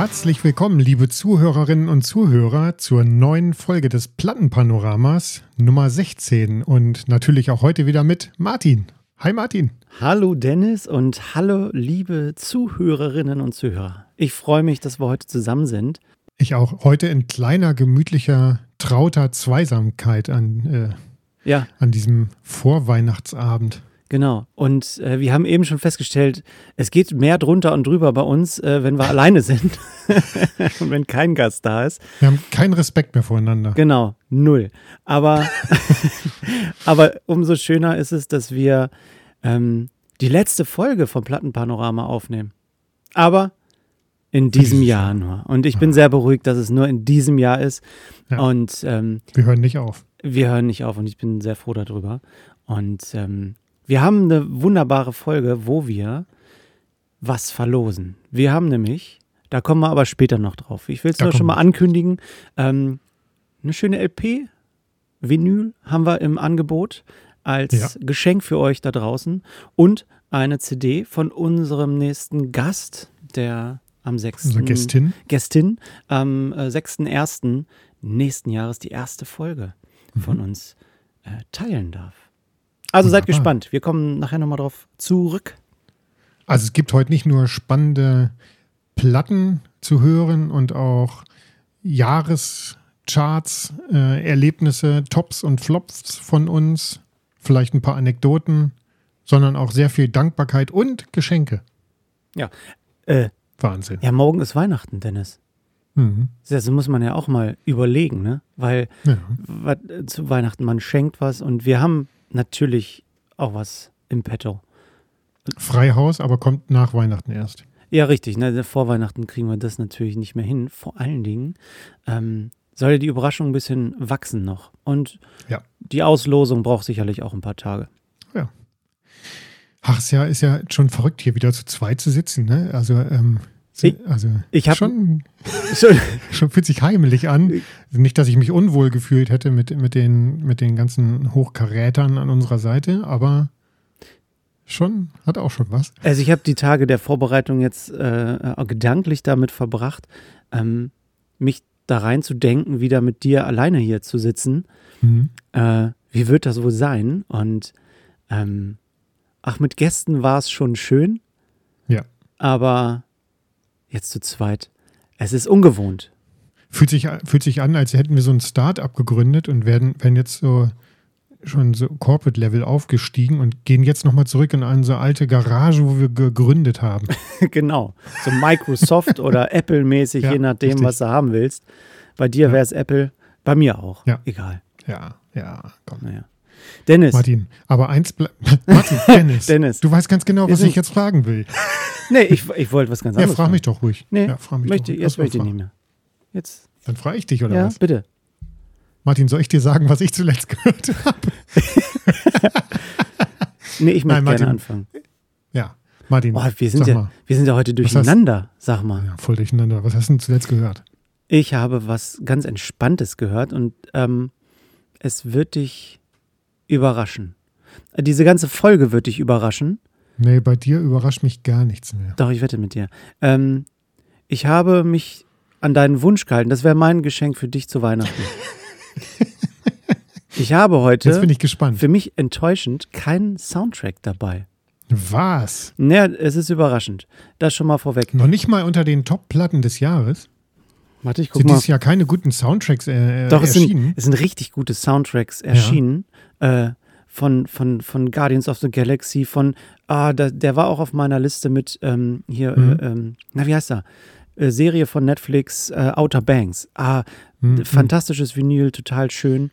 Herzlich willkommen, liebe Zuhörerinnen und Zuhörer, zur neuen Folge des Plattenpanoramas Nummer 16 und natürlich auch heute wieder mit Martin. Hi Martin. Hallo Dennis und hallo liebe Zuhörerinnen und Zuhörer. Ich freue mich, dass wir heute zusammen sind. Ich auch heute in kleiner, gemütlicher, trauter Zweisamkeit an, äh, ja. an diesem Vorweihnachtsabend. Genau. Und äh, wir haben eben schon festgestellt, es geht mehr drunter und drüber bei uns, äh, wenn wir alleine sind und wenn kein Gast da ist. Wir haben keinen Respekt mehr voreinander. Genau, null. Aber, aber umso schöner ist es, dass wir ähm, die letzte Folge vom Plattenpanorama aufnehmen. Aber in diesem Jahr nur. Und ich bin sehr beruhigt, dass es nur in diesem Jahr ist. Ja. Und ähm, wir hören nicht auf. Wir hören nicht auf und ich bin sehr froh darüber. Und ähm, wir haben eine wunderbare Folge, wo wir was verlosen. Wir haben nämlich, da kommen wir aber später noch drauf. Ich will es nur schon mal ankündigen, ähm, eine schöne LP, Vinyl haben wir im Angebot als ja. Geschenk für euch da draußen und eine CD von unserem nächsten Gast, der am 6. Unsere Gästin. Gästin am äh, 6.1. nächsten Jahres die erste Folge mhm. von uns äh, teilen darf. Also seid gespannt. Wir kommen nachher nochmal drauf zurück. Also es gibt heute nicht nur spannende Platten zu hören und auch Jahrescharts, äh, Erlebnisse, Tops und Flops von uns, vielleicht ein paar Anekdoten, sondern auch sehr viel Dankbarkeit und Geschenke. Ja. Äh, Wahnsinn. Ja, morgen ist Weihnachten, Dennis. Mhm. Das muss man ja auch mal überlegen, ne? Weil ja. zu Weihnachten man schenkt was und wir haben natürlich auch was im Petto. Freihaus, aber kommt nach Weihnachten erst. Ja, richtig. Ne? Vor Weihnachten kriegen wir das natürlich nicht mehr hin. Vor allen Dingen ähm, soll die Überraschung ein bisschen wachsen noch. Und ja. die Auslosung braucht sicherlich auch ein paar Tage. Ja. Ach, es ja, ist ja schon verrückt, hier wieder zu zweit zu sitzen. Ne? Also ähm, also ich schon, schon, schon fühlt sich heimelig an. Nicht, dass ich mich unwohl gefühlt hätte mit, mit, den, mit den ganzen Hochkarätern an unserer Seite, aber schon, hat auch schon was. Also ich habe die Tage der Vorbereitung jetzt äh, gedanklich damit verbracht, ähm, mich da rein zu denken, wieder mit dir alleine hier zu sitzen. Mhm. Äh, wie wird das wohl sein? Und ähm, ach, mit Gästen war es schon schön. Ja. Aber jetzt zu zweit. Es ist ungewohnt. Fühlt sich, fühlt sich an, als hätten wir so ein Start-up gegründet und werden, werden jetzt so schon so Corporate-Level aufgestiegen und gehen jetzt nochmal zurück in eine so alte Garage, wo wir gegründet haben. genau. So Microsoft oder Apple-mäßig, ja, je nachdem, richtig. was du haben willst. Bei dir ja. wäre es Apple, bei mir auch. Ja. Egal. Ja, ja, komm. Naja. Dennis. Martin, aber eins Martin, Dennis. Dennis. Du weißt ganz genau, was ich jetzt fragen will. nee, ich, ich wollte was ganz anderes. Ja, frag mich doch ruhig. Nee, ja, frag mich möchte, doch. jetzt möchte ich nicht mehr. Jetzt. Dann frage ich dich, oder ja, was? bitte. Martin, soll ich dir sagen, was ich zuletzt gehört habe? nee, ich möchte Nein, gerne anfangen. Ja, Martin. Oh, wir, sind ja, wir sind ja heute durcheinander, hast, sag mal. Ja, voll durcheinander. Was hast du denn zuletzt gehört? Ich habe was ganz Entspanntes gehört und ähm, es wird dich überraschen. Diese ganze Folge wird dich überraschen. Nee, bei dir überrascht mich gar nichts mehr. Doch, ich wette mit dir. Ähm, ich habe mich an deinen Wunsch gehalten. Das wäre mein Geschenk für dich zu Weihnachten. ich habe heute, Jetzt bin ich gespannt. für mich enttäuschend, keinen Soundtrack dabei. Was? Naja, es ist überraschend. Das schon mal vorweg. Noch nicht mal unter den Top-Platten des Jahres? Warte, ich guck sind mal. dieses Jahr keine guten Soundtracks äh, Doch, es erschienen? Sind, es sind richtig gute Soundtracks erschienen. Ja. Äh, von, von, von Guardians of the Galaxy, von, ah, da, der war auch auf meiner Liste mit ähm, hier, mhm. äh, ähm, na, wie heißt er? Äh, Serie von Netflix, äh, Outer Banks. Ah, mhm. fantastisches Vinyl, total schön.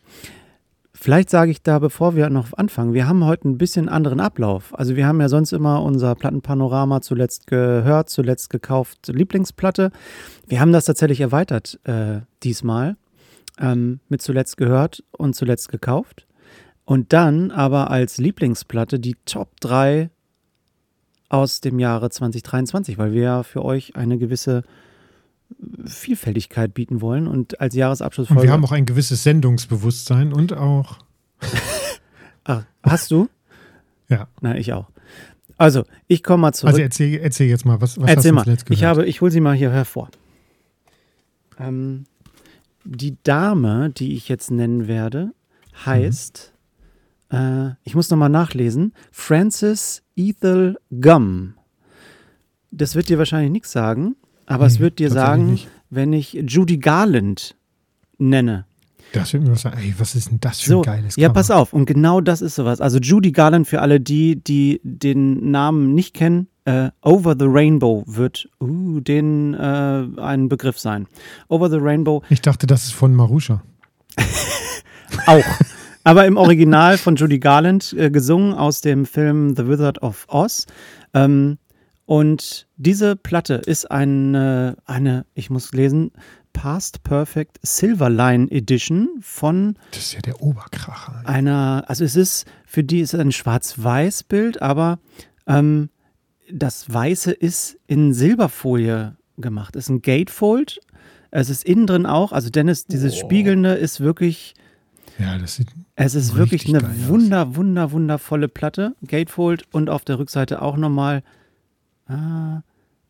Vielleicht sage ich da, bevor wir noch anfangen, wir haben heute ein bisschen anderen Ablauf. Also wir haben ja sonst immer unser Plattenpanorama zuletzt gehört, zuletzt gekauft, Lieblingsplatte. Wir haben das tatsächlich erweitert äh, diesmal ähm, mit zuletzt gehört und zuletzt gekauft. Und dann aber als Lieblingsplatte die Top 3 aus dem Jahre 2023, weil wir ja für euch eine gewisse Vielfältigkeit bieten wollen und als Jahresabschlussfolge. Und wir haben auch ein gewisses Sendungsbewusstsein und auch. Ach, hast du? ja. Na, ich auch. Also, ich komme mal zurück. Also erzähl, erzähl jetzt mal, was, was erzähl hast du mal. Ich habe, ich hole sie mal hier hervor. Ähm, die Dame, die ich jetzt nennen werde, heißt, mhm. äh, ich muss nochmal nachlesen, Frances Ethel Gum. Das wird dir wahrscheinlich nichts sagen, aber nee, es wird dir sagen, nicht. wenn ich Judy Garland nenne. Das wird mir sagen, ey, was ist denn das für so, ein geiles Cover? Ja, pass auf, und genau das ist sowas. Also Judy Garland, für alle die, die den Namen nicht kennen, äh, Over the Rainbow wird uh, den äh, ein Begriff sein. Over the Rainbow. Ich dachte, das ist von Marusha. Auch. Aber im Original von Judy Garland äh, gesungen aus dem Film The Wizard of Oz. Ähm, und diese Platte ist eine, eine, ich muss lesen, Past Perfect Silverline Edition von. Das ist ja der Oberkracher. Einer, also es ist, für die ist es ein Schwarz-Weiß-Bild, aber ähm, das Weiße ist in Silberfolie gemacht. Es ist ein Gatefold. Es ist innen drin auch, also Dennis, dieses oh. Spiegelnde ist wirklich. Ja, das sieht. Es ist wirklich eine wunder, wunder, wundervolle Platte. Gatefold und auf der Rückseite auch nochmal ah,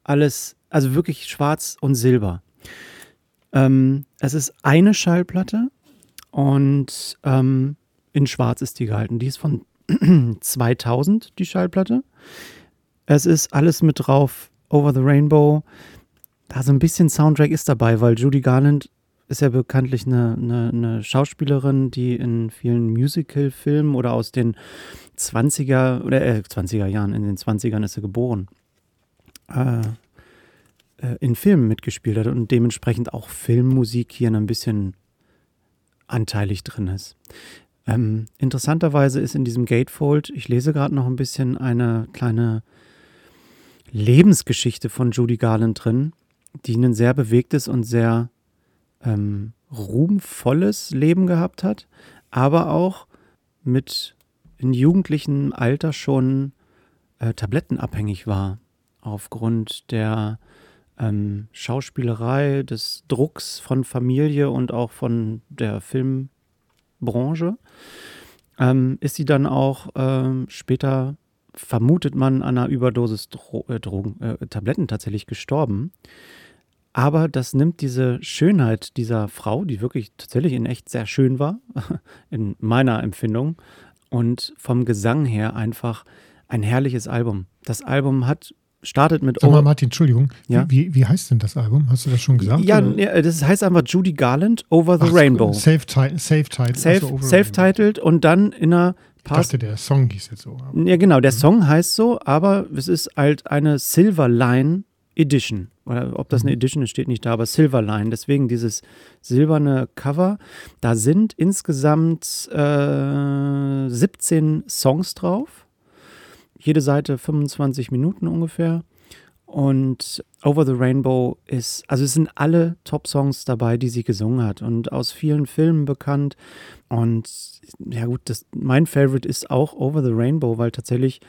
alles, also wirklich schwarz und silber. Ähm, es ist eine Schallplatte und ähm, in schwarz ist die gehalten. Die ist von 2000, die Schallplatte. Es ist alles mit drauf. Over the Rainbow. Da so ein bisschen Soundtrack ist dabei, weil Judy Garland ist ja bekanntlich eine, eine, eine Schauspielerin, die in vielen Musical-Filmen oder aus den 20er oder äh, 20er Jahren, in den 20ern ist sie geboren, äh, äh, in Filmen mitgespielt hat und dementsprechend auch Filmmusik hier ein bisschen anteilig drin ist. Ähm, interessanterweise ist in diesem Gatefold, ich lese gerade noch ein bisschen eine kleine Lebensgeschichte von Judy Garland drin, die ein sehr bewegtes und sehr ähm, ruhmvolles Leben gehabt hat, aber auch mit in jugendlichem Alter schon äh, tablettenabhängig war, aufgrund der ähm, Schauspielerei, des Drucks von Familie und auch von der Filmbranche, ähm, ist sie dann auch ähm, später vermutet man an einer Überdosis Dro äh, Drogen, äh, Tabletten tatsächlich gestorben. Aber das nimmt diese Schönheit dieser Frau, die wirklich tatsächlich in echt sehr schön war, in meiner Empfindung, und vom Gesang her einfach ein herrliches Album. Das Album hat startet mit. Sag mal, Martin, Entschuldigung. Ja? Wie, wie heißt denn das Album? Hast du das schon gesagt? Ja, oder? das heißt einfach Judy Garland Over the Ach, Rainbow. Self-titled. Self-titled self und dann in einer Pass. Ich dachte, der Song hieß jetzt so. Ja, genau, der mhm. Song heißt so, aber es ist halt eine Silverline Edition. Oder ob das eine mhm. Edition ist, steht nicht da, aber Silverline. Deswegen dieses silberne Cover. Da sind insgesamt äh, 17 Songs drauf. Jede Seite 25 Minuten ungefähr. Und Over the Rainbow ist, also es sind alle Top-Songs dabei, die sie gesungen hat und aus vielen Filmen bekannt. Und ja gut, das, mein Favorite ist auch Over the Rainbow, weil tatsächlich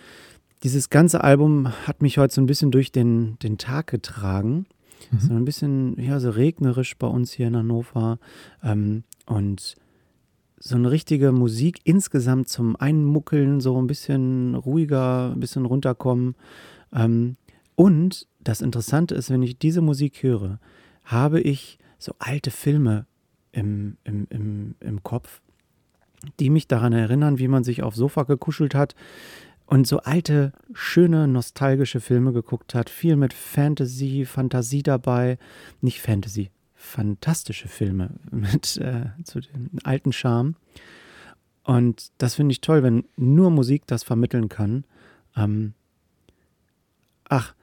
dieses ganze Album hat mich heute so ein bisschen durch den, den Tag getragen. Mhm. So ein bisschen, ja, so regnerisch bei uns hier in Hannover. Ähm, und so eine richtige Musik insgesamt zum Einmuckeln, so ein bisschen ruhiger, ein bisschen runterkommen. Ähm, und das Interessante ist, wenn ich diese Musik höre, habe ich so alte Filme im, im, im, im Kopf, die mich daran erinnern, wie man sich aufs Sofa gekuschelt hat und so alte, schöne, nostalgische Filme geguckt hat. Viel mit Fantasy, Fantasie dabei. Nicht Fantasy, fantastische Filme mit äh, zu dem alten Charme. Und das finde ich toll, wenn nur Musik das vermitteln kann. Ähm, ach,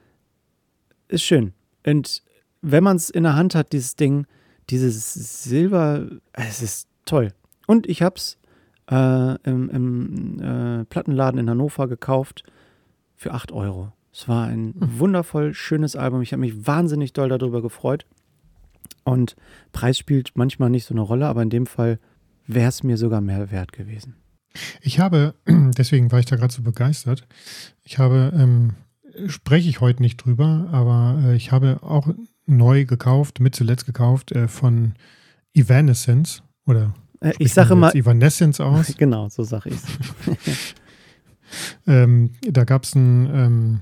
ist schön. Und wenn man es in der Hand hat, dieses Ding, dieses Silber, es ist toll. Und ich habe es äh, im, im äh, Plattenladen in Hannover gekauft für 8 Euro. Es war ein mhm. wundervoll schönes Album. Ich habe mich wahnsinnig doll darüber gefreut. Und Preis spielt manchmal nicht so eine Rolle, aber in dem Fall wäre es mir sogar mehr wert gewesen. Ich habe, deswegen war ich da gerade so begeistert, ich habe ähm, spreche ich heute nicht drüber, aber äh, ich habe auch neu gekauft, mit zuletzt gekauft äh, von Evanescence oder äh, ich sage mal Evanescence aus. Genau, so sage ich es. ähm, da gab es ein ähm,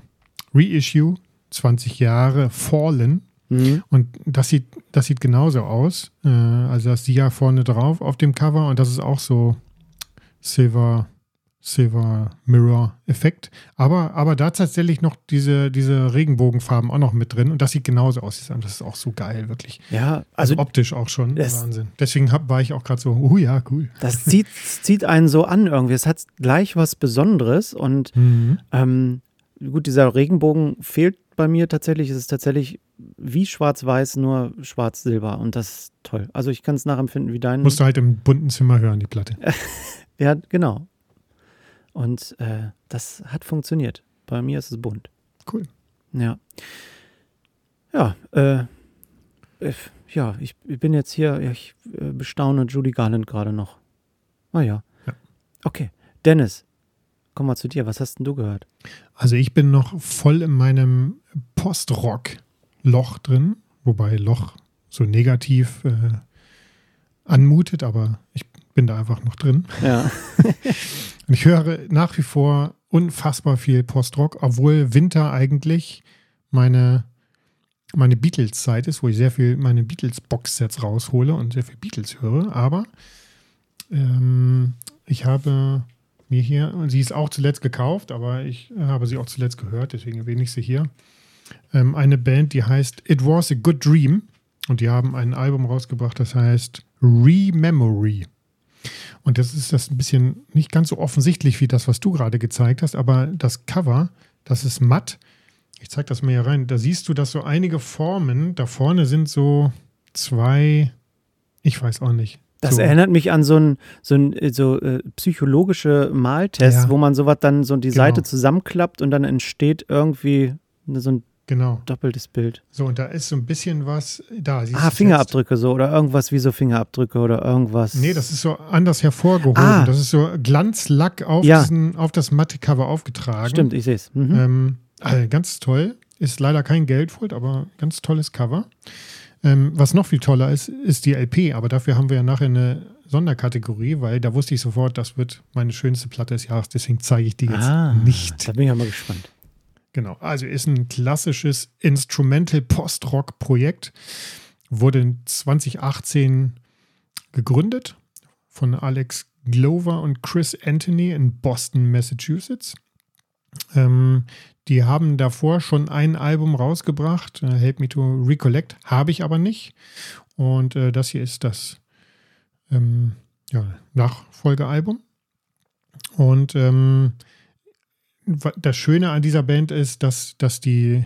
Reissue, 20 Jahre Fallen. Mhm. Und das sieht das sieht genauso aus. Äh, also das Dia vorne drauf auf dem Cover und das ist auch so Silver, Silver Mirror Effekt. Aber, aber da tatsächlich noch diese, diese Regenbogenfarben auch noch mit drin und das sieht genauso aus. Das ist auch so geil, wirklich. Ja, also, also optisch auch schon. Wahnsinn. Deswegen hab, war ich auch gerade so, oh ja, cool. Das zieht, zieht einen so an irgendwie. Es hat gleich was Besonderes und mhm. ähm, gut, dieser Regenbogen fehlt bei mir tatsächlich. Es ist tatsächlich wie schwarz-weiß, nur schwarz-silber und das ist toll. Also ich kann es nachempfinden wie dein. Musst du halt im bunten Zimmer hören, die Platte. ja, genau. Und äh, das hat funktioniert. Bei mir ist es bunt. Cool. Ja. Ja, äh, ja, ich, bin jetzt hier, ich äh, bestaune Judy Garland gerade noch. Ah ja. ja. Okay. Dennis, komm mal zu dir. Was hast denn du gehört? Also ich bin noch voll in meinem Post-Rock-Loch drin, wobei Loch so negativ äh, anmutet, aber ich bin da einfach noch drin. Ja. Und ich höre nach wie vor unfassbar viel Post-Rock, obwohl Winter eigentlich meine, meine Beatles-Zeit ist, wo ich sehr viel meine Beatles-Box-Sets raushole und sehr viel Beatles höre. Aber ähm, ich habe mir hier, sie ist auch zuletzt gekauft, aber ich habe sie auch zuletzt gehört, deswegen erwähne ich sie hier. Ähm, eine Band, die heißt It Was a Good Dream und die haben ein Album rausgebracht, das heißt Rememory. Und das ist das ein bisschen nicht ganz so offensichtlich wie das, was du gerade gezeigt hast, aber das Cover, das ist matt. Ich zeige das mal hier rein. Da siehst du, dass so einige Formen, da vorne sind so zwei, ich weiß auch nicht, das so. erinnert mich an so ein, so ein so, äh, psychologische Maltest, ja. wo man sowas dann so die genau. Seite zusammenklappt und dann entsteht irgendwie so ein genau. doppeltes Bild. So, und da ist so ein bisschen was da. Ah, Fingerabdrücke so oder irgendwas wie so Fingerabdrücke oder irgendwas. Nee, das ist so anders hervorgehoben. Ah. Das ist so Glanzlack auf, ja. diesen, auf das Matte-Cover aufgetragen. Stimmt, ich sehe es. Mhm. Ähm, also ganz toll. Ist leider kein Geldfold, aber ganz tolles Cover. Ähm, was noch viel toller ist, ist die LP, aber dafür haben wir ja nachher eine Sonderkategorie, weil da wusste ich sofort, das wird meine schönste Platte des Jahres, deswegen zeige ich die jetzt ah, nicht. Da bin ich ja mal gespannt. Genau, also ist ein klassisches Instrumental Post-Rock-Projekt, wurde 2018 gegründet von Alex Glover und Chris Anthony in Boston, Massachusetts. Ähm, die haben davor schon ein Album rausgebracht, äh, Help Me to Recollect, habe ich aber nicht. Und äh, das hier ist das ähm, ja, Nachfolgealbum. Und ähm, das Schöne an dieser Band ist, dass, dass die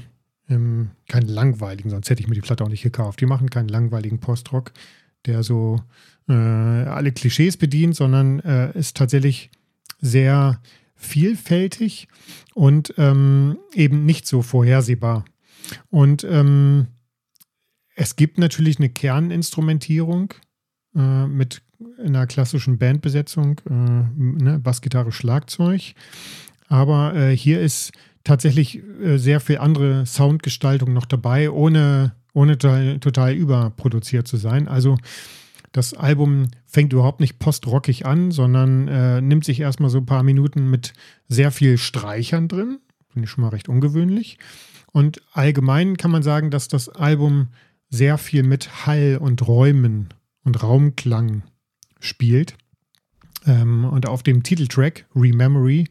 ähm, keinen langweiligen, sonst hätte ich mir die Platte auch nicht gekauft. Die machen keinen langweiligen Postrock, der so äh, alle Klischees bedient, sondern äh, ist tatsächlich sehr vielfältig und ähm, eben nicht so vorhersehbar. Und ähm, es gibt natürlich eine Kerninstrumentierung äh, mit einer klassischen Bandbesetzung, äh, ne, Bassgitarre, Schlagzeug. Aber äh, hier ist tatsächlich äh, sehr viel andere Soundgestaltung noch dabei, ohne, ohne total, total überproduziert zu sein. Also das Album fängt überhaupt nicht postrockig an, sondern äh, nimmt sich erstmal so ein paar Minuten mit sehr viel Streichern drin. Finde ich schon mal recht ungewöhnlich. Und allgemein kann man sagen, dass das Album sehr viel mit Hall und Räumen und Raumklang spielt. Ähm, und auf dem Titeltrack Rememory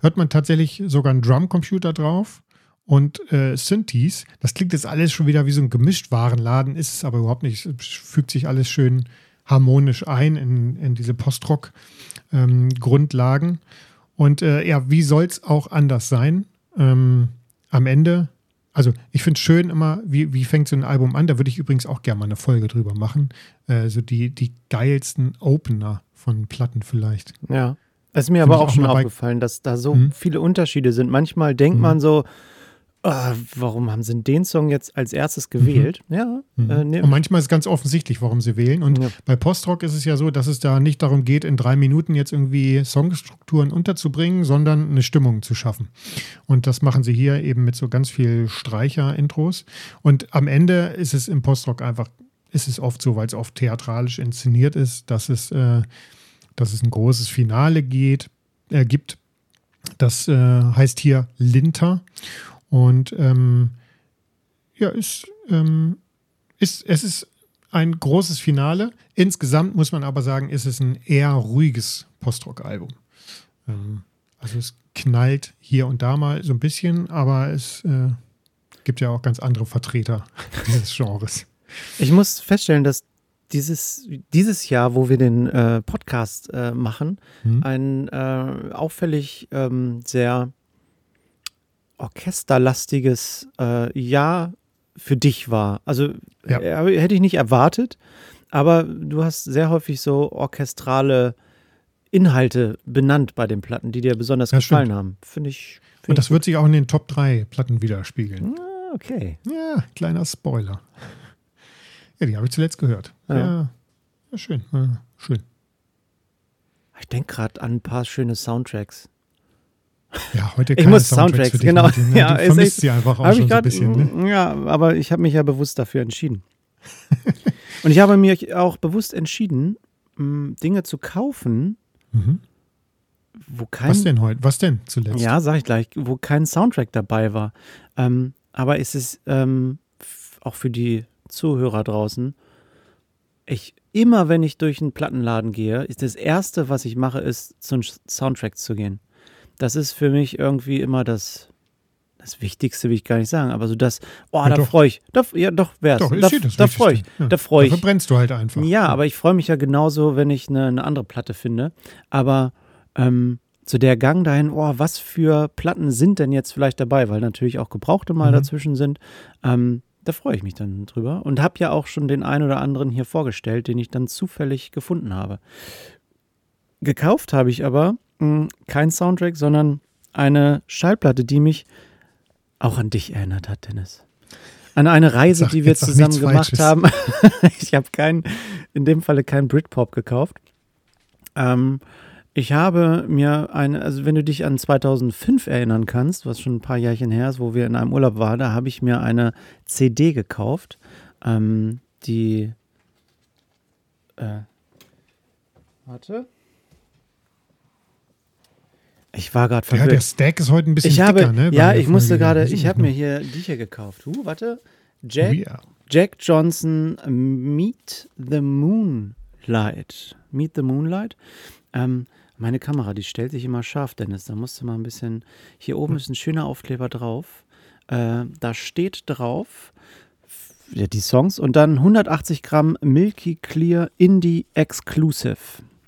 hört man tatsächlich sogar einen Drumcomputer drauf und äh, Synthes. Das klingt jetzt alles schon wieder wie so ein Gemischtwarenladen, ist es aber überhaupt nicht. Es fügt sich alles schön harmonisch ein in, in diese Postrock-Grundlagen. Ähm, und äh, ja, wie soll es auch anders sein? Ähm, am Ende, also ich finde es schön immer, wie, wie fängt so ein Album an? Da würde ich übrigens auch gerne mal eine Folge drüber machen. Äh, so die, die geilsten Opener von Platten vielleicht. Ja. Es ist mir Find aber auch, auch schon aufgefallen, dass da so hm? viele Unterschiede sind. Manchmal denkt hm. man so, Uh, warum haben sie den Song jetzt als erstes gewählt? Mhm. Ja. Mhm. Äh, ne. Und manchmal ist es ganz offensichtlich, warum sie wählen. Und ja. bei Postrock ist es ja so, dass es da nicht darum geht, in drei Minuten jetzt irgendwie Songstrukturen unterzubringen, sondern eine Stimmung zu schaffen. Und das machen sie hier eben mit so ganz viel Streicher-Intros. Und am Ende ist es im Postrock einfach, ist es oft so, weil es oft theatralisch inszeniert ist, dass es, äh, dass es ein großes Finale geht, äh, gibt. Das äh, heißt hier Linter. Und ähm, ja, ist, ähm, ist, es ist ein großes Finale. Insgesamt muss man aber sagen, ist es ein eher ruhiges Postrock-Album. Ähm, also es knallt hier und da mal so ein bisschen, aber es äh, gibt ja auch ganz andere Vertreter dieses Genres. Ich muss feststellen, dass dieses, dieses Jahr, wo wir den äh, Podcast äh, machen, hm. ein äh, auffällig ähm, sehr orchesterlastiges äh, Jahr für dich war. Also ja. Äh, hätte ich nicht erwartet, aber du hast sehr häufig so orchestrale Inhalte benannt bei den Platten, die dir besonders ja, gefallen stimmt. haben. Finde ich. Find Und das ich wird sich auch in den Top 3 Platten widerspiegeln. Ah, okay. Ja, kleiner Spoiler. Ja, die habe ich zuletzt gehört. Ja, ja, ja schön. Ja, schön. Ich denke gerade an ein paar schöne Soundtracks. Ja, heute Ich muss Soundtracks, Soundtracks genau. Martin, ne? Ja, du vermisst echt, sie einfach auch schon grad, so ein bisschen. Ne? Ja, aber ich habe mich ja bewusst dafür entschieden. Und ich habe mir auch bewusst entschieden, Dinge zu kaufen, mhm. wo kein. Was denn heute? Was denn zuletzt? Ja, sag ich gleich, wo kein Soundtrack dabei war. Ähm, aber es ist ähm, auch für die Zuhörer draußen, ich immer, wenn ich durch einen Plattenladen gehe, ist das erste, was ich mache, ist zum Soundtrack zu gehen. Das ist für mich irgendwie immer das, das Wichtigste, will ich gar nicht sagen, aber so das, oh, ja, da freue ich, da, ja, doch, wär's. Doch, da, da freue ich, ja. da freue ich. verbrennst du halt einfach. Ja, aber ich freue mich ja genauso, wenn ich eine, eine andere Platte finde. Aber ähm, zu der Gang dahin, oh, was für Platten sind denn jetzt vielleicht dabei, weil natürlich auch Gebrauchte mal mhm. dazwischen sind. Ähm, da freue ich mich dann drüber und habe ja auch schon den einen oder anderen hier vorgestellt, den ich dann zufällig gefunden habe. Gekauft habe ich aber mh, kein Soundtrack, sondern eine Schallplatte, die mich auch an dich erinnert hat, Dennis. An eine Reise, sag, die wir zusammen gemacht haben. ich habe keinen, in dem Falle keinen Britpop gekauft. Ähm, ich habe mir eine, also wenn du dich an 2005 erinnern kannst, was schon ein paar Jährchen her ist, wo wir in einem Urlaub waren, da habe ich mir eine CD gekauft, ähm, die, äh, warte. Ich war gerade verwirrt. Ja, der Stack ist heute ein bisschen ich habe, dicker, ne? Ja, ich musste gerade, ich habe mir hier die hier gekauft. Uh, warte. Jack, yeah. Jack Johnson Meet the Moonlight. Meet the Moonlight. Ähm, meine Kamera, die stellt sich immer scharf, Dennis. Da musst du mal ein bisschen. Hier oben ist ein schöner Aufkleber drauf. Äh, da steht drauf ja, die Songs und dann 180 Gramm Milky Clear Indie Exclusive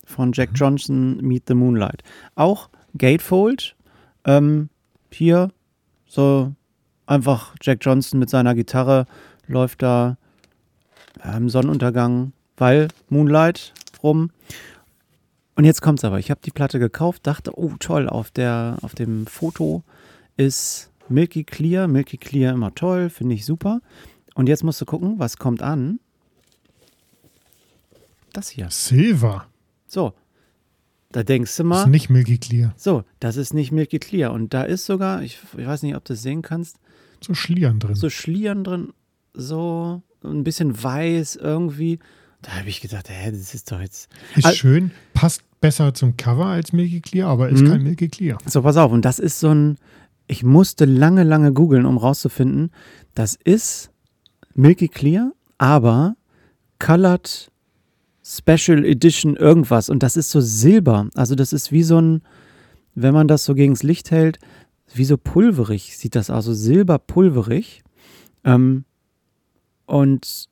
von Jack mhm. Johnson Meet the Moonlight. Auch Gatefold. Ähm, hier so einfach Jack Johnson mit seiner Gitarre läuft da im Sonnenuntergang, weil Moonlight rum. Und jetzt kommt's aber. Ich habe die Platte gekauft, dachte, oh toll, auf, der, auf dem Foto ist Milky Clear. Milky Clear immer toll, finde ich super. Und jetzt musst du gucken, was kommt an. Das hier. Silver. So. Da denkst du mal. Das ist nicht Milky Clear. So, das ist nicht Milky Clear. Und da ist sogar, ich, ich weiß nicht, ob du es sehen kannst. So Schlieren drin. So Schlieren drin. So ein bisschen weiß irgendwie. Da habe ich gedacht, hä, das ist doch jetzt. Ist also, schön, passt besser zum Cover als Milky Clear, aber ist mhm. kein Milky Clear. So, pass auf, und das ist so ein. Ich musste lange, lange googeln, um rauszufinden, das ist Milky Clear, aber Colored Special Edition irgendwas. Und das ist so Silber. Also, das ist wie so ein, wenn man das so gegen das Licht hält, wie so pulverig sieht das aus, so silberpulverig. Ähm, und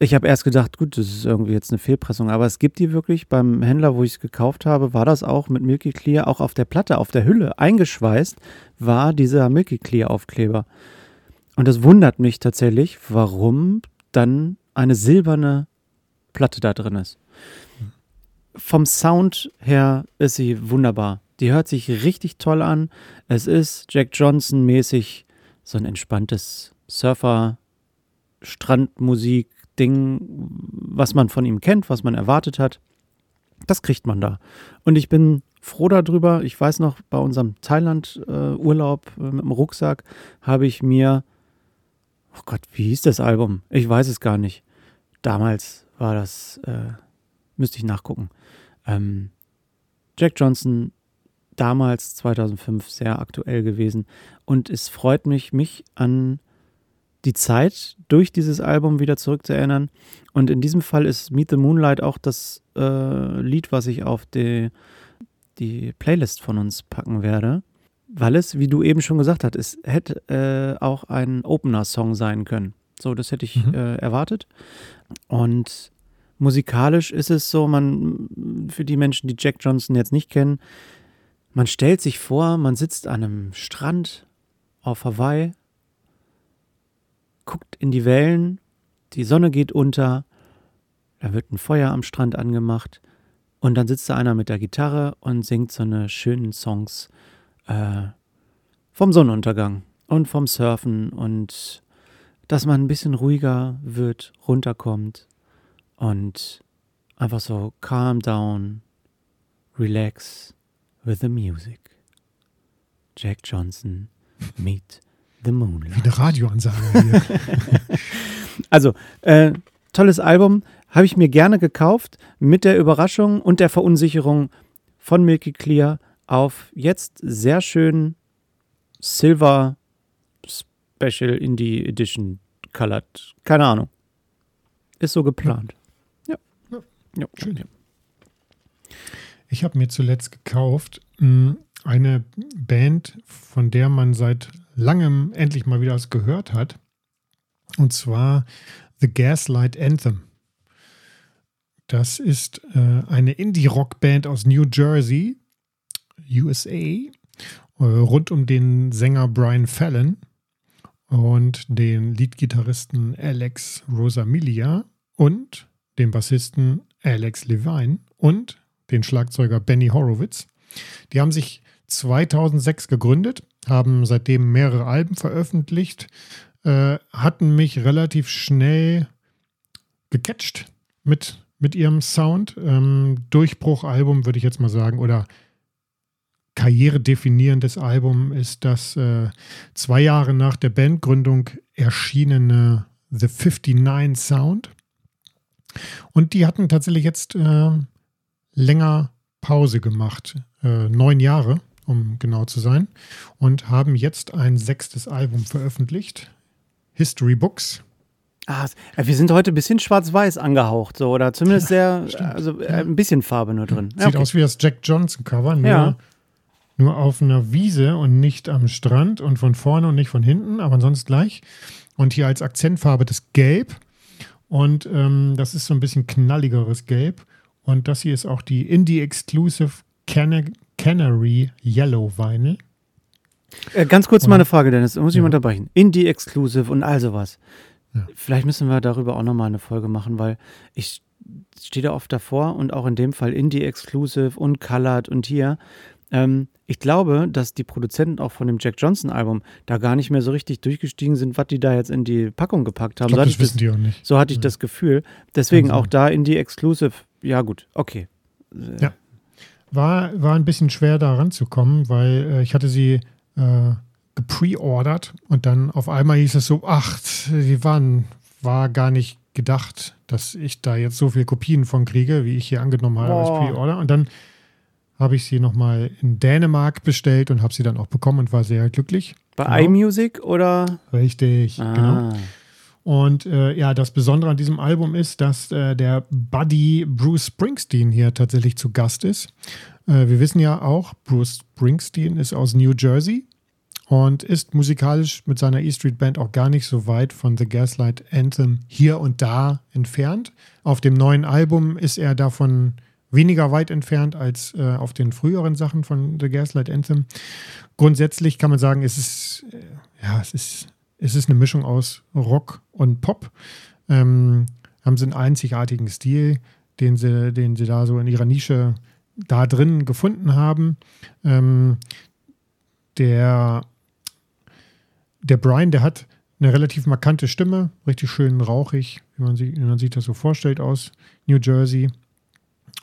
ich habe erst gedacht, gut, das ist irgendwie jetzt eine Fehlpressung, aber es gibt die wirklich beim Händler, wo ich es gekauft habe, war das auch mit Milky Clear, auch auf der Platte, auf der Hülle eingeschweißt, war dieser Milky Clear Aufkleber. Und das wundert mich tatsächlich, warum dann eine silberne Platte da drin ist. Vom Sound her ist sie wunderbar. Die hört sich richtig toll an. Es ist Jack Johnson mäßig so ein entspanntes Surfer Strandmusik Ding, was man von ihm kennt, was man erwartet hat. Das kriegt man da. Und ich bin froh darüber. Ich weiß noch, bei unserem Thailand-Urlaub äh, mit dem Rucksack habe ich mir, oh Gott, wie hieß das Album? Ich weiß es gar nicht. Damals war das, äh, müsste ich nachgucken. Ähm, Jack Johnson, damals 2005 sehr aktuell gewesen. Und es freut mich, mich an die Zeit durch dieses Album wieder zurückzuerinnern. Und in diesem Fall ist Meet the Moonlight auch das äh, Lied, was ich auf die, die Playlist von uns packen werde. Weil es, wie du eben schon gesagt hast, es hätte äh, auch ein Opener-Song sein können. So, das hätte ich mhm. äh, erwartet. Und musikalisch ist es so, man, für die Menschen, die Jack Johnson jetzt nicht kennen, man stellt sich vor, man sitzt an einem Strand auf Hawaii, guckt in die Wellen, die Sonne geht unter, da wird ein Feuer am Strand angemacht und dann sitzt da einer mit der Gitarre und singt so eine schönen Songs äh, vom Sonnenuntergang und vom Surfen und dass man ein bisschen ruhiger wird, runterkommt und einfach so calm down, relax with the music. Jack Johnson, Meet the Moonlight. Wie eine Radioansage hier. also, äh, tolles Album, habe ich mir gerne gekauft, mit der Überraschung und der Verunsicherung von Milky Clear auf jetzt sehr schön Silver Special Indie Edition Colored. Keine Ahnung. Ist so geplant. Ja. ja. ja. Schön. Ja. Ich habe mir zuletzt gekauft mh, hm, eine Band, von der man seit langem endlich mal wieder was gehört hat. Und zwar The Gaslight Anthem. Das ist äh, eine Indie-Rock-Band aus New Jersey, USA, äh, rund um den Sänger Brian Fallon und den Leadgitarristen Alex Rosamilia und den Bassisten Alex Levine und den Schlagzeuger Benny Horowitz. Die haben sich 2006 gegründet, haben seitdem mehrere Alben veröffentlicht, äh, hatten mich relativ schnell gecatcht mit, mit ihrem Sound. Ähm, Durchbruchalbum würde ich jetzt mal sagen, oder karrieredefinierendes Album ist das äh, zwei Jahre nach der Bandgründung erschienene The 59 Sound. Und die hatten tatsächlich jetzt äh, länger Pause gemacht, äh, neun Jahre, um genau zu sein, und haben jetzt ein sechstes Album veröffentlicht, History Books. Ah, äh, wir sind heute ein bisschen schwarz-weiß angehaucht, so oder zumindest sehr, ja, also äh, ein bisschen Farbe nur drin. Sieht ja, okay. aus wie das Jack Johnson Cover, nur, ja. Nur auf einer Wiese und nicht am Strand und von vorne und nicht von hinten, aber sonst gleich. Und hier als Akzentfarbe das Gelb. Und ähm, das ist so ein bisschen knalligeres Gelb. Und das hier ist auch die Indie Exclusive Can Canary Yellow Vinyl. Äh, ganz kurz und, mal eine Frage, Dennis, muss ich ja. mal unterbrechen. Indie Exclusive und all sowas. Ja. Vielleicht müssen wir darüber auch nochmal eine Folge machen, weil ich stehe da oft davor und auch in dem Fall Indie Exclusive und Colored und hier. Ähm, ich glaube, dass die Produzenten auch von dem Jack Johnson Album da gar nicht mehr so richtig durchgestiegen sind, was die da jetzt in die Packung gepackt haben. Glaub, so das wissen das, die auch nicht. So hatte ich ja. das Gefühl. Deswegen auch da Indie Exclusive ja, gut, okay. Ja. War, war ein bisschen schwer da ranzukommen, weil äh, ich hatte sie äh, gepreordert und dann auf einmal hieß es so, ach, die waren, war gar nicht gedacht, dass ich da jetzt so viele Kopien von kriege, wie ich hier angenommen habe als Preorder. Und dann habe ich sie nochmal in Dänemark bestellt und habe sie dann auch bekommen und war sehr glücklich. Bei genau. iMusic oder? Richtig, ah. genau. Und äh, ja, das Besondere an diesem Album ist, dass äh, der Buddy Bruce Springsteen hier tatsächlich zu Gast ist. Äh, wir wissen ja auch, Bruce Springsteen ist aus New Jersey und ist musikalisch mit seiner E Street Band auch gar nicht so weit von The Gaslight Anthem hier und da entfernt. Auf dem neuen Album ist er davon weniger weit entfernt als äh, auf den früheren Sachen von The Gaslight Anthem. Grundsätzlich kann man sagen, es ist, äh, ja, es ist es ist eine Mischung aus Rock und Pop. Ähm, haben sie einen einzigartigen Stil, den sie, den sie da so in ihrer Nische da drin gefunden haben. Ähm, der, der Brian, der hat eine relativ markante Stimme, richtig schön rauchig, wie man, sie, wie man sich das so vorstellt aus New Jersey.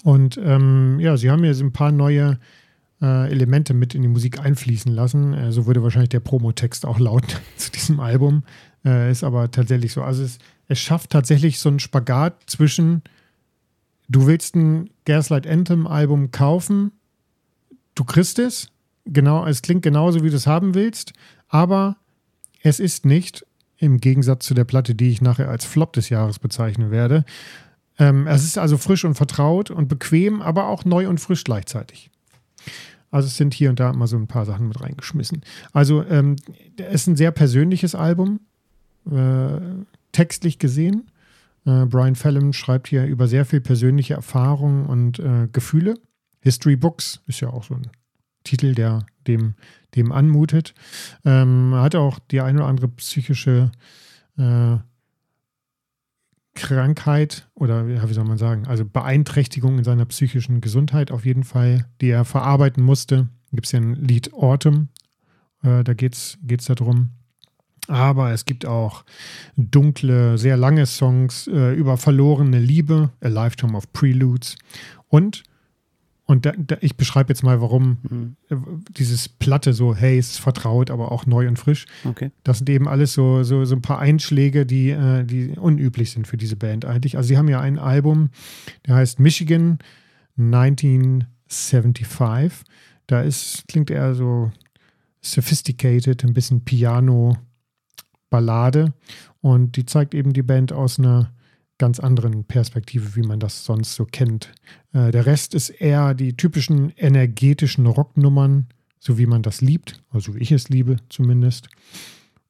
Und ähm, ja, sie haben so ein paar neue äh, Elemente mit in die Musik einfließen lassen. Äh, so würde wahrscheinlich der Promotext auch lauten zu diesem Album. Äh, ist aber tatsächlich so. Also es, es schafft tatsächlich so einen Spagat zwischen, du willst ein Gaslight Anthem Album kaufen, du kriegst es, genau, es klingt genauso, wie du es haben willst, aber es ist nicht im Gegensatz zu der Platte, die ich nachher als Flop des Jahres bezeichnen werde. Ähm, es ist also frisch und vertraut und bequem, aber auch neu und frisch gleichzeitig. Also es sind hier und da mal so ein paar Sachen mit reingeschmissen. Also ähm, es ist ein sehr persönliches Album, äh, textlich gesehen. Äh, Brian Fallon schreibt hier über sehr viel persönliche Erfahrungen und äh, Gefühle. History Books ist ja auch so ein Titel, der dem, dem anmutet. Ähm, hat auch die eine oder andere psychische äh, Krankheit oder wie soll man sagen, also Beeinträchtigung in seiner psychischen Gesundheit auf jeden Fall, die er verarbeiten musste. Gibt es ja ein Lied Autumn, äh, da geht es darum. Aber es gibt auch dunkle, sehr lange Songs äh, über verlorene Liebe, A Lifetime of Preludes und und da, da, ich beschreibe jetzt mal, warum mhm. dieses Platte so, hey, es ist vertraut, aber auch neu und frisch. Okay. Das sind eben alles so, so, so ein paar Einschläge, die, äh, die unüblich sind für diese Band eigentlich. Also sie haben ja ein Album, der heißt Michigan 1975. Da ist, klingt eher so sophisticated, ein bisschen Piano-Ballade. Und die zeigt eben die Band aus einer ganz anderen Perspektive, wie man das sonst so kennt. Äh, der Rest ist eher die typischen energetischen Rocknummern, so wie man das liebt, also wie ich es liebe zumindest.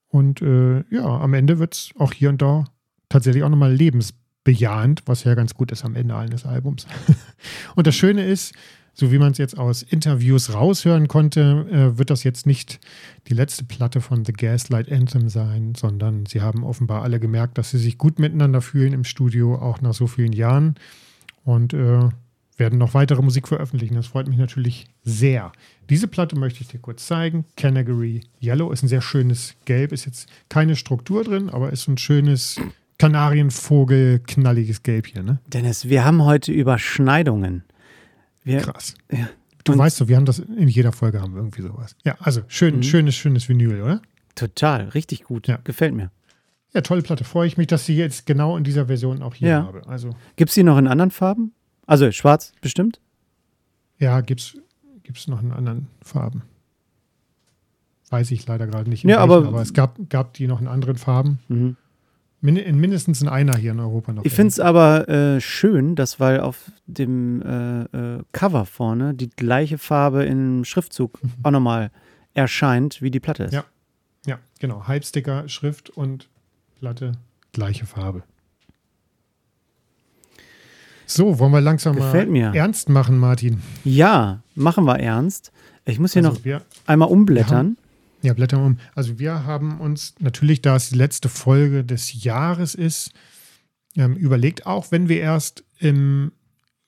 Und äh, ja, am Ende wird es auch hier und da tatsächlich auch nochmal lebensbejahend, was ja ganz gut ist am Ende eines Albums. und das Schöne ist, so wie man es jetzt aus Interviews raushören konnte, äh, wird das jetzt nicht die letzte Platte von The Gaslight Anthem sein, sondern sie haben offenbar alle gemerkt, dass sie sich gut miteinander fühlen im Studio, auch nach so vielen Jahren. Und äh, werden noch weitere Musik veröffentlichen. Das freut mich natürlich sehr. Diese Platte möchte ich dir kurz zeigen. Canary Yellow ist ein sehr schönes Gelb. Ist jetzt keine Struktur drin, aber ist ein schönes Kanarienvogel, knalliges Gelb hier. Ne? Dennis, wir haben heute Überschneidungen. Wir, Krass. Ja. Du Und weißt doch, wir haben das in jeder Folge haben wir irgendwie sowas. Ja, also schön, mhm. schönes, schönes Vinyl, oder? Total, richtig gut. Ja. Gefällt mir. Ja, tolle Platte. Freue ich mich, dass sie jetzt genau in dieser Version auch hier ja. habe. Also, gibt es die noch in anderen Farben? Also schwarz bestimmt? Ja, gibt es noch in anderen Farben. Weiß ich leider gerade nicht. Ja, welchen, aber, aber, es gab, gab die noch in anderen Farben. Mhm in mindestens in einer hier in Europa noch. Ich finde es aber äh, schön, dass weil auf dem äh, äh, Cover vorne die gleiche Farbe im Schriftzug mhm. auch nochmal erscheint, wie die Platte ist. Ja, ja genau. Halbsticker, Schrift und Platte, gleiche Farbe. So, wollen wir langsam Gefällt mal mir. ernst machen, Martin? Ja, machen wir ernst. Ich muss hier also noch wir, einmal umblättern. Ja, blättern um. Also wir haben uns natürlich, da es die letzte Folge des Jahres ist, ähm, überlegt, auch wenn wir erst im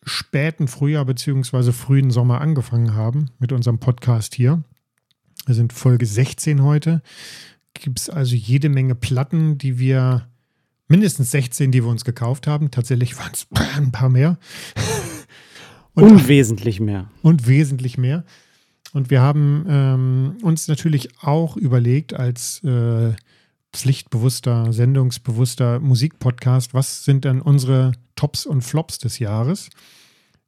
späten Frühjahr bzw. frühen Sommer angefangen haben mit unserem Podcast hier. Wir sind Folge 16 heute. Gibt es also jede Menge Platten, die wir, mindestens 16, die wir uns gekauft haben. Tatsächlich waren es ein paar mehr. und, und wesentlich mehr. Und wesentlich mehr. Und wir haben ähm, uns natürlich auch überlegt, als äh, pflichtbewusster, sendungsbewusster Musikpodcast, was sind denn unsere Tops und Flops des Jahres?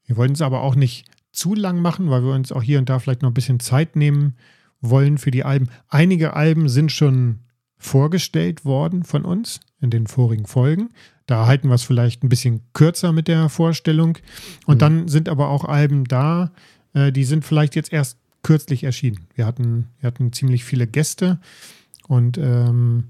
Wir wollten es aber auch nicht zu lang machen, weil wir uns auch hier und da vielleicht noch ein bisschen Zeit nehmen wollen für die Alben. Einige Alben sind schon vorgestellt worden von uns in den vorigen Folgen. Da halten wir es vielleicht ein bisschen kürzer mit der Vorstellung. Und mhm. dann sind aber auch Alben da, äh, die sind vielleicht jetzt erst kürzlich erschienen. Wir hatten, wir hatten ziemlich viele Gäste und ähm,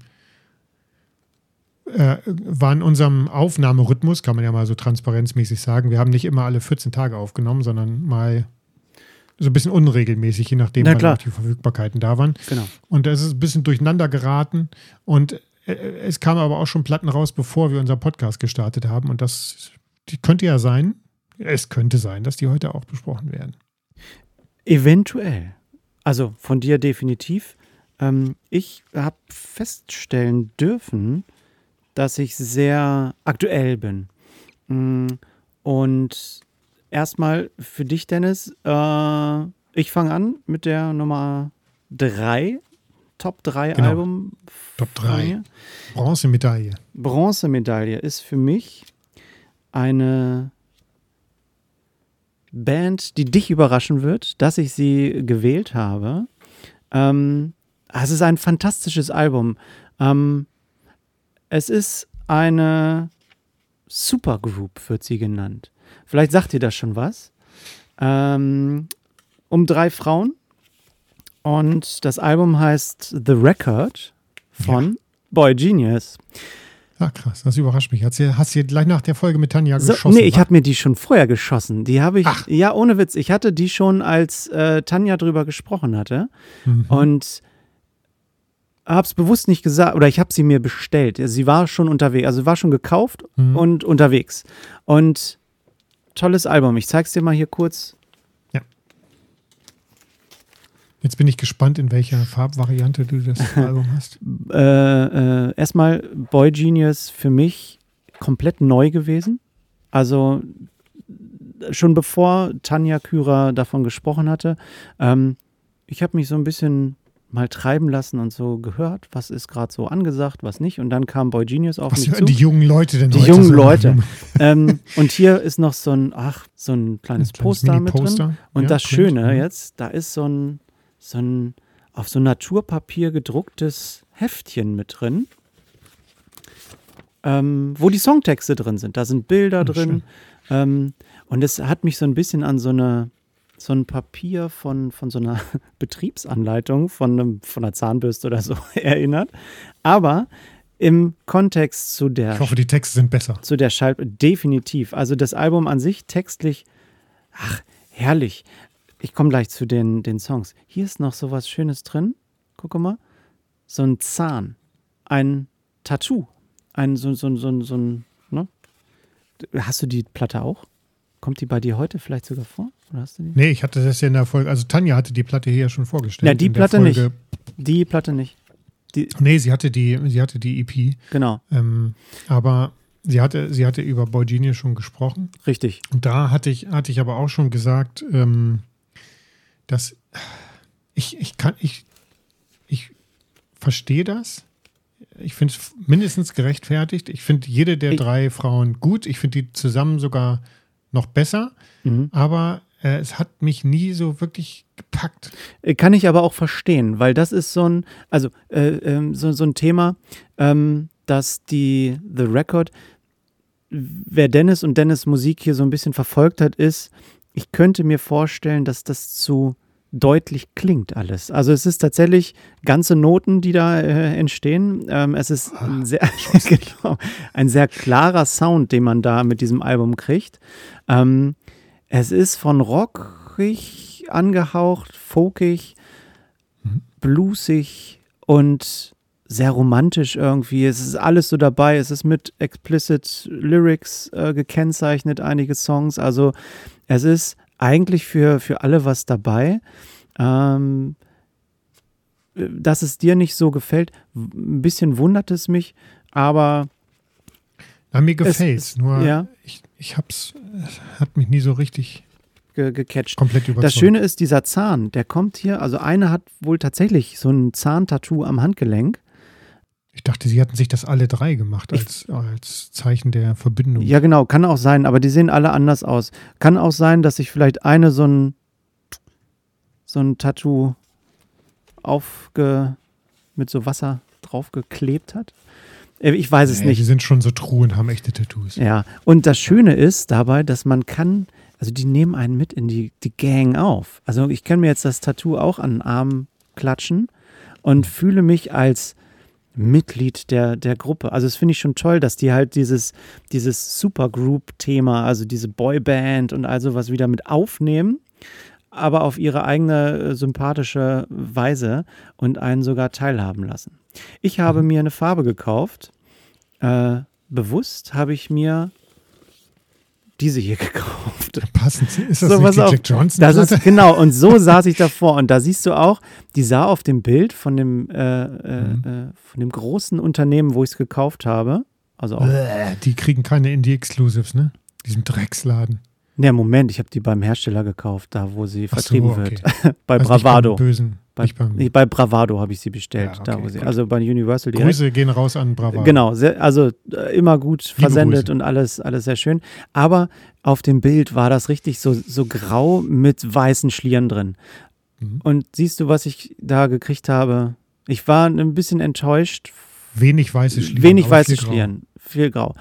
äh, war in unserem Aufnahmerhythmus, kann man ja mal so transparenzmäßig sagen. Wir haben nicht immer alle 14 Tage aufgenommen, sondern mal so ein bisschen unregelmäßig, je nachdem, wann die Verfügbarkeiten da waren. Genau. Und es ist ein bisschen durcheinander geraten und äh, es kamen aber auch schon Platten raus, bevor wir unseren Podcast gestartet haben. Und das könnte ja sein, es könnte sein, dass die heute auch besprochen werden. Eventuell. Also von dir definitiv. Ähm, ich habe feststellen dürfen, dass ich sehr aktuell bin. Mm, und erstmal für dich, Dennis, äh, ich fange an mit der Nummer 3. Top 3 genau. Album. Top 3. Bronzemedaille. Bronzemedaille ist für mich eine Band, die dich überraschen wird, dass ich sie gewählt habe. Ähm, es ist ein fantastisches Album. Ähm, Es ist eine Supergroup, wird sie genannt. Vielleicht sagt ihr das schon was. Ähm, um drei Frauen. Und das Album heißt The Record von ja. Boy Genius. Ach krass, das überrascht mich. Hast du, hast du gleich nach der Folge mit Tanja so, geschossen? Nee, ich habe mir die schon vorher geschossen. Die habe ich, Ach. ja, ohne Witz. Ich hatte die schon, als äh, Tanja drüber gesprochen hatte. Mhm. Und habe es bewusst nicht gesagt, oder ich habe sie mir bestellt. Sie war schon unterwegs, also war schon gekauft mhm. und unterwegs. Und tolles Album. Ich zeig's dir mal hier kurz. Ja. Jetzt bin ich gespannt, in welcher Farbvariante du das Album hast. Äh, äh, erstmal Boy Genius für mich komplett neu gewesen. Also schon bevor Tanja Kürer davon gesprochen hatte. Ähm, ich habe mich so ein bisschen mal treiben lassen und so gehört, was ist gerade so angesagt, was nicht. Und dann kam Boy Genius auf was mich hören zu. die jungen Leute denn Die jungen so Leute. ähm, und hier ist noch so ein, ach, so ein kleines, ein Poster mit drin. Und ja, das Schöne ja. jetzt, da ist so ein, so ein auf so Naturpapier gedrucktes Heftchen mit drin, ähm, wo die Songtexte drin sind. Da sind Bilder oh, drin. Ähm, und es hat mich so ein bisschen an so eine so ein Papier von, von so einer Betriebsanleitung von, einem, von einer Zahnbürste oder so erinnert. Aber im Kontext zu der. Ich hoffe, die Texte sind besser. Zu der Schall. Definitiv. Also das Album an sich textlich. Ach, herrlich. Ich komme gleich zu den, den Songs. Hier ist noch so was Schönes drin. Guck mal. So ein Zahn. Ein Tattoo. Ein so, so, so, so ein. Ne? Hast du die Platte auch? Kommt die bei dir heute vielleicht sogar vor? Oder hast du die? Nee, ich hatte das ja in der Folge. Also Tanja hatte die Platte hier ja schon vorgestellt. Ja, die Platte nicht. Die Platte nicht. Die nee, sie hatte die, sie hatte die EP. Genau. Ähm, aber sie hatte, sie hatte über Boy Genius schon gesprochen. Richtig. Und da hatte ich, hatte ich aber auch schon gesagt, ähm, dass ich, ich kann, ich, ich verstehe das. Ich finde es mindestens gerechtfertigt. Ich finde jede der ich, drei Frauen gut. Ich finde die zusammen sogar noch besser, mhm. aber äh, es hat mich nie so wirklich gepackt. Äh, kann ich aber auch verstehen, weil das ist so ein, also äh, ähm, so, so ein Thema, ähm, dass die The Record, wer Dennis und Dennis Musik hier so ein bisschen verfolgt hat, ist, ich könnte mir vorstellen, dass das zu deutlich klingt alles. Also es ist tatsächlich ganze Noten, die da äh, entstehen. Ähm, es ist ein sehr, genau, ein sehr klarer Sound, den man da mit diesem Album kriegt. Ähm, es ist von rockig angehaucht, folkig, mhm. bluesig und sehr romantisch irgendwie. Es ist alles so dabei. Es ist mit explicit Lyrics äh, gekennzeichnet, einige Songs. Also es ist eigentlich für, für alle was dabei. Ähm, dass es dir nicht so gefällt, ein bisschen wundert es mich, aber. Na, mir gefällt es, nur ja. ich, ich hab's, hat mich nie so richtig ge gecatcht. Komplett überzeugt. Das Schöne ist, dieser Zahn, der kommt hier, also eine hat wohl tatsächlich so ein Zahntattoo am Handgelenk. Ich dachte, sie hatten sich das alle drei gemacht als, als Zeichen der Verbindung. Ja, genau, kann auch sein, aber die sehen alle anders aus. Kann auch sein, dass sich vielleicht eine so ein, so ein Tattoo aufge, mit so Wasser draufgeklebt hat. Äh, ich weiß es nee, nicht. Die sind schon so Truhen, haben echte Tattoos. Ja, und das Schöne ist dabei, dass man kann, also die nehmen einen mit in die, die Gang auf. Also ich kann mir jetzt das Tattoo auch an den Arm klatschen und fühle mich als Mitglied der, der Gruppe. Also das finde ich schon toll, dass die halt dieses, dieses Supergroup-Thema, also diese Boyband und all sowas wieder mit aufnehmen, aber auf ihre eigene äh, sympathische Weise und einen sogar teilhaben lassen. Ich habe mhm. mir eine Farbe gekauft. Äh, bewusst habe ich mir diese hier gekauft. Passend. Ist das so, nicht die Jack Johnson? Das ist, genau, und so saß ich davor. Und da siehst du auch, die sah auf dem Bild von dem, äh, äh, mhm. äh, von dem großen Unternehmen, wo ich es gekauft habe. Also auch, die kriegen keine Indie-Exclusives, ne? Diesen Drecksladen. Ne, Moment, ich habe die beim Hersteller gekauft, da wo sie Ach vertrieben so, okay. wird. bei also Bravado. Bösen. Bei, nee, bei Bravado habe ich sie bestellt. Ja, okay, da, sie, also bei Universal direkt. Grüße gehen raus an Bravado. Genau, sehr, also äh, immer gut versendet und alles, alles sehr schön. Aber auf dem Bild war das richtig so, so grau mit weißen Schlieren drin. Mhm. Und siehst du, was ich da gekriegt habe? Ich war ein bisschen enttäuscht wenig weiße Schlieren. Wenig weiße viel Schlieren, viel grau.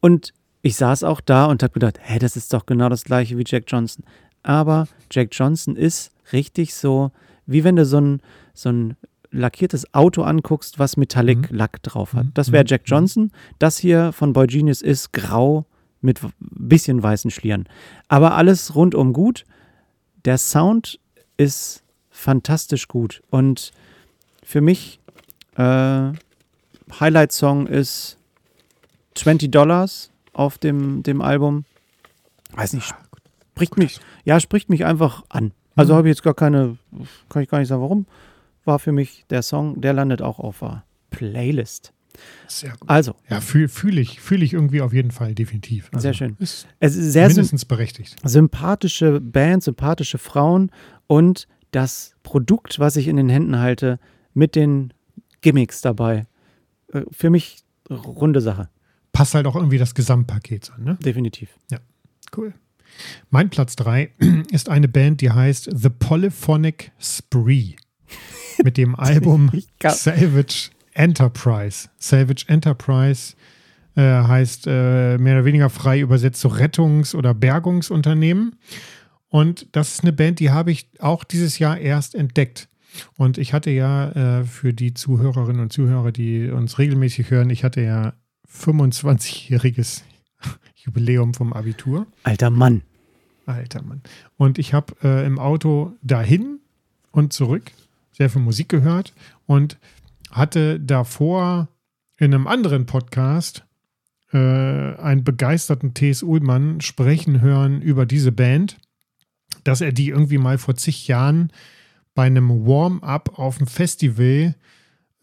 Und ich saß auch da und habe gedacht, hä, das ist doch genau das gleiche wie Jack Johnson. Aber Jack Johnson ist richtig so, wie wenn du so ein, so ein lackiertes Auto anguckst, was Metallic-Lack mhm. drauf hat. Das wäre mhm. Jack Johnson. Das hier von Boy Genius ist grau mit bisschen weißen Schlieren. Aber alles rundum gut. Der Sound ist fantastisch gut. Und für mich äh, Highlight-Song ist 20 Dollars auf dem, dem Album. Weiß nicht, spricht mich, ja, spricht mich einfach an. Also mhm. habe ich jetzt gar keine, kann ich gar nicht sagen, warum. War für mich der Song, der landet auch auf der Playlist. Sehr gut. Also. Ja, fühle fühl ich, fühl ich irgendwie auf jeden Fall, definitiv. Also sehr schön. Ist es ist sehr mindestens berechtigt. Sympathische Band, sympathische Frauen und das Produkt, was ich in den Händen halte, mit den Gimmicks dabei. Äh, für mich runde Sache. Passt halt auch irgendwie das Gesamtpaket an, ne? Definitiv. Ja, cool. Mein Platz 3 ist eine Band, die heißt The Polyphonic Spree. Mit dem Album Salvage Enterprise. Salvage Enterprise äh, heißt äh, mehr oder weniger frei übersetzt so Rettungs- oder Bergungsunternehmen. Und das ist eine Band, die habe ich auch dieses Jahr erst entdeckt. Und ich hatte ja äh, für die Zuhörerinnen und Zuhörer, die uns regelmäßig hören, ich hatte ja 25-jähriges Jubiläum vom Abitur. Alter Mann. Alter Mann. Und ich habe äh, im Auto dahin und zurück sehr viel Musik gehört und hatte davor in einem anderen Podcast äh, einen begeisterten T.S. Ullmann sprechen hören über diese Band, dass er die irgendwie mal vor zig Jahren bei einem Warm-up auf dem Festival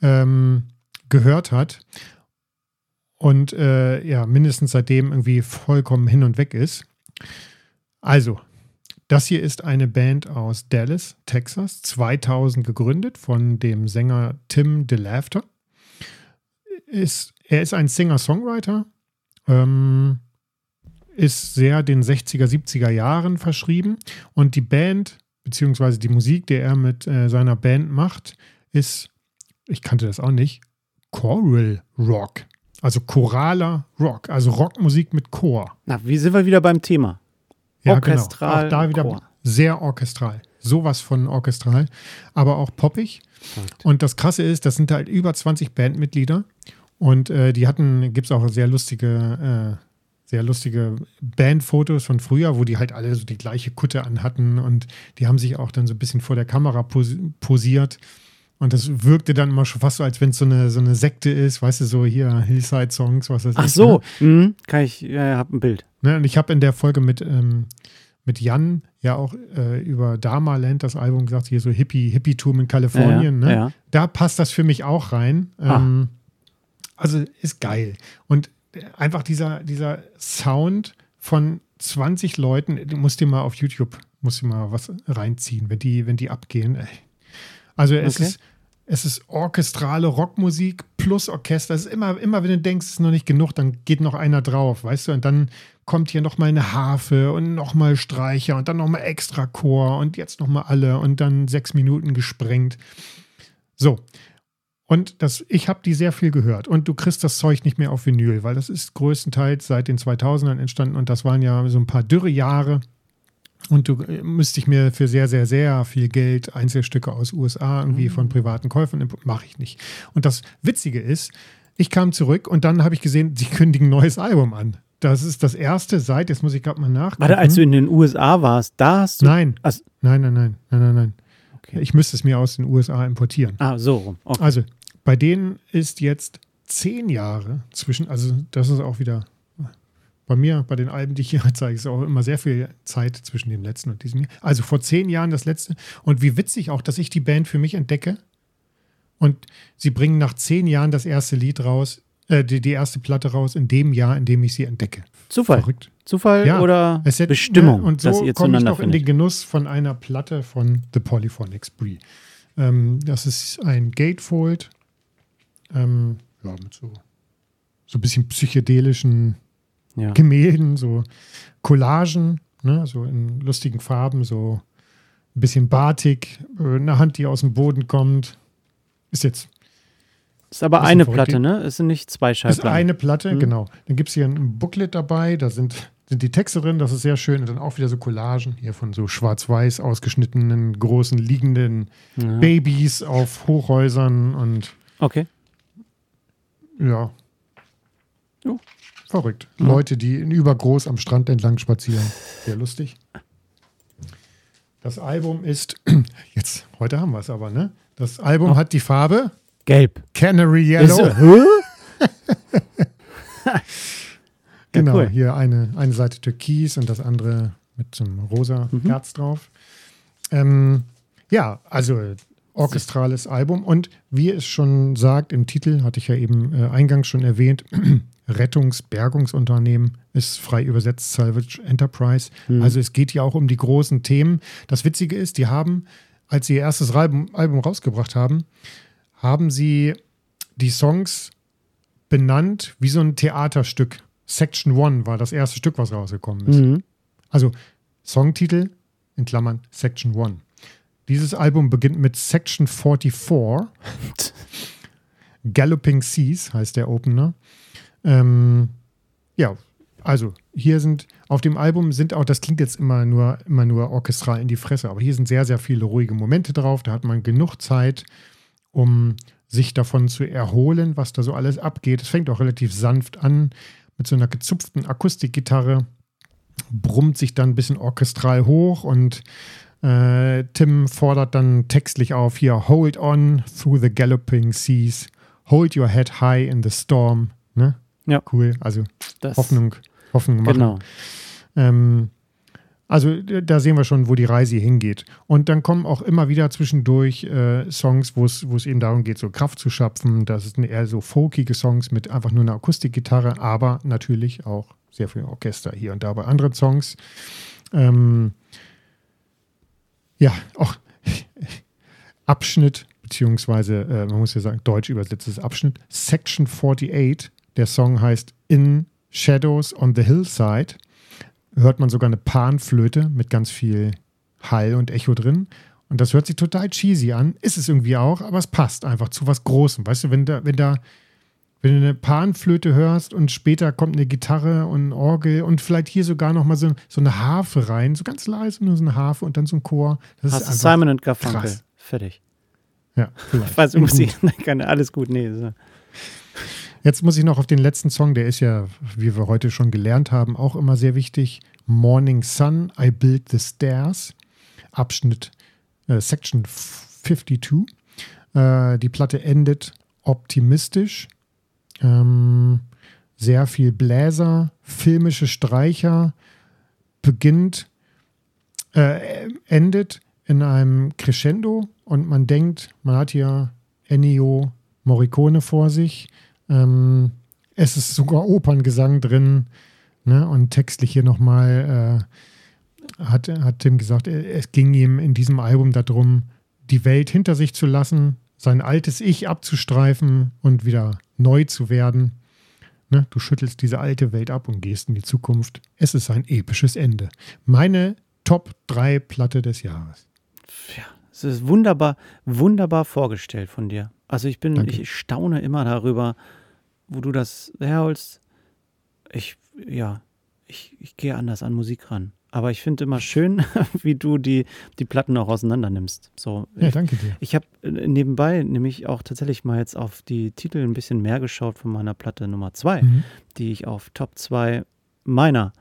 ähm, gehört hat und äh, ja, mindestens seitdem irgendwie vollkommen hin und weg ist. Also, das hier ist eine Band aus Dallas, Texas, 2000 gegründet von dem Sänger Tim DeLaughter. Ist, er ist ein Singer-Songwriter, ähm, ist sehr den 60er, 70er Jahren verschrieben und die Band, beziehungsweise die Musik, die er mit äh, seiner Band macht, ist, ich kannte das auch nicht, Choral Rock. Also choraler Rock, also Rockmusik mit Chor. Na, wie sind wir wieder beim Thema? Ja, orchestral. Genau. Auch da wieder Chor. sehr orchestral. Sowas von orchestral, aber auch poppig. Right. Und das Krasse ist, das sind halt über 20 Bandmitglieder. Und äh, die hatten, gibt es auch sehr lustige, äh, sehr lustige Bandfotos von früher, wo die halt alle so die gleiche Kutte anhatten und die haben sich auch dann so ein bisschen vor der Kamera pos posiert. Und das wirkte dann immer schon fast so, als wenn es so eine, so eine Sekte ist, weißt du, so hier Hillside-Songs, was das Ach ist. Ach so, ne? mhm. kann ich, ja, hab ein Bild. Ne? Und ich habe in der Folge mit, ähm, mit Jan ja auch äh, über Damaland das Album gesagt, hier so Hippie, Hippie-Tum in Kalifornien. Ja, ne? ja. Da passt das für mich auch rein. Ah. Ähm, also ist geil. Und einfach dieser, dieser Sound von 20 Leuten, du musst dir mal auf YouTube, musst dir mal was reinziehen, wenn die, wenn die abgehen. Also es okay. ist es ist orchestrale Rockmusik plus Orchester. Es ist immer, immer, wenn du denkst, es ist noch nicht genug, dann geht noch einer drauf, weißt du? Und dann kommt hier nochmal eine Harfe und nochmal Streicher und dann nochmal extra Chor und jetzt nochmal alle und dann sechs Minuten gesprengt. So. Und das, ich habe die sehr viel gehört. Und du kriegst das Zeug nicht mehr auf Vinyl, weil das ist größtenteils seit den 2000ern entstanden und das waren ja so ein paar dürre Jahre. Und du äh, müsste ich mir für sehr, sehr, sehr viel Geld Einzelstücke aus USA irgendwie mhm. von privaten Käufern, mache ich nicht. Und das Witzige ist, ich kam zurück und dann habe ich gesehen, sie kündigen ein neues Album an. Das ist das erste seit, jetzt muss ich gerade mal nach. Warte, als du in den USA warst, da hast du. Nein. Also, nein, nein, nein, nein, nein, nein. Okay. Ich müsste es mir aus den USA importieren. Ah, so. Okay. Also, bei denen ist jetzt zehn Jahre zwischen, also das ist auch wieder bei mir, bei den Alben, die ich hier zeige, ist auch immer sehr viel Zeit zwischen dem letzten und diesem hier. Also vor zehn Jahren das letzte. Und wie witzig auch, dass ich die Band für mich entdecke. Und sie bringen nach zehn Jahren das erste Lied raus, äh, die, die erste Platte raus, in dem Jahr, in dem ich sie entdecke. Zufall. Verrückt. Zufall ja, oder hätte, Bestimmung, ne, und so dass ihr komme ich noch findet. in den Genuss von einer Platte von The Polyphonic Spree. Ähm, das ist ein Gatefold. Ähm, ja, mit so, so ein bisschen psychedelischen ja. Gemälden, so Collagen, ne, so in lustigen Farben, so ein bisschen Batik, äh, eine Hand, die aus dem Boden kommt. Ist jetzt Ist aber eine Platte, ne? Es sind nicht zwei Schallplatten. Ist eine Platte, mhm. genau. Dann gibt es hier ein Booklet dabei, da sind, sind die Texte drin, das ist sehr schön. Und dann auch wieder so Collagen hier von so schwarz-weiß ausgeschnittenen, großen, liegenden ja. Babys auf Hochhäusern und. Okay. Ja. Oh. Verrückt. Ja. Leute, die übergroß am Strand entlang spazieren. Sehr lustig. Das Album ist, jetzt, heute haben wir es aber, ne? Das Album oh. hat die Farbe Gelb. Canary Yellow. Genau, ja, cool. hier eine, eine Seite Türkis und das andere mit so einem rosa mhm. Herz drauf. Ähm, ja, also orchestrales Album und wie es schon sagt im Titel, hatte ich ja eben äh, eingangs schon erwähnt, Rettungs-Bergungsunternehmen ist frei übersetzt Salvage Enterprise. Mhm. Also es geht ja auch um die großen Themen. Das Witzige ist, die haben, als sie ihr erstes Album, Album rausgebracht haben, haben sie die Songs benannt wie so ein Theaterstück. Section One war das erste Stück, was rausgekommen ist. Mhm. Also Songtitel in Klammern Section One. Dieses Album beginnt mit Section 44. Galloping Seas heißt der Opener. Ähm, ja, also hier sind auf dem Album sind auch, das klingt jetzt immer nur, immer nur orchestral in die Fresse, aber hier sind sehr, sehr viele ruhige Momente drauf. Da hat man genug Zeit, um sich davon zu erholen, was da so alles abgeht. Es fängt auch relativ sanft an mit so einer gezupften Akustikgitarre, brummt sich dann ein bisschen orchestral hoch und äh, Tim fordert dann textlich auf hier, hold on through the galloping seas, hold your head high in the storm. Ne? Ja. Cool. Also das Hoffnung, Hoffnung machen. Genau. Ähm, also da sehen wir schon, wo die Reise hingeht. Und dann kommen auch immer wieder zwischendurch äh, Songs, wo es eben darum geht, so Kraft zu schöpfen. Das sind eher so folkige Songs mit einfach nur einer Akustikgitarre, aber natürlich auch sehr viel Orchester hier und da bei anderen Songs. Ähm, ja, auch Abschnitt, beziehungsweise äh, man muss ja sagen, deutsch übersetztes Abschnitt, Section 48 der Song heißt In Shadows on the Hillside. Hört man sogar eine Panflöte mit ganz viel Hall und Echo drin. Und das hört sich total cheesy an. Ist es irgendwie auch, aber es passt einfach zu was Großem. Weißt du, wenn da, wenn da, wenn du eine Panflöte hörst und später kommt eine Gitarre und ein Orgel und vielleicht hier sogar nochmal so, so eine Harfe rein, so ganz leise, nur so eine Harfe und dann so ein Chor. Das Hast ist Simon und Garfunkel. Krass. Fertig. Ja, vielleicht. Ich weiß, Musik, alles gut, nee. So. Jetzt muss ich noch auf den letzten Song, der ist ja, wie wir heute schon gelernt haben, auch immer sehr wichtig. Morning Sun, I Build the Stairs, Abschnitt äh, Section 52. Äh, die Platte endet optimistisch. Ähm, sehr viel Bläser, filmische Streicher, beginnt, äh, endet in einem Crescendo und man denkt, man hat hier Ennio Morricone vor sich. Ähm, es ist sogar Operngesang drin. Ne? Und textlich hier nochmal äh, hat, hat Tim gesagt, äh, es ging ihm in diesem Album darum, die Welt hinter sich zu lassen, sein altes Ich abzustreifen und wieder neu zu werden. Ne? Du schüttelst diese alte Welt ab und gehst in die Zukunft. Es ist ein episches Ende. Meine Top 3 Platte des Jahres. Ja, es ist wunderbar, wunderbar vorgestellt von dir. Also ich bin, Danke. ich staune immer darüber, wo du das herholst. Ich, ja, ich, ich gehe anders an Musik ran. Aber ich finde immer schön, wie du die, die Platten auch auseinander nimmst. So, ja, danke dir. Ich habe äh, nebenbei nämlich auch tatsächlich mal jetzt auf die Titel ein bisschen mehr geschaut von meiner Platte Nummer 2, mhm. die ich auf Top 2 meiner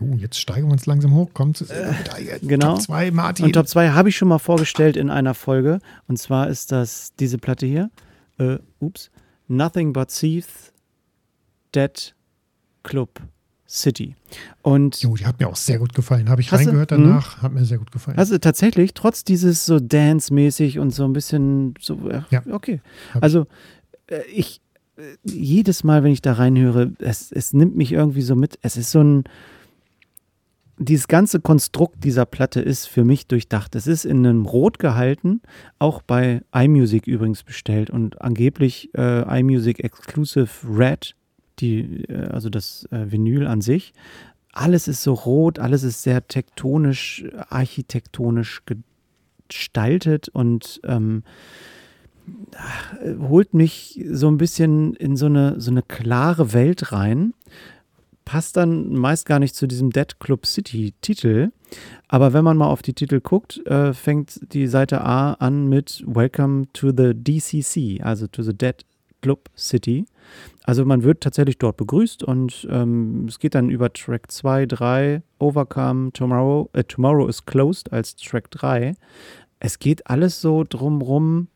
Jo, jetzt steigen wir uns langsam hoch. Kommt äh, genau. Top 2, Martin. Und Top 2 habe ich schon mal vorgestellt in einer Folge. Und zwar ist das diese Platte hier. Äh, ups. Nothing But Thieves Dead Club City. Und jo, die hat mir auch sehr gut gefallen. Habe ich reingehört du, danach, hm? hat mir sehr gut gefallen. Also tatsächlich, trotz dieses so Dance-mäßig und so ein bisschen so, ja, okay. Also äh, ich, äh, jedes Mal, wenn ich da reinhöre, es, es nimmt mich irgendwie so mit. Es ist so ein, dieses ganze Konstrukt dieser Platte ist für mich durchdacht. Es ist in einem Rot gehalten, auch bei iMusic übrigens bestellt und angeblich äh, iMusic Exclusive Red, die, äh, also das äh, Vinyl an sich. Alles ist so rot, alles ist sehr tektonisch, architektonisch gestaltet und ähm, holt mich so ein bisschen in so eine, so eine klare Welt rein. Passt dann meist gar nicht zu diesem Dead Club City Titel. Aber wenn man mal auf die Titel guckt, äh, fängt die Seite A an mit Welcome to the DCC, also to the Dead Club City. Also man wird tatsächlich dort begrüßt und ähm, es geht dann über Track 2, 3, Overcome, Tomorrow, äh, Tomorrow is Closed als Track 3. Es geht alles so drumrum,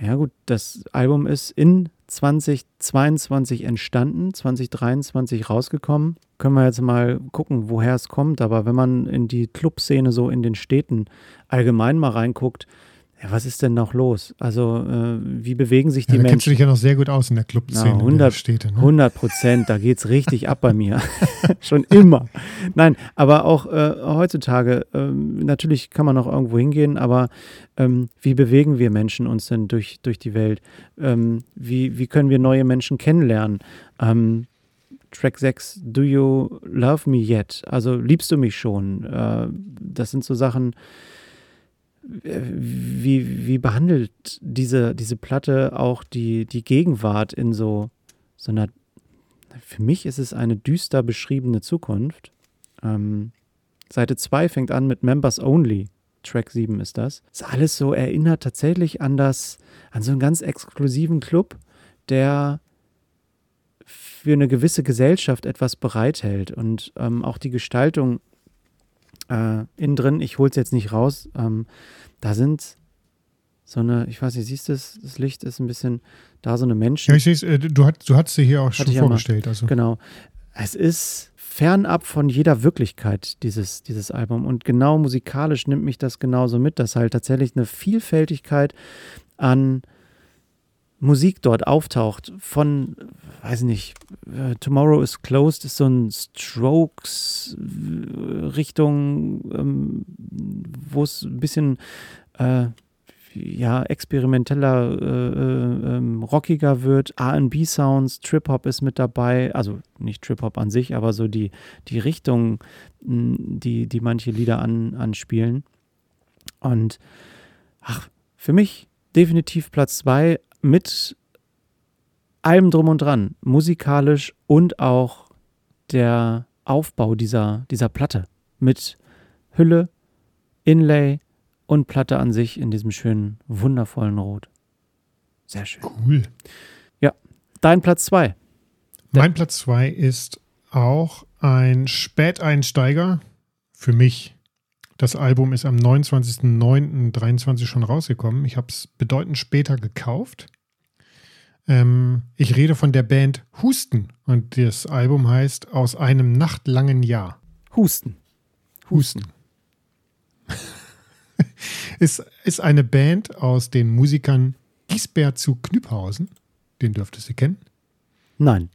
ja gut, das Album ist in 2022 entstanden, 2023 rausgekommen. Können wir jetzt mal gucken, woher es kommt. Aber wenn man in die Clubszene so in den Städten allgemein mal reinguckt, ja, was ist denn noch los? Also, äh, wie bewegen sich die ja, da Menschen? kennst du dich ja noch sehr gut aus in der Clubszene. Ja, 100, Städte, ne? 100 Prozent, da geht es richtig ab bei mir. Schon immer. Nein, aber auch äh, heutzutage, äh, natürlich kann man noch irgendwo hingehen, aber ähm, wie bewegen wir Menschen uns denn durch, durch die Welt? Ähm, wie, wie können wir neue Menschen kennenlernen? Ähm, Track 6, Do You Love Me Yet? Also, liebst du mich schon? Äh, das sind so Sachen, wie, wie behandelt diese, diese Platte auch die, die Gegenwart in so, so einer, für mich ist es eine düster beschriebene Zukunft. Ähm, Seite 2 fängt an mit Members Only. Track 7 ist das. Das alles so, erinnert tatsächlich an das, an so einen ganz exklusiven Club, der für eine gewisse Gesellschaft etwas bereithält. Und ähm, auch die Gestaltung äh, innen drin, ich hole es jetzt nicht raus, ähm, da sind so eine, ich weiß nicht, siehst du das, das Licht ist ein bisschen da, so eine Menschen. Ja, ich sehe es, äh, du, hat, du hast sie hier auch schon vorgestellt. Also. Genau. Es ist fernab von jeder Wirklichkeit, dieses, dieses Album. Und genau musikalisch nimmt mich das genauso mit, dass halt tatsächlich eine Vielfältigkeit an Musik dort auftaucht, von, weiß nicht, uh, Tomorrow is Closed ist so ein Strokes-Richtung, äh, ähm, wo es ein bisschen äh, ja, experimenteller, äh, äh, ähm, rockiger wird. RB-Sounds, Trip-Hop ist mit dabei. Also nicht Trip-Hop an sich, aber so die, die Richtung, die, die manche Lieder an, anspielen. Und ach, für mich definitiv Platz zwei mit allem drum und dran, musikalisch und auch der Aufbau dieser, dieser Platte mit Hülle, Inlay und Platte an sich in diesem schönen, wundervollen Rot. Sehr schön. Cool. Ja, dein Platz zwei. Mein Platz zwei ist auch ein Späteinsteiger für mich. Das Album ist am 29.09.23 schon rausgekommen. Ich habe es bedeutend später gekauft. Ähm, ich rede von der Band Husten und das Album heißt Aus einem nachtlangen Jahr. Husten. Husten. ist, ist eine Band aus den Musikern Gisbert zu Knüpphausen. Den dürftest du kennen. Nein.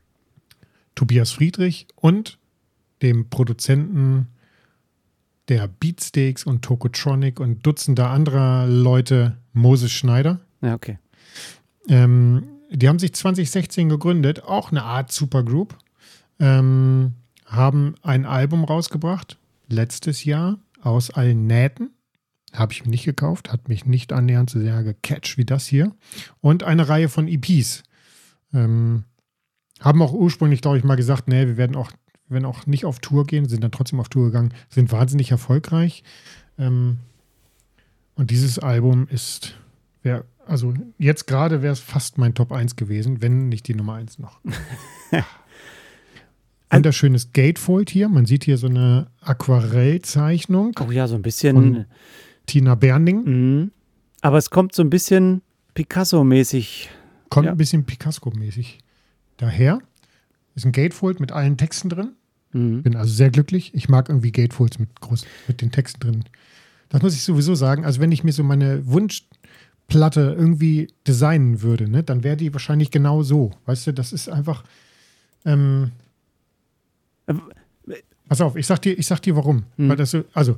Tobias Friedrich und dem Produzenten der Beatsteaks und Tokotronic und Dutzender anderer Leute, Moses Schneider. Ja, okay. Ähm, die haben sich 2016 gegründet, auch eine Art Supergroup. Ähm, haben ein Album rausgebracht, letztes Jahr, aus allen Nähten. Habe ich mir nicht gekauft, hat mich nicht annähernd so sehr gecatcht wie das hier. Und eine Reihe von EPs. Ähm, haben auch ursprünglich, glaube ich, mal gesagt, nee, wir werden auch, werden auch nicht auf Tour gehen, sind dann trotzdem auf Tour gegangen, sind wahnsinnig erfolgreich. Ähm, und dieses Album ist, wer also jetzt gerade wäre es fast mein Top 1 gewesen, wenn nicht die Nummer 1 noch. Wunderschönes Gatefold hier. Man sieht hier so eine Aquarellzeichnung. Oh ja, so ein bisschen. Tina Berning. Mhm. Aber es kommt so ein bisschen Picasso-mäßig. Kommt ja. ein bisschen Picasso-mäßig daher. Ist ein Gatefold mit allen Texten drin. Mhm. Bin also sehr glücklich. Ich mag irgendwie Gatefolds mit, groß, mit den Texten drin. Das muss ich sowieso sagen. Also, wenn ich mir so meine Wunsch, Platte irgendwie designen würde, ne, dann wäre die wahrscheinlich genau so. Weißt du, das ist einfach. Ähm, pass auf, ich sag dir, ich sag dir warum. Mhm. Weil das so, also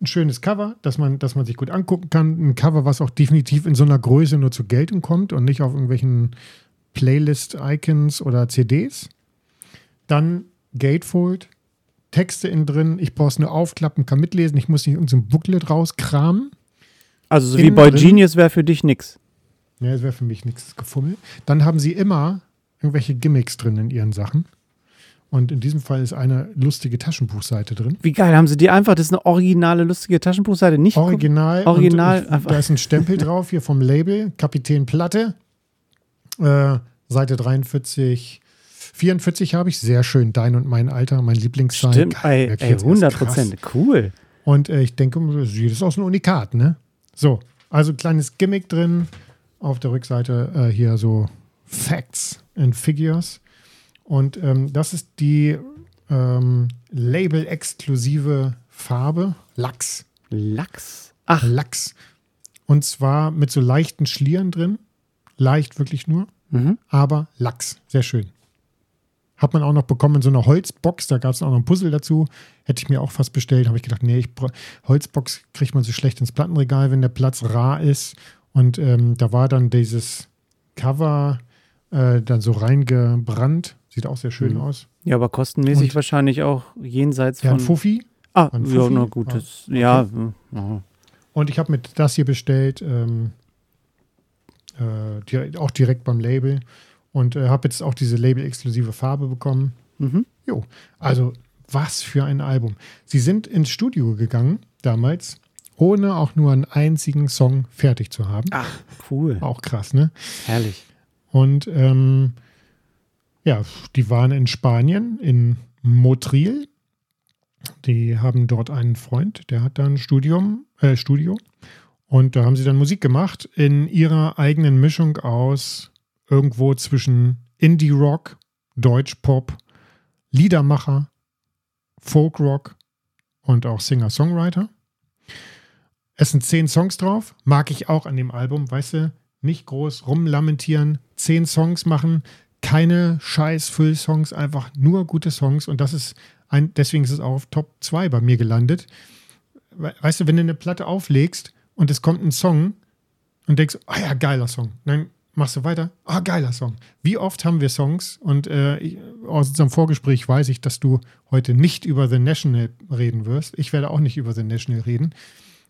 ein schönes Cover, dass man, dass man sich gut angucken kann. Ein Cover, was auch definitiv in so einer Größe nur zur Geltung kommt und nicht auf irgendwelchen Playlist-Icons oder CDs. Dann Gatefold, Texte innen drin. Ich brauche es nur aufklappen, kann mitlesen. Ich muss nicht irgendein Booklet rauskramen. Also so wie Boy drin. Genius wäre für dich nix. Ja, das wäre für mich nichts Gefummel. Dann haben sie immer irgendwelche Gimmicks drin in ihren Sachen. Und in diesem Fall ist eine lustige Taschenbuchseite drin. Wie geil, haben sie die einfach, das ist eine originale lustige Taschenbuchseite, nicht Original. Original. Und, da ist ein Stempel drauf hier vom Label, Kapitän Platte. Äh, Seite 43, 44 habe ich. Sehr schön, dein und mein Alter, mein Lieblingszeit. Stimmt, ey, ey 100 Prozent, cool. Und äh, ich denke, das ist aus einem Unikat, ne? So, also kleines Gimmick drin. Auf der Rückseite äh, hier so Facts and Figures. Und ähm, das ist die ähm, Label-exklusive Farbe Lachs. Lachs? Ach. Lachs. Und zwar mit so leichten Schlieren drin. Leicht wirklich nur. Mhm. Aber Lachs. Sehr schön. Hat man auch noch bekommen in so einer Holzbox. Da gab es auch noch ein Puzzle dazu. Hätte ich mir auch fast bestellt. Habe ich gedacht, nee, ich Holzbox kriegt man so schlecht ins Plattenregal, wenn der Platz rar ist. Und ähm, da war dann dieses Cover äh, dann so reingebrannt Sieht auch sehr schön mhm. aus. Ja, aber kostenmäßig und, wahrscheinlich auch jenseits ja, von. Ja, Fuffi. Ah, ein Fuffi. ja, na gut. Das, ah, okay. Ja. ja. Und ich habe mir das hier bestellt, ähm, äh, direkt, auch direkt beim Label. Und äh, habe jetzt auch diese Label-exklusive Farbe bekommen. Mhm. Jo, also was für ein Album. Sie sind ins Studio gegangen damals, ohne auch nur einen einzigen Song fertig zu haben. Ach, cool. Auch krass, ne? Herrlich. Und ähm, ja, die waren in Spanien, in Motril. Die haben dort einen Freund, der hat da ein Studium, äh, Studio. Und da haben sie dann Musik gemacht in ihrer eigenen Mischung aus irgendwo zwischen Indie-Rock, Deutsch-Pop, Liedermacher, Folk-Rock und auch Singer-Songwriter. Es sind zehn Songs drauf, mag ich auch an dem Album, weißt du, nicht groß rumlamentieren, zehn Songs machen, keine scheiß Füllsongs, einfach nur gute Songs und das ist ein, deswegen ist es auch auf Top 2 bei mir gelandet. Weißt du, wenn du eine Platte auflegst und es kommt ein Song und denkst, ah oh ja, geiler Song. Dann machst du weiter, ah, geiler Song. Wie oft haben wir Songs und äh, aus unserem Vorgespräch weiß ich, dass du heute nicht über The National reden wirst. Ich werde auch nicht über The National reden.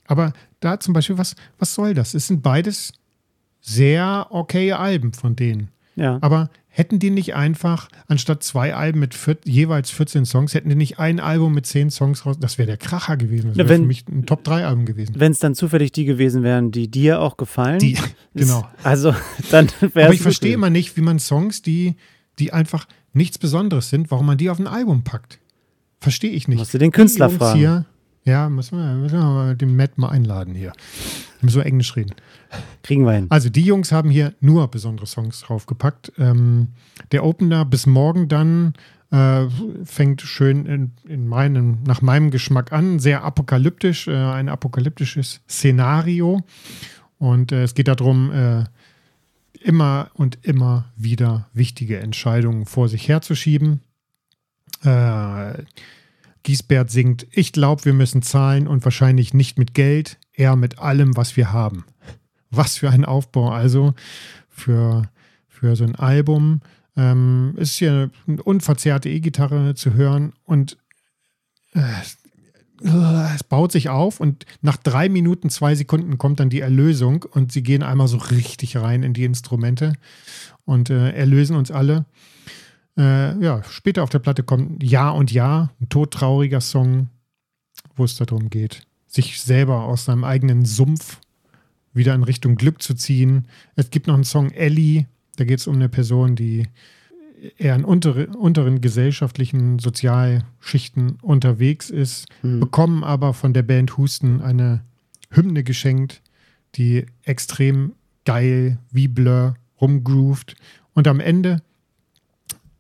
Aber da zum Beispiel, was, was soll das? Es sind beides sehr okay Alben von denen. Ja. Aber hätten die nicht einfach, anstatt zwei Alben mit vier, jeweils 14 Songs, hätten die nicht ein Album mit 10 Songs raus? Das wäre der Kracher gewesen. Das wäre für mich ein Top-3-Album gewesen. Wenn es dann zufällig die gewesen wären, die dir auch gefallen. Die, genau. also, dann wäre Aber ich verstehe immer nicht, wie man Songs, die, die einfach nichts Besonderes sind, warum man die auf ein Album packt. Verstehe ich nicht. Musst du den Künstler fragen. Hier, ja, müssen wir, müssen wir mal den Matt mal einladen hier. Wir müssen so Englisch reden. Kriegen wir hin. Also die Jungs haben hier nur besondere Songs draufgepackt. Ähm, der Opener bis morgen dann äh, fängt schön in, in meinem, nach meinem Geschmack an, sehr apokalyptisch, äh, ein apokalyptisches Szenario. Und äh, es geht darum, äh, immer und immer wieder wichtige Entscheidungen vor sich herzuschieben. Äh, Giesbert singt, ich glaube, wir müssen zahlen und wahrscheinlich nicht mit Geld, eher mit allem, was wir haben. Was für ein Aufbau also für, für so ein Album. Ähm, ist hier eine unverzerrte E-Gitarre zu hören und äh, es baut sich auf und nach drei Minuten, zwei Sekunden kommt dann die Erlösung und sie gehen einmal so richtig rein in die Instrumente und äh, erlösen uns alle. Äh, ja, später auf der Platte kommt Ja und Ja, ein todtrauriger Song, wo es darum geht, sich selber aus seinem eigenen Sumpf wieder in Richtung Glück zu ziehen. Es gibt noch einen Song Ellie, da geht es um eine Person, die eher in untere, unteren gesellschaftlichen Sozialschichten unterwegs ist, mhm. bekommen aber von der Band Husten eine Hymne geschenkt, die extrem geil wie Blur rumgroovt. Und am Ende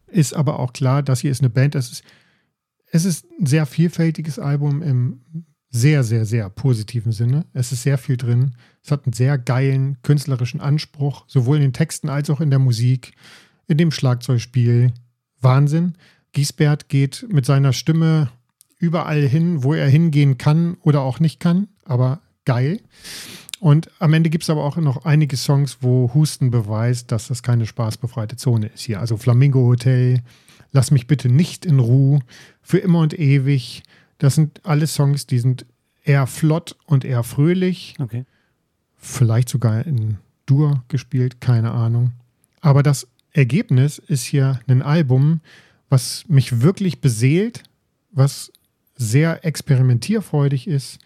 ist aber auch klar, das hier ist eine Band, das ist, es ist ein sehr vielfältiges Album im sehr, sehr, sehr positiven Sinne. Es ist sehr viel drin. Es hat einen sehr geilen künstlerischen Anspruch, sowohl in den Texten als auch in der Musik, in dem Schlagzeugspiel. Wahnsinn. Giesbert geht mit seiner Stimme überall hin, wo er hingehen kann oder auch nicht kann, aber geil. Und am Ende gibt es aber auch noch einige Songs, wo Husten beweist, dass das keine spaßbefreite Zone ist hier. Also Flamingo Hotel, Lass mich bitte nicht in Ruhe, Für immer und ewig. Das sind alle Songs, die sind eher flott und eher fröhlich. Okay. Vielleicht sogar in Dur gespielt, keine Ahnung. Aber das Ergebnis ist hier ein Album, was mich wirklich beseelt, was sehr experimentierfreudig ist,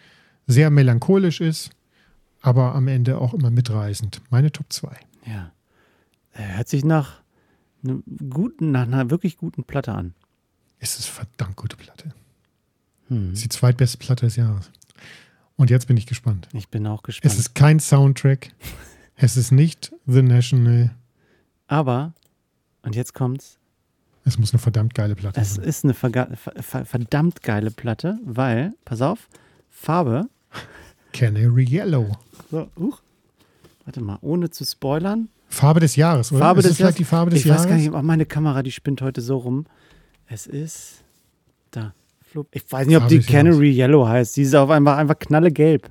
sehr melancholisch ist, aber am Ende auch immer mitreißend. Meine Top 2. Ja. Er hört sich nach, einem guten, nach einer wirklich guten Platte an. Es ist eine verdammt gute Platte. Hm. ist die zweitbeste Platte des Jahres. Und jetzt bin ich gespannt. Ich bin auch gespannt. Es ist kein Soundtrack. es ist nicht The National. Aber, und jetzt kommt's. Es muss eine verdammt geile Platte es sein. Es ist eine verdammt geile Platte, weil, pass auf, Farbe. Canary Yellow. So, uh, warte mal, ohne zu spoilern. Farbe des Jahres, oder? Farbe ist des Jahres. die Farbe des ich Jahres? Ich weiß gar nicht, aber meine Kamera, die spinnt heute so rum. Es ist da. Ich weiß nicht, ob Farbe die Canary Yellow heißt. Sie ist auf einmal einfach knallegelb.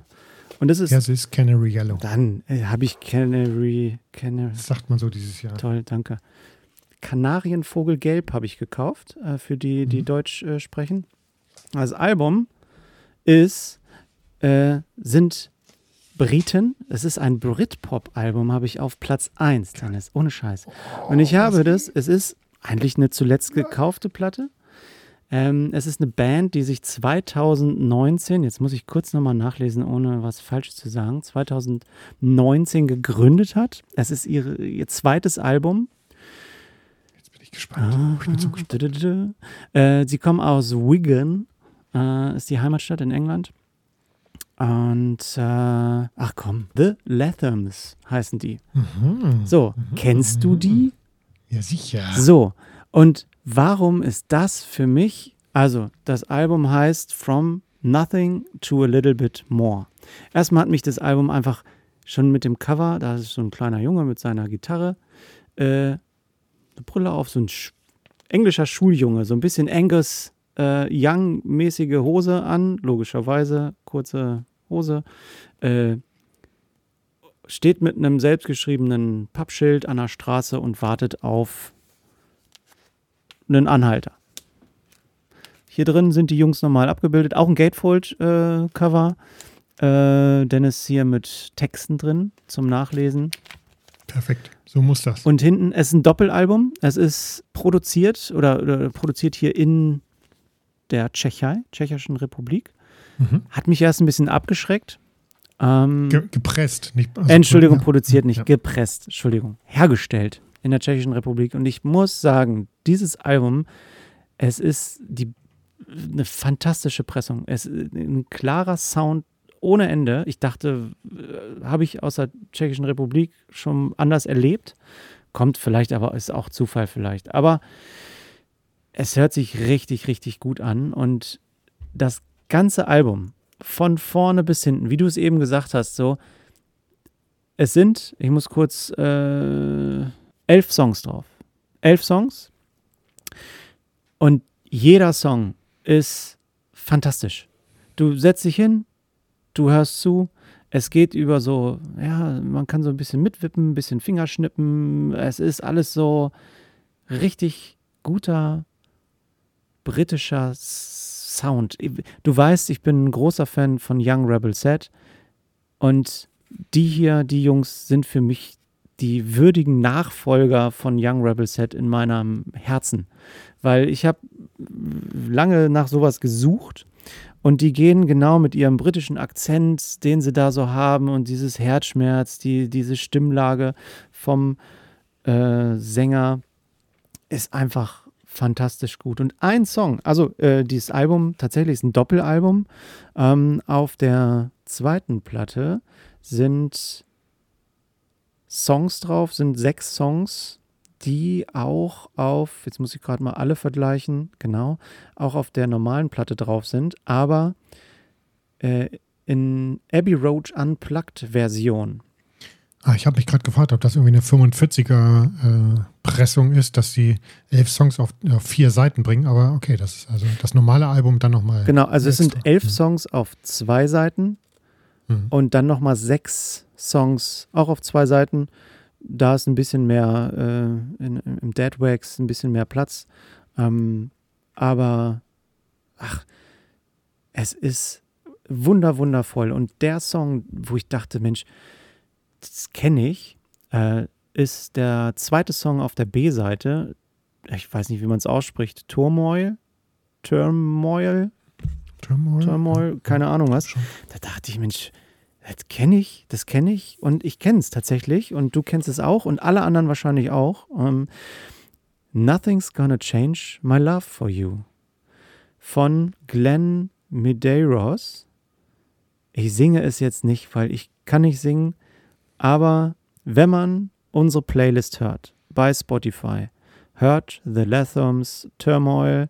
Und das ist. Ja, sie ist Canary Yellow. Dann äh, habe ich Canary, Canary. Das sagt man so dieses Jahr. Toll, danke. Kanarienvogelgelb habe ich gekauft, äh, für die, die mhm. Deutsch äh, sprechen. Das Album ist, äh, sind Briten. Es ist ein Britpop-Album, habe ich auf Platz 1, Dennis, ohne Scheiß. Und ich habe das, es ist eigentlich eine zuletzt gekaufte Platte. Ähm, es ist eine Band, die sich 2019, jetzt muss ich kurz nochmal nachlesen, ohne was Falsches zu sagen, 2019 gegründet hat. Es ist ihre, ihr zweites Album. Jetzt bin ich gespannt. Ah, ich bin so gespannt. Äh, sie kommen aus Wigan, äh, ist die Heimatstadt in England. Und, äh, ach komm, The Lathams heißen die. Mhm. So, kennst du die? Ja, sicher. So, und warum ist das für mich? Also, das Album heißt From Nothing to a Little Bit More. Erstmal hat mich das Album einfach schon mit dem Cover, da ist so ein kleiner Junge mit seiner Gitarre, äh, eine Brille auf, so ein Sch englischer Schuljunge, so ein bisschen Angus äh, Young-mäßige Hose an, logischerweise, kurze Hose, äh, steht mit einem selbstgeschriebenen Pappschild an der Straße und wartet auf einen Anhalter. Hier drin sind die Jungs normal abgebildet. Auch ein Gatefold-Cover. Äh, Dennis hier mit Texten drin zum Nachlesen. Perfekt, so muss das. Und hinten, es ist ein Doppelalbum. Es ist produziert oder, oder produziert hier in der Tschechei, Tschechischen Republik. Mhm. Hat mich erst ein bisschen abgeschreckt. Ähm, Ge gepresst, nicht. Also Entschuldigung, ja. produziert, nicht ja. gepresst. Entschuldigung, hergestellt in der Tschechischen Republik. Und ich muss sagen, dieses Album, es ist die, eine fantastische Pressung. Es ist ein klarer Sound ohne Ende. Ich dachte, äh, habe ich aus der Tschechischen Republik schon anders erlebt. Kommt vielleicht, aber ist auch Zufall vielleicht. Aber es hört sich richtig, richtig gut an. Und das ganze Album, von vorne bis hinten, wie du es eben gesagt hast, so, es sind, ich muss kurz äh, elf Songs drauf. Elf Songs. Und jeder Song ist fantastisch. Du setzt dich hin, du hörst zu. Es geht über so, ja, man kann so ein bisschen mitwippen, ein bisschen Fingerschnippen. Es ist alles so richtig guter britischer Sound. Du weißt, ich bin ein großer Fan von Young Rebel Set. Und die hier, die Jungs, sind für mich die würdigen Nachfolger von Young Rebel Set in meinem Herzen. Weil ich habe lange nach sowas gesucht und die gehen genau mit ihrem britischen Akzent, den sie da so haben und dieses Herzschmerz, die, diese Stimmlage vom äh, Sänger ist einfach fantastisch gut. Und ein Song, also äh, dieses Album tatsächlich ist ein Doppelalbum. Ähm, auf der zweiten Platte sind Songs drauf, sind sechs Songs, die auch auf, jetzt muss ich gerade mal alle vergleichen, genau, auch auf der normalen Platte drauf sind, aber äh, in Abbey Road Unplugged Version. Ah, ich habe mich gerade gefragt, ob das irgendwie eine 45er äh, ist, dass sie elf Songs auf, auf, vier Seiten bringen, aber okay, das ist also das normale Album dann nochmal. Genau, also extra. es sind elf mhm. Songs auf zwei Seiten mhm. und dann nochmal sechs Songs auch auf zwei Seiten. Da ist ein bisschen mehr äh, in, im Deadwax, ein bisschen mehr Platz. Ähm, aber ach, es ist wunder, wundervoll. Und der Song, wo ich dachte, Mensch, das kenne ich, äh, ist der zweite Song auf der B-Seite. Ich weiß nicht, wie man es ausspricht. Turmoil? Turmoil? Turmoil? Turmoil? Keine Ahnung was. Da dachte ich, Mensch, das kenne ich, das kenne ich und ich kenne es tatsächlich und du kennst es auch und alle anderen wahrscheinlich auch. Ähm, Nothing's Gonna Change My Love for You von Glenn Medeiros. Ich singe es jetzt nicht, weil ich kann nicht singen, aber wenn man unsere Playlist hört bei Spotify, hört The Lathoms Turmoil,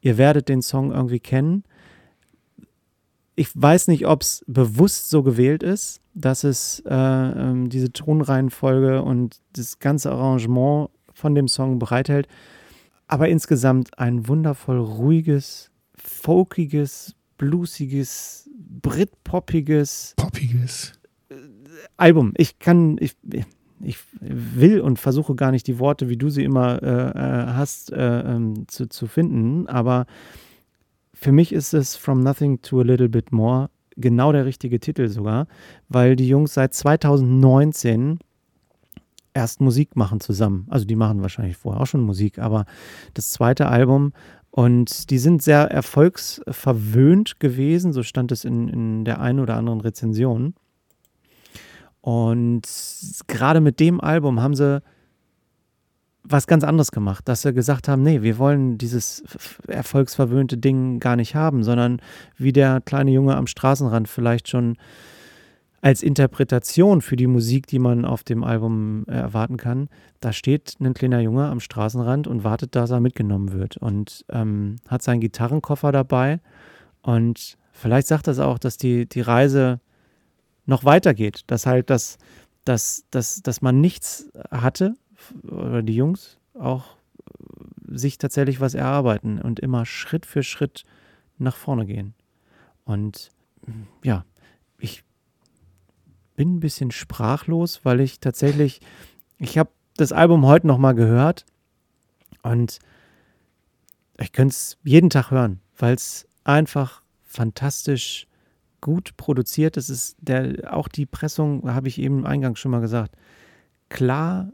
ihr werdet den Song irgendwie kennen. Ich weiß nicht, ob es bewusst so gewählt ist, dass es äh, äh, diese Tonreihenfolge und das ganze Arrangement von dem Song bereithält. Aber insgesamt ein wundervoll ruhiges, folkiges, bluesiges, britpoppiges. Poppiges. Album. Ich kann, ich, ich will und versuche gar nicht die Worte, wie du sie immer äh, äh, hast, äh, ähm, zu, zu finden, aber für mich ist es From Nothing to a Little Bit More genau der richtige Titel sogar, weil die Jungs seit 2019 erst Musik machen zusammen. Also die machen wahrscheinlich vorher auch schon Musik, aber das zweite Album und die sind sehr erfolgsverwöhnt gewesen, so stand es in, in der einen oder anderen Rezension. Und gerade mit dem Album haben sie was ganz anderes gemacht, dass sie gesagt haben, nee, wir wollen dieses erfolgsverwöhnte Ding gar nicht haben, sondern wie der kleine Junge am Straßenrand vielleicht schon als Interpretation für die Musik, die man auf dem Album erwarten kann, da steht ein kleiner Junge am Straßenrand und wartet, dass er mitgenommen wird und ähm, hat seinen Gitarrenkoffer dabei. Und vielleicht sagt das auch, dass die, die Reise noch weitergeht, dass halt das, dass, dass, dass man nichts hatte, oder die Jungs auch sich tatsächlich was erarbeiten und immer Schritt für Schritt nach vorne gehen. Und ja, ich bin ein bisschen sprachlos, weil ich tatsächlich, ich habe das Album heute nochmal gehört und ich könnte es jeden Tag hören, weil es einfach fantastisch gut produziert. Es ist der, auch die Pressung, habe ich eben eingangs schon mal gesagt, klar,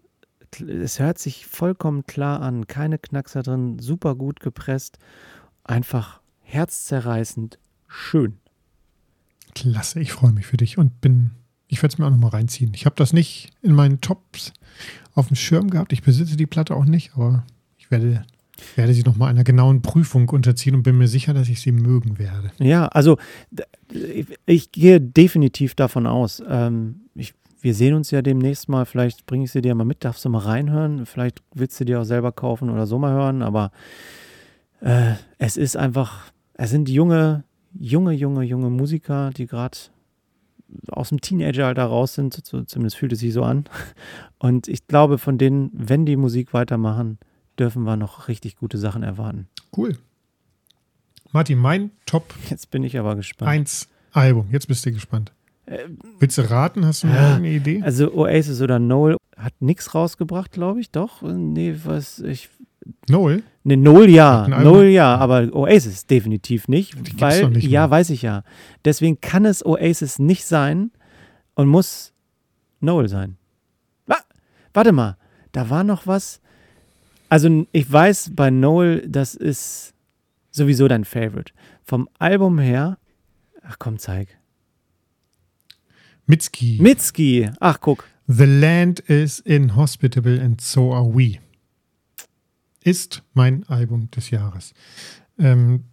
es hört sich vollkommen klar an, keine Knackser drin, super gut gepresst, einfach herzzerreißend schön. Klasse, ich freue mich für dich und bin ich werde es mir auch nochmal reinziehen. Ich habe das nicht in meinen Tops auf dem Schirm gehabt. Ich besitze die Platte auch nicht, aber ich werde, werde sie nochmal einer genauen Prüfung unterziehen und bin mir sicher, dass ich sie mögen werde. Ja, also ich gehe definitiv davon aus. Ähm, ich, wir sehen uns ja demnächst mal. Vielleicht bringe ich sie dir mal mit. Darfst du mal reinhören? Vielleicht willst du dir auch selber kaufen oder so mal hören. Aber äh, es ist einfach, es sind junge, junge, junge, junge Musiker, die gerade aus dem Teenageralter raus sind, so, zumindest fühlt es sich so an. Und ich glaube, von denen, wenn die Musik weitermachen, dürfen wir noch richtig gute Sachen erwarten. Cool. Martin, mein Top. Jetzt bin ich aber gespannt. 1 Album. Jetzt bist du gespannt. Äh, Willst du raten? Hast du noch äh, eine Idee? Also Oasis oder Noel hat nichts rausgebracht, glaube ich. Doch? Nee, was ich. Noel? Ne, Noel ja. Noel ja, aber Oasis definitiv nicht. Die weil, nicht ja, weiß ich ja. Deswegen kann es Oasis nicht sein und muss Noel sein. Ah, warte mal, da war noch was. Also ich weiß bei Noel, das ist sowieso dein Favorite. Vom Album her, ach komm, zeig. Mitski. Mitski, ach guck. The land is inhospitable and so are we ist mein Album des Jahres. Ähm,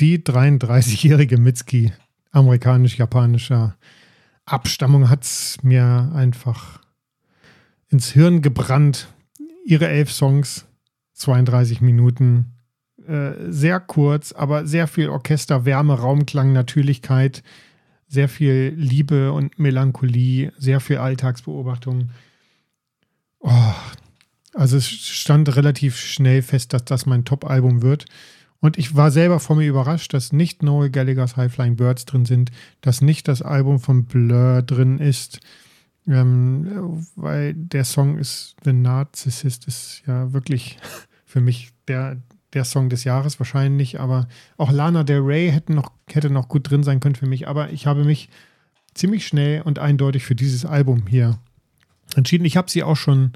die 33-jährige Mitski, amerikanisch-japanischer Abstammung, hat es mir einfach ins Hirn gebrannt. Ihre elf Songs, 32 Minuten, äh, sehr kurz, aber sehr viel Orchester, Wärme, Raumklang, Natürlichkeit, sehr viel Liebe und Melancholie, sehr viel Alltagsbeobachtung. Oh, also es stand relativ schnell fest, dass das mein Top-Album wird. Und ich war selber vor mir überrascht, dass nicht Noel Gallagher's High Flying Birds drin sind, dass nicht das Album von Blur drin ist, ähm, weil der Song ist The Narcissist ist ja wirklich für mich der, der Song des Jahres wahrscheinlich, aber auch Lana Del Rey hätte noch, hätte noch gut drin sein können für mich, aber ich habe mich ziemlich schnell und eindeutig für dieses Album hier entschieden. Ich habe sie auch schon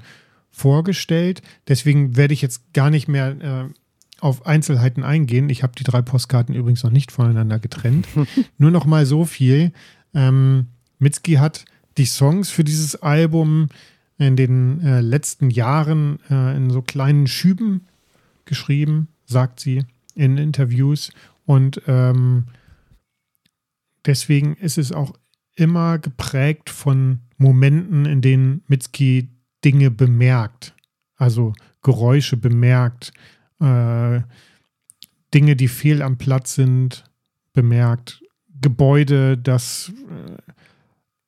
vorgestellt, deswegen werde ich jetzt gar nicht mehr äh, auf Einzelheiten eingehen. Ich habe die drei Postkarten übrigens noch nicht voneinander getrennt. Nur noch mal so viel. Ähm, Mitski hat die Songs für dieses Album in den äh, letzten Jahren äh, in so kleinen Schüben geschrieben, sagt sie in Interviews. Und ähm, deswegen ist es auch immer geprägt von Momenten, in denen Mitski Dinge bemerkt, also Geräusche bemerkt, äh, Dinge, die fehl am Platz sind, bemerkt, Gebäude, das äh,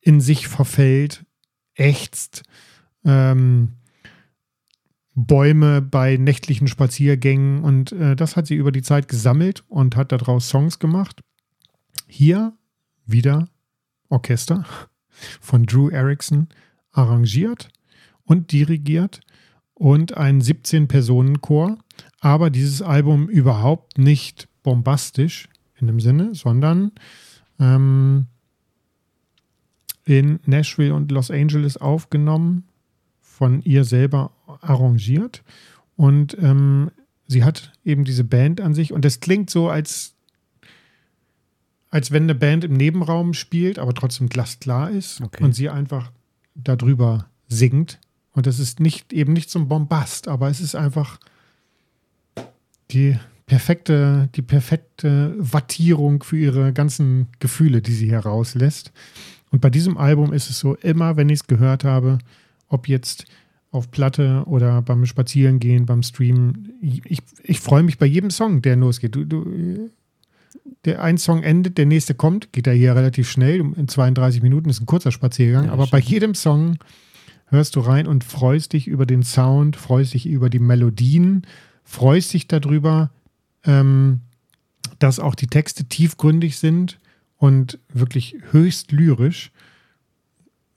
in sich verfällt, ächzt, ähm, Bäume bei nächtlichen Spaziergängen und äh, das hat sie über die Zeit gesammelt und hat daraus Songs gemacht. Hier wieder Orchester von Drew Erickson arrangiert und dirigiert und ein 17-Personen-Chor. Aber dieses Album überhaupt nicht bombastisch in dem Sinne, sondern ähm, in Nashville und Los Angeles aufgenommen, von ihr selber arrangiert. Und ähm, sie hat eben diese Band an sich und das klingt so, als, als wenn eine Band im Nebenraum spielt, aber trotzdem glasklar ist okay. und sie einfach darüber singt und das ist nicht eben nicht so ein Bombast, aber es ist einfach die perfekte, die perfekte Wattierung für ihre ganzen Gefühle, die sie herauslässt. Und bei diesem Album ist es so, immer wenn ich es gehört habe, ob jetzt auf Platte oder beim Spazierengehen, beim Streamen, ich, ich freue mich bei jedem Song, der losgeht. Du, du, der ein Song endet, der nächste kommt, geht er hier relativ schnell, in 32 Minuten ist ein kurzer Spaziergang, ja, aber stimmt. bei jedem Song hörst du rein und freust dich über den Sound, freust dich über die Melodien, freust dich darüber, ähm, dass auch die Texte tiefgründig sind und wirklich höchst lyrisch.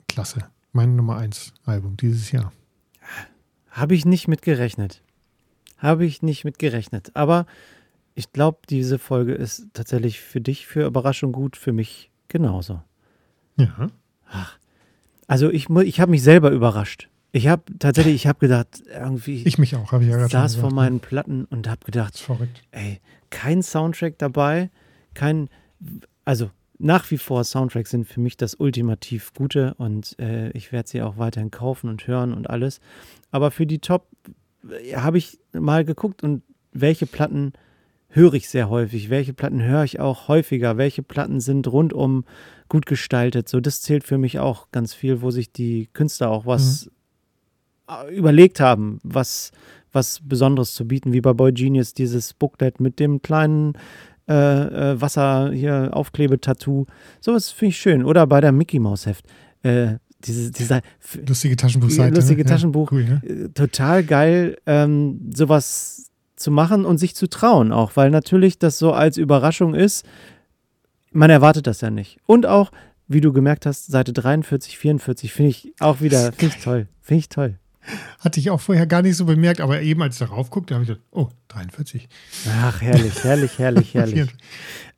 Klasse. Mein Nummer 1 Album dieses Jahr. Habe ich nicht mit gerechnet. Habe ich nicht mit gerechnet. Aber ich glaube, diese Folge ist tatsächlich für dich für Überraschung gut, für mich genauso. Ja. Ach, also ich, ich habe mich selber überrascht. Ich habe tatsächlich, ich habe gedacht, irgendwie. Ich mich auch, habe ich ja gerade saß vor meinen Platten und habe gedacht, verrückt. ey, kein Soundtrack dabei, kein, also nach wie vor Soundtracks sind für mich das ultimativ Gute und äh, ich werde sie auch weiterhin kaufen und hören und alles. Aber für die Top äh, habe ich mal geguckt und welche Platten höre ich sehr häufig, welche Platten höre ich auch häufiger, welche Platten sind rundum gut gestaltet. So, das zählt für mich auch ganz viel, wo sich die Künstler auch was mhm. überlegt haben, was, was Besonderes zu bieten, wie bei Boy Genius dieses Booklet mit dem kleinen äh, äh, Wasser hier Aufklebetattoo. Sowas finde ich schön. Oder bei der Mickey Mouse Heft. Äh, diese, dieser lustige Taschenbuchseite. Lustige ne? Taschenbuch. Ja, cool, ne? Äh, total geil, ähm, sowas zu machen und sich zu trauen auch, weil natürlich das so als Überraschung ist, man erwartet das ja nicht. Und auch, wie du gemerkt hast, Seite 43, 44 finde ich auch wieder, finde ich toll, finde ich toll. Hatte ich auch vorher gar nicht so bemerkt, aber eben als ich darauf guckte, habe ich gedacht, oh, 43. Ach, herrlich, herrlich, herrlich, herrlich.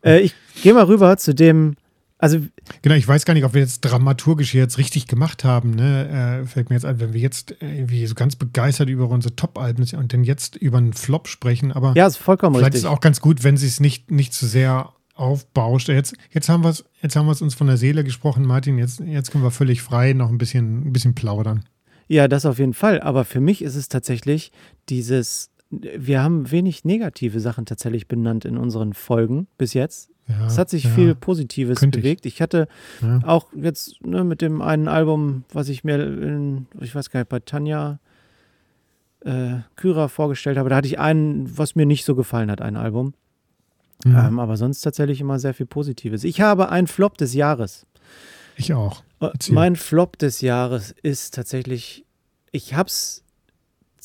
äh, ich gehe mal rüber zu dem also genau, ich weiß gar nicht, ob wir jetzt dramaturgisch jetzt richtig gemacht haben. Ne? Äh, fällt mir jetzt ein, wenn wir jetzt irgendwie so ganz begeistert über unsere Top-Alben sind und dann jetzt über einen Flop sprechen. Aber ja, ist vollkommen vielleicht richtig. ist es auch ganz gut, wenn sie es nicht, nicht zu sehr aufbauscht. Jetzt, jetzt haben wir es, jetzt haben wir es uns von der Seele gesprochen, Martin. Jetzt, jetzt können wir völlig frei noch ein bisschen, ein bisschen plaudern. Ja, das auf jeden Fall. Aber für mich ist es tatsächlich dieses wir haben wenig negative Sachen tatsächlich benannt in unseren Folgen bis jetzt. Ja, es hat sich ja, viel Positives bewegt. Ich, ich hatte ja. auch jetzt ne, mit dem einen Album, was ich mir, in, ich weiß gar nicht, bei Tanja äh, Kyra vorgestellt habe, da hatte ich einen, was mir nicht so gefallen hat, ein Album. Mhm. Ähm, aber sonst tatsächlich immer sehr viel Positives. Ich habe einen Flop des Jahres. Ich auch. Äh, Erzähl. Mein Flop des Jahres ist tatsächlich, ich hab's,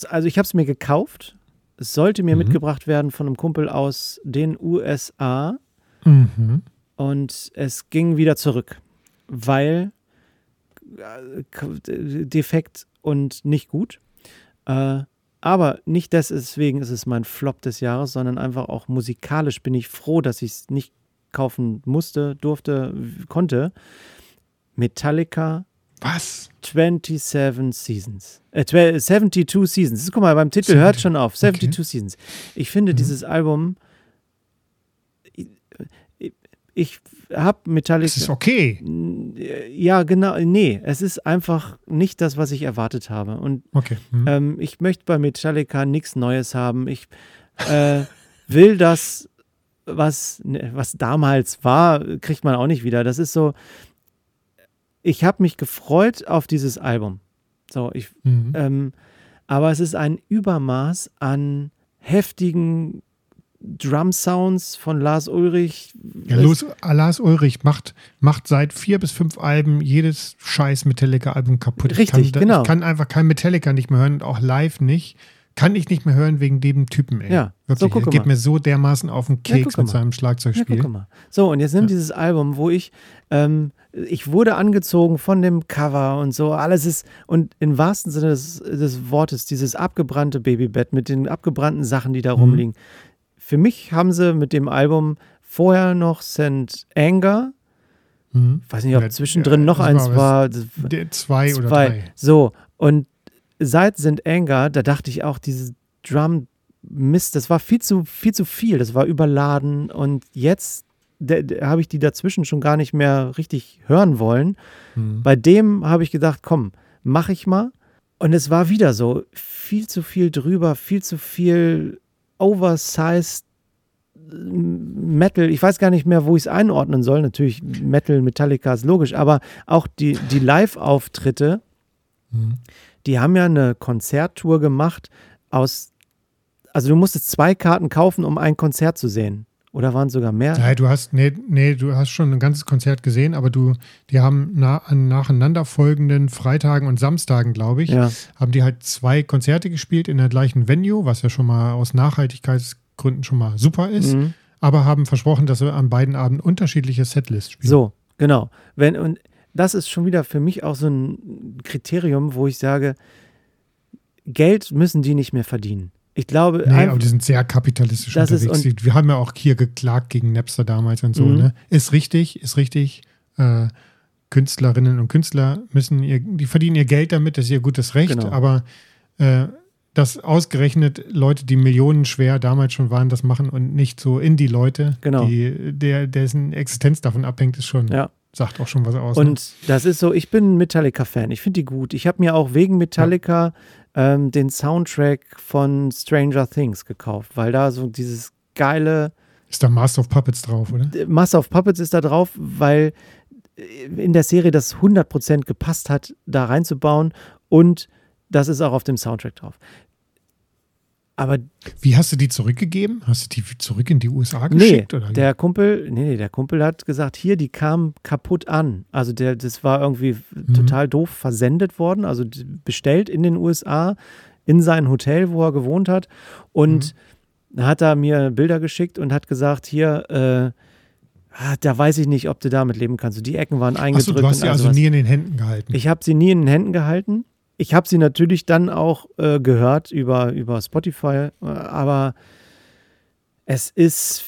also ich habe es mir gekauft. Es sollte mir mhm. mitgebracht werden von einem Kumpel aus den USA. Mhm. Und es ging wieder zurück, weil äh, defekt und nicht gut. Äh, aber nicht deswegen ist es mein Flop des Jahres, sondern einfach auch musikalisch bin ich froh, dass ich es nicht kaufen musste, durfte, konnte. Metallica Was? 27 Seasons. Äh, 72 Seasons. Guck mal, beim Titel hört schon auf. 72 okay. Seasons. Ich finde mhm. dieses Album. Ich, ich habe Metallica. Das ist okay. Ja, genau. Nee, es ist einfach nicht das, was ich erwartet habe. Und okay. mhm. ähm, ich möchte bei Metallica nichts Neues haben. Ich äh, will das, was, ne, was damals war, kriegt man auch nicht wieder. Das ist so. Ich habe mich gefreut auf dieses Album. So, ich, mhm. ähm, aber es ist ein Übermaß an heftigen Drum-Sounds von Lars Ulrich. Ja, Los, Lars Ulrich macht, macht seit vier bis fünf Alben jedes scheiß Metallica-Album kaputt. Richtig, ich kann, genau. Ich kann einfach kein Metallica nicht mehr hören und auch live nicht. Kann ich nicht mehr hören wegen dem Typen, ey. Ja, wirklich. So, er geht mal. mir so dermaßen auf den Keks ja, mit seinem Schlagzeugspiel. Ja, so, und jetzt nimm ja. dieses Album, wo ich, ähm, ich wurde angezogen von dem Cover und so, alles ist, und im wahrsten Sinne des, des Wortes, dieses abgebrannte Babybett mit den abgebrannten Sachen, die da mhm. rumliegen. Für mich haben sie mit dem Album vorher noch St. Anger, mhm. weiß nicht, ob ja, zwischendrin noch eins war. Zwei, zwei oder drei. So, und seit St. Anger, da dachte ich auch, diese Drum Mist, das war viel zu viel zu viel, das war überladen und jetzt habe ich die dazwischen schon gar nicht mehr richtig hören wollen. Mhm. Bei dem habe ich gedacht, komm, mach ich mal. Und es war wieder so, viel zu viel drüber, viel zu viel oversized Metal. Ich weiß gar nicht mehr, wo ich es einordnen soll. Natürlich Metal, Metallica ist logisch, aber auch die, die Live-Auftritte, mhm die haben ja eine Konzerttour gemacht aus, also du musstest zwei Karten kaufen, um ein Konzert zu sehen. Oder waren es sogar mehr? Nein, du hast, nee, nee, du hast schon ein ganzes Konzert gesehen, aber du, die haben na, an nacheinanderfolgenden Freitagen und Samstagen, glaube ich, ja. haben die halt zwei Konzerte gespielt in der gleichen Venue, was ja schon mal aus Nachhaltigkeitsgründen schon mal super ist, mhm. aber haben versprochen, dass sie an beiden Abenden unterschiedliche Setlists spielen. So, genau. Wenn, und das ist schon wieder für mich auch so ein Kriterium, wo ich sage, Geld müssen die nicht mehr verdienen. Ich glaube. Nee, aber die sind sehr kapitalistisch unterwegs. Ist, wir haben ja auch hier geklagt gegen Napster damals und so. Mhm. Ne? Ist richtig, ist richtig. Äh, Künstlerinnen und Künstler müssen ihr, die verdienen ihr Geld damit, das ist ihr gutes Recht, genau. aber äh, dass ausgerechnet Leute, die millionenschwer damals schon waren, das machen und nicht so Indie-Leute, genau. die, der, dessen Existenz davon abhängt, ist schon. Ja. Sagt auch schon was aus. Und ne? das ist so, ich bin Metallica-Fan. Ich finde die gut. Ich habe mir auch wegen Metallica ja. ähm, den Soundtrack von Stranger Things gekauft, weil da so dieses geile. Ist da Master of Puppets drauf, oder? Master of Puppets ist da drauf, weil in der Serie das 100% gepasst hat, da reinzubauen. Und das ist auch auf dem Soundtrack drauf. Aber Wie hast du die zurückgegeben? Hast du die zurück in die USA geschickt? Nee, oder? der Kumpel, nee, der Kumpel hat gesagt, hier, die kam kaputt an. Also der, das war irgendwie mhm. total doof versendet worden, also bestellt in den USA, in sein Hotel, wo er gewohnt hat. Und mhm. hat er mir Bilder geschickt und hat gesagt, hier, äh, ah, da weiß ich nicht, ob du damit leben kannst. Die Ecken waren eingedrückt. Achso, du hast sie also nie in den Händen gehalten. Ich habe sie nie in den Händen gehalten ich habe sie natürlich dann auch äh, gehört über, über Spotify, äh, aber es ist,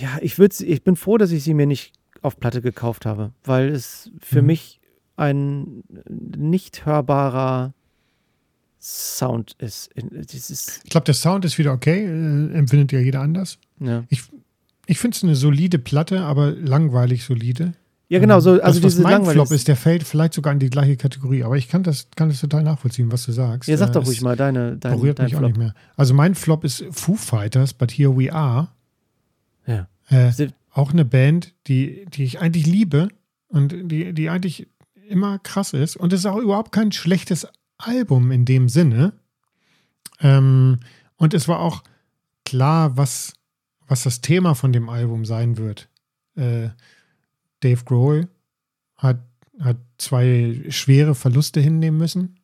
ja, ich, ich bin froh, dass ich sie mir nicht auf Platte gekauft habe, weil es für mhm. mich ein nicht hörbarer Sound ist. Dieses ich glaube, der Sound ist wieder okay, äh, empfindet ja jeder anders. Ja. Ich, ich finde es eine solide Platte, aber langweilig solide. Ja, genau, so, also das, was mein Flop ist, der fällt vielleicht sogar in die gleiche Kategorie, aber ich kann das, kann das total nachvollziehen, was du sagst. Ja, sag doch ruhig mal deine, deine berührt dein mich Flop. auch nicht mehr. Also mein Flop ist Foo Fighters, but here we are. Ja. Äh, auch eine Band, die, die ich eigentlich liebe und die, die eigentlich immer krass ist. Und es ist auch überhaupt kein schlechtes Album in dem Sinne. Ähm, und es war auch klar, was, was das Thema von dem Album sein wird. Äh, Dave Grohl hat, hat zwei schwere Verluste hinnehmen müssen.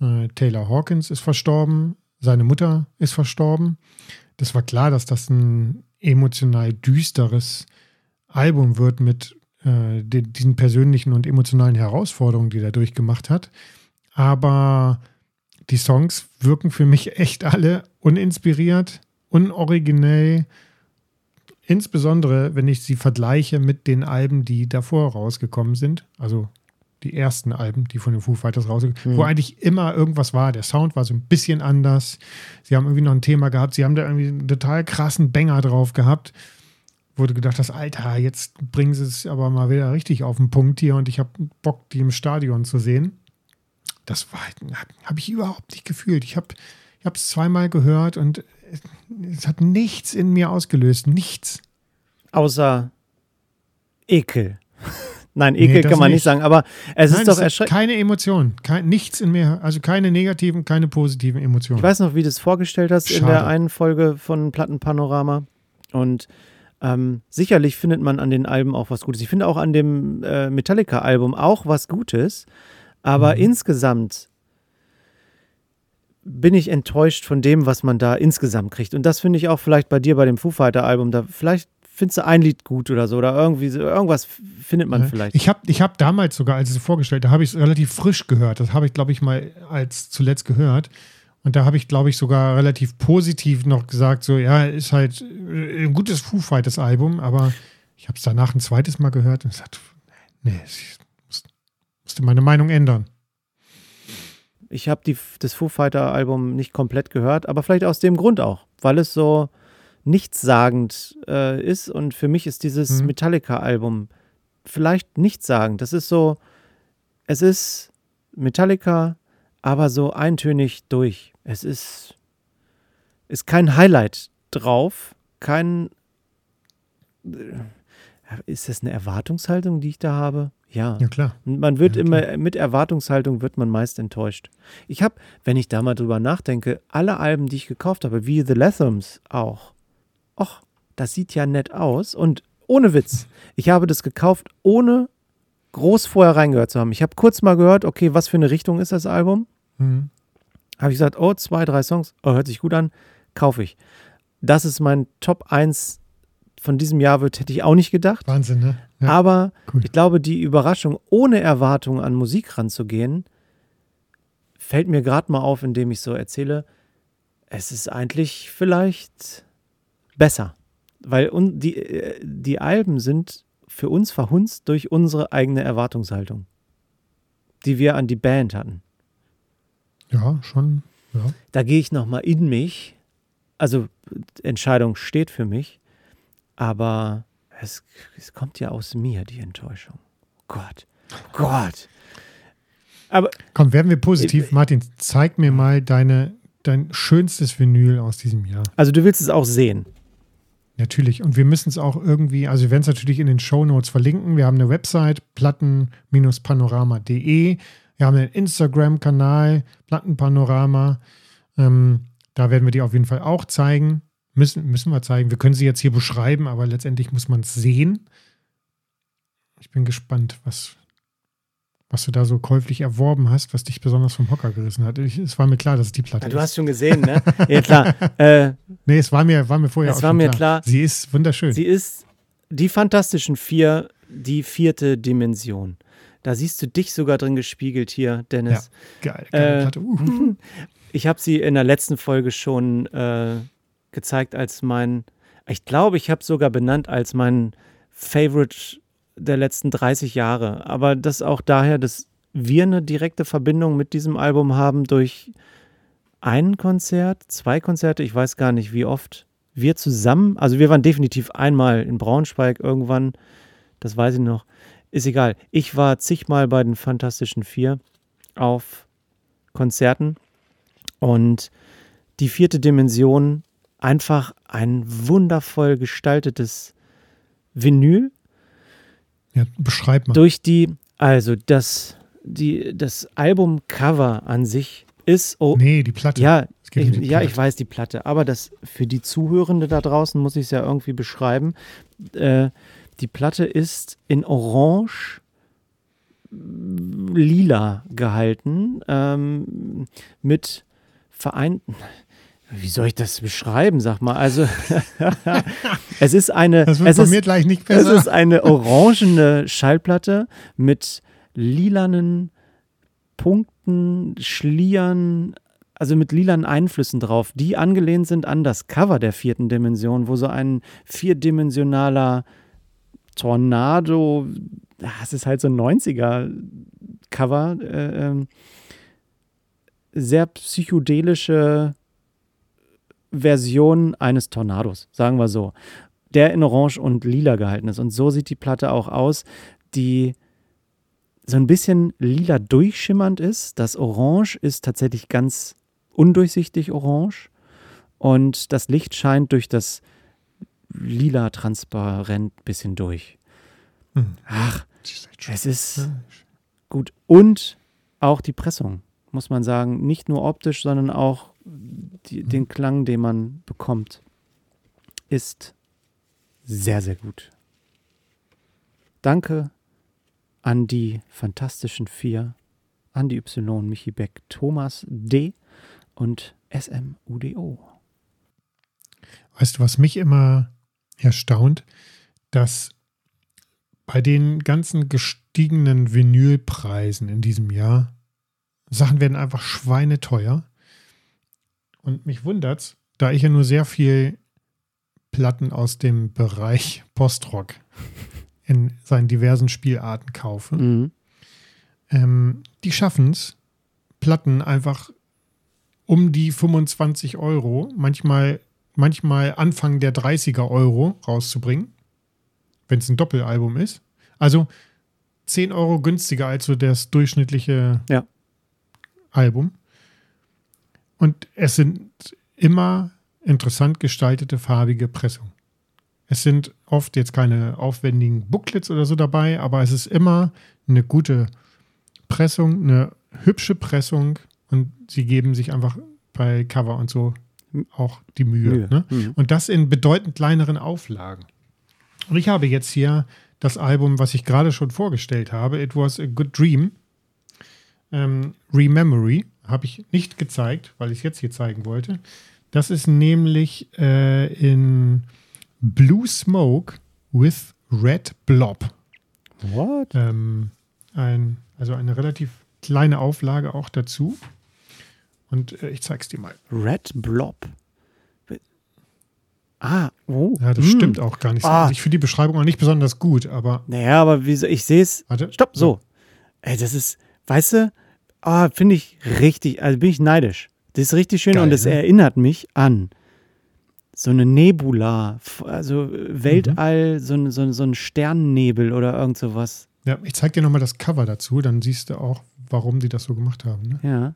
Äh, Taylor Hawkins ist verstorben, seine Mutter ist verstorben. Das war klar, dass das ein emotional düsteres Album wird mit äh, den, diesen persönlichen und emotionalen Herausforderungen, die er durchgemacht hat. Aber die Songs wirken für mich echt alle uninspiriert, unoriginell, insbesondere, wenn ich sie vergleiche mit den Alben, die davor rausgekommen sind, also die ersten Alben, die von den Foo Fighters rausgekommen mhm. wo eigentlich immer irgendwas war. Der Sound war so ein bisschen anders. Sie haben irgendwie noch ein Thema gehabt. Sie haben da irgendwie einen total krassen Banger drauf gehabt. Wurde gedacht, das Alter, jetzt bringen sie es aber mal wieder richtig auf den Punkt hier und ich habe Bock, die im Stadion zu sehen. Das war, habe ich überhaupt nicht gefühlt. Ich habe es zweimal gehört und es hat nichts in mir ausgelöst. Nichts. Außer Ekel. Nein, Ekel nee, kann man nicht. sagen, aber es Nein, ist doch erschreckend. Keine Emotionen, kein, nichts in mir, also keine negativen, keine positiven Emotionen. Ich weiß noch, wie du es vorgestellt hast Schade. in der einen Folge von Plattenpanorama. Und ähm, sicherlich findet man an den Alben auch was Gutes. Ich finde auch an dem äh, Metallica-Album auch was Gutes, aber mhm. insgesamt bin ich enttäuscht von dem, was man da insgesamt kriegt. Und das finde ich auch vielleicht bei dir bei dem Foo Fighter Album. Da vielleicht findest du ein Lied gut oder so oder irgendwie irgendwas findet man ja. vielleicht. Ich habe ich hab damals sogar, als ich es vorgestellt habe, habe ich es relativ frisch gehört. Das habe ich, glaube ich, mal als zuletzt gehört. Und da habe ich, glaube ich, sogar relativ positiv noch gesagt, so, ja, ist halt äh, ein gutes Foo Fighters Album, aber ich habe es danach ein zweites Mal gehört und gesagt, nee, ich musste meine Meinung ändern. Ich habe das Foo Fighter Album nicht komplett gehört, aber vielleicht aus dem Grund auch, weil es so, nichtssagend äh, ist. Und für mich ist dieses mhm. Metallica-Album vielleicht nichtssagend. Das ist so, es ist Metallica, aber so eintönig durch. Es ist, ist kein Highlight drauf, kein. Äh, ist das eine Erwartungshaltung, die ich da habe? Ja. Ja, klar. Man wird ja, immer, mit Erwartungshaltung wird man meist enttäuscht. Ich habe, wenn ich da mal drüber nachdenke, alle Alben, die ich gekauft habe, wie The Lathams auch, ach, das sieht ja nett aus. Und ohne Witz, ich habe das gekauft, ohne groß vorher reingehört zu haben. Ich habe kurz mal gehört, okay, was für eine Richtung ist das Album? Mhm. Habe ich gesagt, oh, zwei, drei Songs, oh, hört sich gut an, kaufe ich. Das ist mein Top 1 von diesem Jahr wird, hätte ich auch nicht gedacht. Wahnsinn, ne? Ja. Aber cool. ich glaube, die Überraschung, ohne Erwartung an Musik ranzugehen, fällt mir gerade mal auf, indem ich so erzähle, es ist eigentlich vielleicht besser. Weil die, äh, die Alben sind für uns verhunzt durch unsere eigene Erwartungshaltung, die wir an die Band hatten. Ja, schon. Ja. Da gehe ich nochmal in mich. Also Entscheidung steht für mich, aber es, es kommt ja aus mir, die Enttäuschung. Gott, Gott. Aber Komm, werden wir positiv. Äh, Martin, zeig mir mal deine, dein schönstes Vinyl aus diesem Jahr. Also du willst es auch sehen. Natürlich. Und wir müssen es auch irgendwie, also wir werden es natürlich in den Show Notes verlinken. Wir haben eine Website, platten-panorama.de. Wir haben einen Instagram-Kanal, Plattenpanorama. Ähm, da werden wir die auf jeden Fall auch zeigen. Müssen, müssen wir zeigen. Wir können sie jetzt hier beschreiben, aber letztendlich muss man es sehen. Ich bin gespannt, was, was du da so käuflich erworben hast, was dich besonders vom Hocker gerissen hat. Ich, es war mir klar, dass es die Platte ja, du ist. Du hast schon gesehen, ne? ja, klar. Äh, nee, es war mir, war mir vorher es auch war mir klar. klar. Sie ist wunderschön. Sie ist die Fantastischen Vier, die vierte Dimension. Da siehst du dich sogar drin gespiegelt hier, Dennis. Ja, geil. geile äh, Platte. Uh. Ich habe sie in der letzten Folge schon äh, gezeigt als mein, ich glaube, ich habe sogar benannt als mein Favorite der letzten 30 Jahre. Aber das auch daher, dass wir eine direkte Verbindung mit diesem Album haben durch ein Konzert, zwei Konzerte, ich weiß gar nicht wie oft. Wir zusammen, also wir waren definitiv einmal in Braunschweig irgendwann, das weiß ich noch. Ist egal. Ich war zigmal bei den Fantastischen Vier auf Konzerten und die vierte Dimension einfach ein wundervoll gestaltetes Vinyl ja, beschreib mal. Durch die, also das, die, das Albumcover an sich ist. Oh, nee, die Platte. Ja, ich, um ja, ich weiß die Platte. Aber das für die Zuhörende da draußen muss ich es ja irgendwie beschreiben. Äh, die Platte ist in Orange lila gehalten ähm, mit vereinten wie soll ich das beschreiben, sag mal? Also, es ist eine. Das wird es von ist, mir gleich nicht besser. Es ist eine orangene Schallplatte mit lilanen Punkten, Schlieren, also mit lilanen Einflüssen drauf, die angelehnt sind an das Cover der vierten Dimension, wo so ein vierdimensionaler Tornado, das ist halt so ein 90er Cover, äh, ähm, sehr psychedelische Version eines Tornados, sagen wir so, der in Orange und Lila gehalten ist. Und so sieht die Platte auch aus, die so ein bisschen lila durchschimmernd ist. Das Orange ist tatsächlich ganz undurchsichtig orange und das Licht scheint durch das lila transparent bisschen durch. Hm. Ach, es ist gut. Und auch die Pressung, muss man sagen. Nicht nur optisch, sondern auch die, den Klang, den man bekommt, ist sehr, sehr gut. Danke an die Fantastischen Vier, an die Y, Michi Beck, Thomas D. und SMUDO. Weißt du, was mich immer erstaunt, dass bei den ganzen gestiegenen Vinylpreisen in diesem Jahr Sachen werden einfach schweineteuer. Und mich wundert's, da ich ja nur sehr viel Platten aus dem Bereich Postrock in seinen diversen Spielarten kaufe. Mhm. Ähm, die schaffen es, Platten einfach um die 25 Euro, manchmal, manchmal Anfang der 30er Euro rauszubringen, wenn es ein Doppelalbum ist. Also 10 Euro günstiger als so das durchschnittliche ja. Album. Und es sind immer interessant gestaltete farbige Pressungen. Es sind oft jetzt keine aufwendigen Booklets oder so dabei, aber es ist immer eine gute Pressung, eine hübsche Pressung und sie geben sich einfach bei Cover und so auch die Mühe. Mühe. Ne? Mhm. Und das in bedeutend kleineren Auflagen. Und ich habe jetzt hier das Album, was ich gerade schon vorgestellt habe, It Was a Good Dream. Ähm, Rememory habe ich nicht gezeigt, weil ich es jetzt hier zeigen wollte. Das ist nämlich äh, in Blue Smoke with Red Blob. What? Ähm, ein, also eine relativ kleine Auflage auch dazu. Und äh, ich zeig's dir mal. Red Blob. Ah, oh. Ja, das hm. stimmt auch gar nicht. Ah. Also ich finde die Beschreibung auch nicht besonders gut, aber. Naja, aber wie, ich sehe es. Warte. Stopp, so. Ey, das ist, weißt du, ah, finde ich richtig, also bin ich neidisch. Das ist richtig schön Geil, und es ne? erinnert mich an so eine Nebula, also Weltall, mhm. so, ein, so, so ein Sternnebel oder irgend sowas. Ja, ich zeig dir nochmal das Cover dazu, dann siehst du auch, warum die das so gemacht haben. Ne? Ja.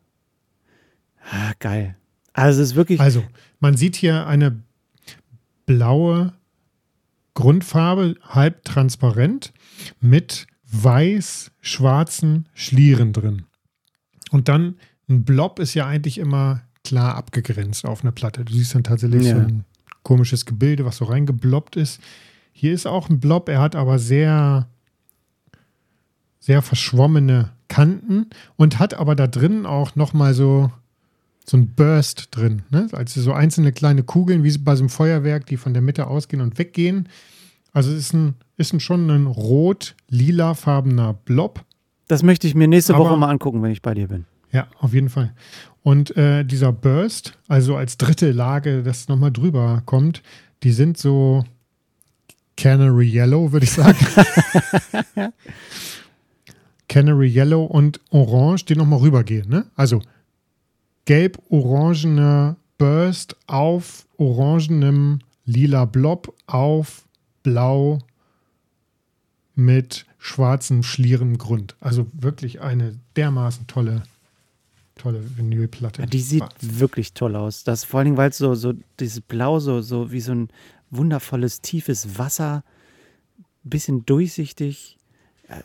Ah, geil. Also es ist wirklich. Also, man sieht hier eine blaue Grundfarbe, halb transparent, mit weiß-schwarzen Schlieren drin. Und dann ein Blob ist ja eigentlich immer klar abgegrenzt auf einer Platte. Du siehst dann tatsächlich ja. so ein komisches Gebilde, was so reingeblobbt ist. Hier ist auch ein Blob, er hat aber sehr, sehr verschwommene Kanten und hat aber da drin auch nochmal so, so ein Burst drin. Ne? Also so einzelne kleine Kugeln, wie bei so einem Feuerwerk, die von der Mitte ausgehen und weggehen. Also es ist, ein, ist ein schon ein rot-lila-farbener Blob. Das möchte ich mir nächste aber, Woche mal angucken, wenn ich bei dir bin. Ja, auf jeden Fall. Und äh, dieser Burst, also als dritte Lage, das nochmal drüber kommt, die sind so Canary Yellow, würde ich sagen. Canary Yellow und Orange, die nochmal rübergehen. Ne? Also gelb-orangene Burst auf orangenem lila Blob auf blau mit schwarzem, schlierem Grund. Also wirklich eine dermaßen tolle tolle Vinylplatte. Ja, die sieht Schwarz. wirklich toll aus. Das vor allen Dingen, weil es so, so dieses Blau so, so wie so ein wundervolles, tiefes Wasser, bisschen durchsichtig.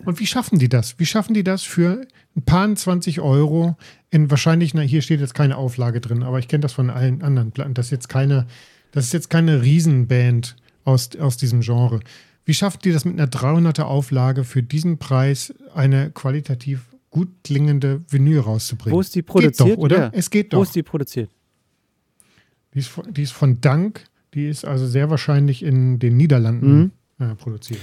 Und wie schaffen die das? Wie schaffen die das für ein paar 20 Euro in wahrscheinlich, na, hier steht jetzt keine Auflage drin, aber ich kenne das von allen anderen Platten. Das ist jetzt keine, das ist jetzt keine Riesenband aus, aus diesem Genre. Wie schafft die das mit einer 300er Auflage für diesen Preis eine qualitativ gut klingende Vinyl rauszubringen. Wo ist die produziert? Geht doch, oder? Ja. Es geht doch. Wo ist die produziert? Die ist, von, die ist von Dank. Die ist also sehr wahrscheinlich in den Niederlanden mhm. äh, produziert.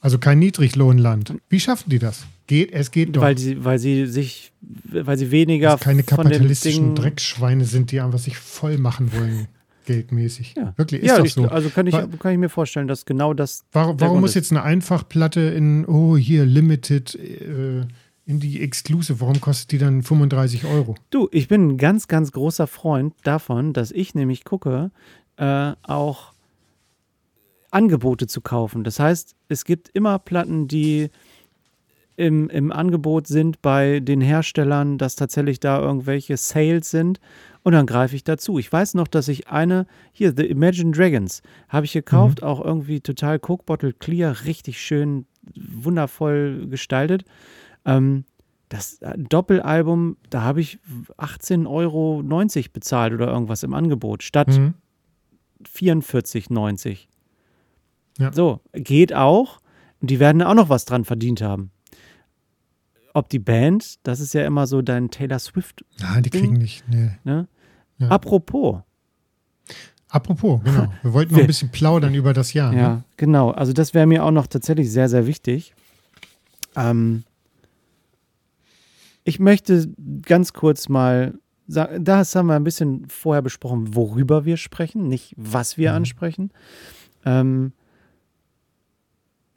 Also kein Niedriglohnland. Wie schaffen die das? Geht, es geht doch. Weil sie, weil sie sich, weil sie weniger. Keine kapitalistischen Dreckschweine sind, die einfach sich voll machen wollen, geldmäßig. Ja. Wirklich, ist ja, ich, so. Also kann ich, kann ich mir vorstellen, dass genau das. Warum, warum muss jetzt eine Einfachplatte in, oh, hier, Limited, äh, in die Exclusive, warum kostet die dann 35 Euro? Du, ich bin ein ganz, ganz großer Freund davon, dass ich nämlich gucke, äh, auch Angebote zu kaufen. Das heißt, es gibt immer Platten, die im, im Angebot sind bei den Herstellern, dass tatsächlich da irgendwelche Sales sind und dann greife ich dazu. Ich weiß noch, dass ich eine, hier, The Imagine Dragons, habe ich gekauft, mhm. auch irgendwie total Coke Bottle Clear, richtig schön, wundervoll gestaltet. Ähm, das äh, Doppelalbum, da habe ich 18,90 Euro bezahlt oder irgendwas im Angebot, statt mhm. 44,90. Ja. So, geht auch. Und die werden auch noch was dran verdient haben. Ob die Band, das ist ja immer so dein Taylor Swift. Nein, die kriegen nicht. Nee. Ne? Ja. Apropos. Apropos, genau. Wir wollten noch ein bisschen plaudern über das Jahr. Ja, ne? genau. Also das wäre mir auch noch tatsächlich sehr, sehr wichtig. Ähm, ich möchte ganz kurz mal sagen, das haben wir ein bisschen vorher besprochen, worüber wir sprechen, nicht was wir mhm. ansprechen. Ähm,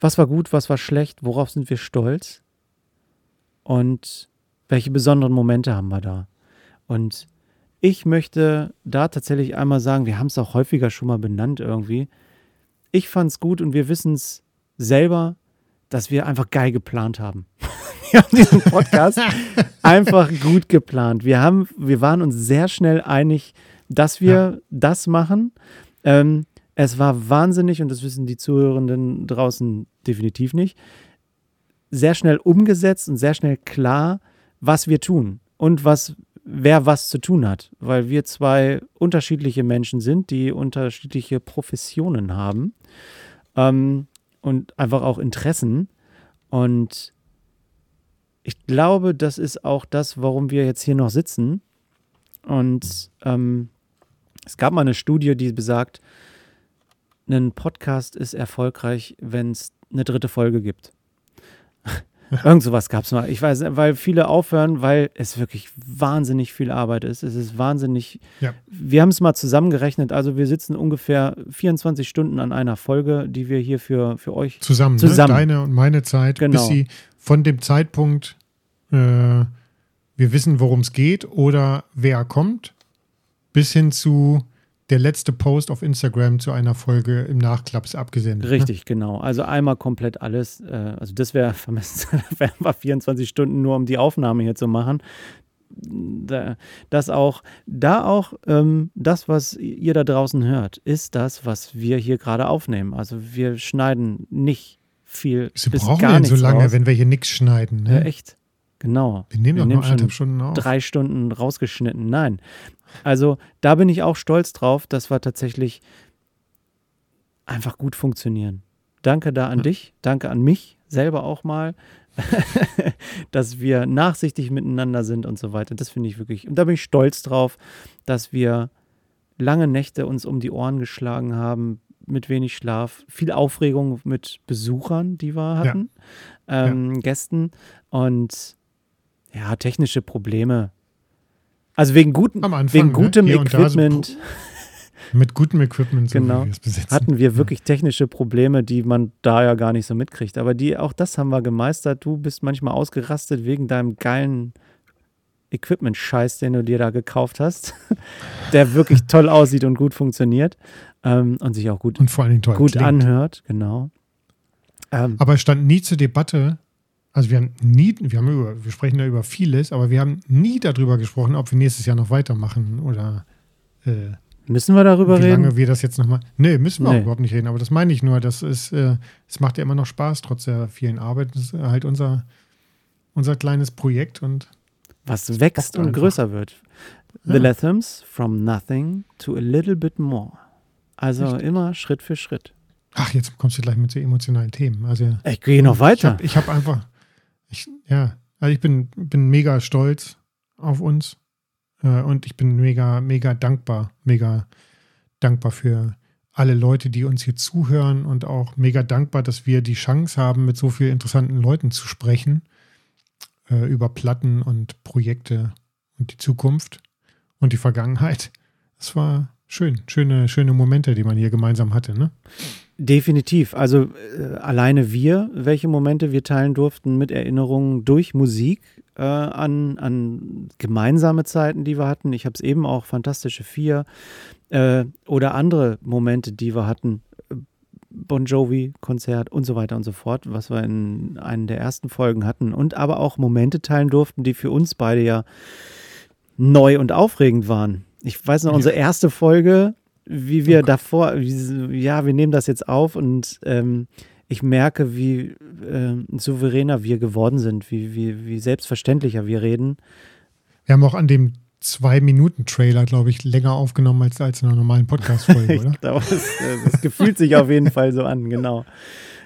was war gut, was war schlecht, worauf sind wir stolz und welche besonderen Momente haben wir da. Und ich möchte da tatsächlich einmal sagen, wir haben es auch häufiger schon mal benannt irgendwie. Ich fand es gut und wir wissen es selber, dass wir einfach geil geplant haben. wir haben diesen Podcast einfach gut geplant. Wir, haben, wir waren uns sehr schnell einig, dass wir ja. das machen. Ähm, es war wahnsinnig, und das wissen die Zuhörenden draußen definitiv nicht, sehr schnell umgesetzt und sehr schnell klar, was wir tun und was wer was zu tun hat, weil wir zwei unterschiedliche Menschen sind, die unterschiedliche Professionen haben ähm, und einfach auch Interessen. Und ich glaube, das ist auch das, warum wir jetzt hier noch sitzen. Und ähm, es gab mal eine Studie, die besagt, ein Podcast ist erfolgreich, wenn es eine dritte Folge gibt. Irgend sowas gab es mal. Ich weiß, weil viele aufhören, weil es wirklich wahnsinnig viel Arbeit ist. Es ist wahnsinnig. Ja. Wir haben es mal zusammengerechnet. Also wir sitzen ungefähr 24 Stunden an einer Folge, die wir hier für, für euch zusammen, zusammen. Ne? deine und meine Zeit, genau. bis sie von dem Zeitpunkt äh, wir wissen, worum es geht oder wer kommt, bis hin zu der letzte Post auf Instagram zu einer Folge im Nachklaps abgesendet. Ne? Richtig, ne? genau. Also einmal komplett alles. Äh, also das wäre vermessen, wären wir 24 Stunden nur, um die Aufnahme hier zu machen. Das auch, da auch ähm, das, was ihr da draußen hört, ist das, was wir hier gerade aufnehmen. Also wir schneiden nicht viel. Sie bis brauchen gar so lange, raus. wenn wir hier nichts schneiden. Ne? Ja, echt. Genau. Wir nehmen doch nur anderthalb Stunden auf. Drei Stunden rausgeschnitten. Nein. Also da bin ich auch stolz drauf, dass wir tatsächlich einfach gut funktionieren. Danke da an ja. dich, danke an mich selber auch mal, dass wir nachsichtig miteinander sind und so weiter. Das finde ich wirklich, und da bin ich stolz drauf, dass wir lange Nächte uns um die Ohren geschlagen haben, mit wenig Schlaf, viel Aufregung mit Besuchern, die wir hatten, ja. Ähm, ja. Gästen und ja, technische Probleme also wegen, guten, Anfang, wegen ne? gutem ne? Equipment. So mit gutem Equipment so genau, hatten wir wirklich technische Probleme, die man da ja gar nicht so mitkriegt. Aber die, auch das haben wir gemeistert. Du bist manchmal ausgerastet wegen deinem geilen Equipment-Scheiß, den du dir da gekauft hast, der wirklich toll aussieht und gut funktioniert ähm, und sich auch gut, und vor allen Dingen gut anhört. Genau. Ähm, Aber es stand nie zur Debatte, also wir haben nie, wir haben über, wir sprechen da über vieles, aber wir haben nie darüber gesprochen, ob wir nächstes Jahr noch weitermachen oder äh, Müssen wir darüber reden? Wie lange wir das jetzt nochmal. Nee, müssen wir nee. auch überhaupt nicht reden, aber das meine ich nur. Das ist, äh, es macht ja immer noch Spaß, trotz der vielen Arbeit. Das ist halt unser, unser kleines Projekt und was wächst und einfach. größer wird. The ja. Lathams from nothing to a little bit more. Also Richtig. immer Schritt für Schritt. Ach, jetzt kommst du gleich mit so emotionalen Themen. Also, ich gehe noch weiter. Ich habe hab einfach, ich, ja, also ich bin, bin mega stolz auf uns äh, und ich bin mega, mega dankbar, mega dankbar für alle Leute, die uns hier zuhören und auch mega dankbar, dass wir die Chance haben, mit so vielen interessanten Leuten zu sprechen äh, über Platten und Projekte und die Zukunft und die Vergangenheit. Es war schön, schöne, schöne Momente, die man hier gemeinsam hatte, ne? Definitiv. Also äh, alleine wir, welche Momente wir teilen durften mit Erinnerungen durch Musik äh, an, an gemeinsame Zeiten, die wir hatten. Ich habe es eben auch Fantastische Vier äh, oder andere Momente, die wir hatten. Bon Jovi-Konzert und so weiter und so fort, was wir in einer der ersten Folgen hatten. Und aber auch Momente teilen durften, die für uns beide ja neu und aufregend waren. Ich weiß noch, unsere erste Folge, wie wir oh davor, wie, ja, wir nehmen das jetzt auf und ähm, ich merke, wie äh, souveräner wir geworden sind, wie, wie, wie selbstverständlicher wir reden. Wir haben auch an dem Zwei-Minuten-Trailer, glaube ich, länger aufgenommen als, als in einer normalen Podcast-Folge, oder? glaube, das, äh, das gefühlt sich auf jeden Fall so an, genau.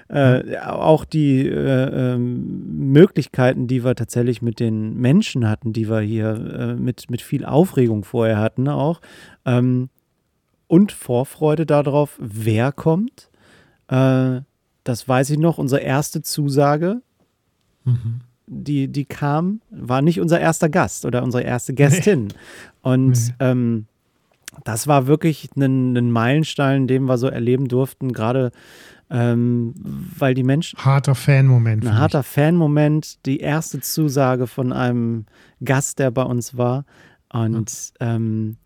Äh, auch die äh, ähm, Möglichkeiten, die wir tatsächlich mit den Menschen hatten, die wir hier äh, mit, mit viel Aufregung vorher hatten, auch. Ähm, und Vorfreude darauf, wer kommt. Äh, das weiß ich noch, unsere erste Zusage. Mhm die, die kam, war nicht unser erster Gast oder unsere erste Gästin. Nee. Und nee. Ähm, das war wirklich ein, ein, Meilenstein, den wir so erleben durften, gerade ähm, weil die Menschen. Harter Fan-Moment. Ein harter Fan-Moment, die erste Zusage von einem Gast, der bei uns war. Und ja. ähm,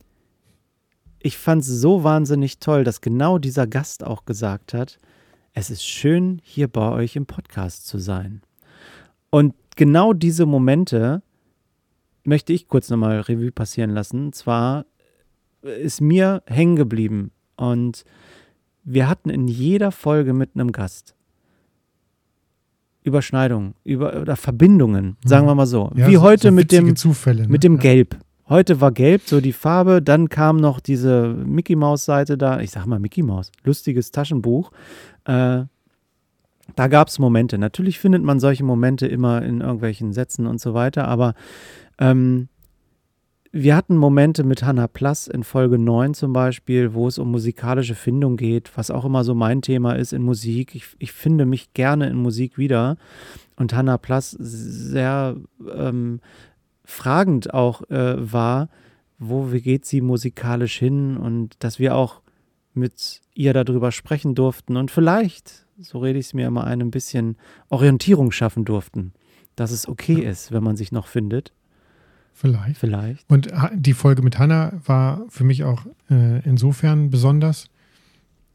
ich fand es so wahnsinnig toll, dass genau dieser Gast auch gesagt hat, es ist schön, hier bei euch im Podcast zu sein. Und genau diese Momente möchte ich kurz nochmal Revue passieren lassen. Und zwar ist mir hängen geblieben und wir hatten in jeder Folge mit einem Gast Überschneidungen, über, oder Verbindungen, sagen wir mal so. Ja, Wie so, heute so mit dem, Zufälle, ne? mit dem Gelb. Heute war gelb so die Farbe, dann kam noch diese Mickey Maus Seite da. Ich sag mal Mickey Maus, lustiges Taschenbuch. Äh, da gab es Momente. Natürlich findet man solche Momente immer in irgendwelchen Sätzen und so weiter, aber ähm, wir hatten Momente mit Hannah Plass in Folge 9 zum Beispiel, wo es um musikalische Findung geht, was auch immer so mein Thema ist in Musik. Ich, ich finde mich gerne in Musik wieder. Und Hannah Plass sehr ähm, fragend auch äh, war, wo geht sie musikalisch hin und dass wir auch mit ihr darüber sprechen durften und vielleicht so rede ich es mir immer ein, ein bisschen Orientierung schaffen durften. Dass es okay ist, wenn man sich noch findet. Vielleicht. Vielleicht. Und die Folge mit Hannah war für mich auch äh, insofern besonders.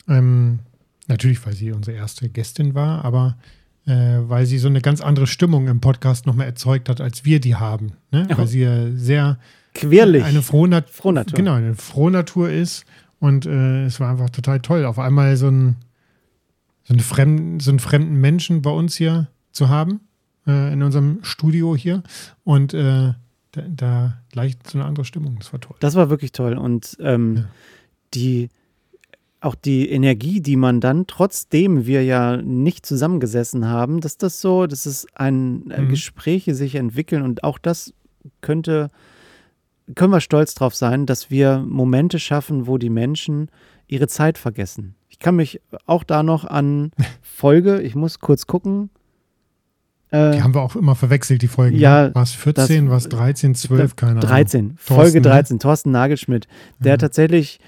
Ähm, natürlich, weil sie unsere erste Gästin war, aber äh, weil sie so eine ganz andere Stimmung im Podcast nochmal erzeugt hat, als wir die haben. Ne? Oh. Weil sie ja sehr quirlig eine Frohnat Frohnatur. Genau, eine Frohnatur ist. Und äh, es war einfach total toll. Auf einmal so ein, so, einen fremden, so einen fremden Menschen bei uns hier zu haben, äh, in unserem Studio hier. Und äh, da, da gleich so eine andere Stimmung. Das war toll. Das war wirklich toll. Und ähm, ja. die auch die Energie, die man dann, trotzdem wir ja nicht zusammengesessen haben, dass das so, dass es ein äh, mhm. Gespräche sich entwickeln und auch das könnte, können wir stolz drauf sein, dass wir Momente schaffen, wo die Menschen ihre Zeit vergessen. Ich kann mich auch da noch an Folge, ich muss kurz gucken. Äh, die haben wir auch immer verwechselt, die Folgen. Ja. War es 14, war es 13, 12, keine 13, Ahnung. 13, Folge 13, ne? Thorsten Nagelschmidt, der ja. tatsächlich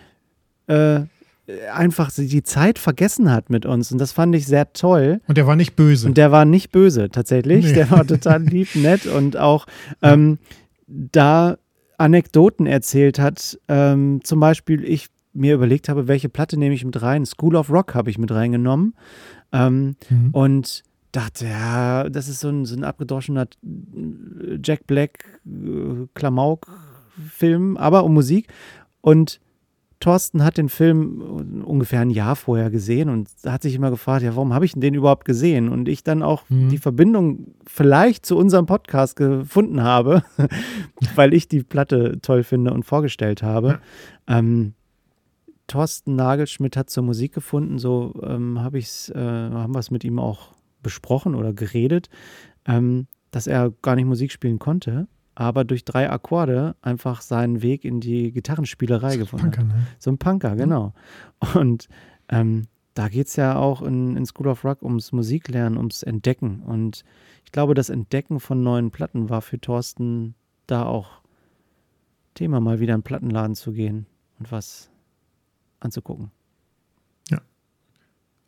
äh, einfach die Zeit vergessen hat mit uns. Und das fand ich sehr toll. Und der war nicht böse. Und der war nicht böse, tatsächlich. Nee. Der war total lieb, nett und auch ähm, da Anekdoten erzählt hat. Ähm, zum Beispiel, ich mir überlegt habe, welche Platte nehme ich mit rein. School of Rock habe ich mit reingenommen. Ähm, mhm. Und dachte, ja, das ist so ein, so ein abgedroschener Jack Black äh, Klamauk-Film, aber um Musik. Und Thorsten hat den Film ungefähr ein Jahr vorher gesehen und hat sich immer gefragt, ja, warum habe ich den überhaupt gesehen? Und ich dann auch mhm. die Verbindung vielleicht zu unserem Podcast gefunden habe, weil ich die Platte toll finde und vorgestellt habe. Ähm, Thorsten Nagelschmidt hat zur Musik gefunden, so ähm, hab ich's, äh, haben wir es mit ihm auch besprochen oder geredet, ähm, dass er gar nicht Musik spielen konnte aber durch drei Akkorde einfach seinen Weg in die Gitarrenspielerei so gefunden Punker, hat. ne? So ein Punker, genau. Und ähm, da geht es ja auch in, in School of Rock ums Musiklernen, ums Entdecken. Und ich glaube, das Entdecken von neuen Platten war für Thorsten da auch Thema, mal wieder in den Plattenladen zu gehen und was anzugucken.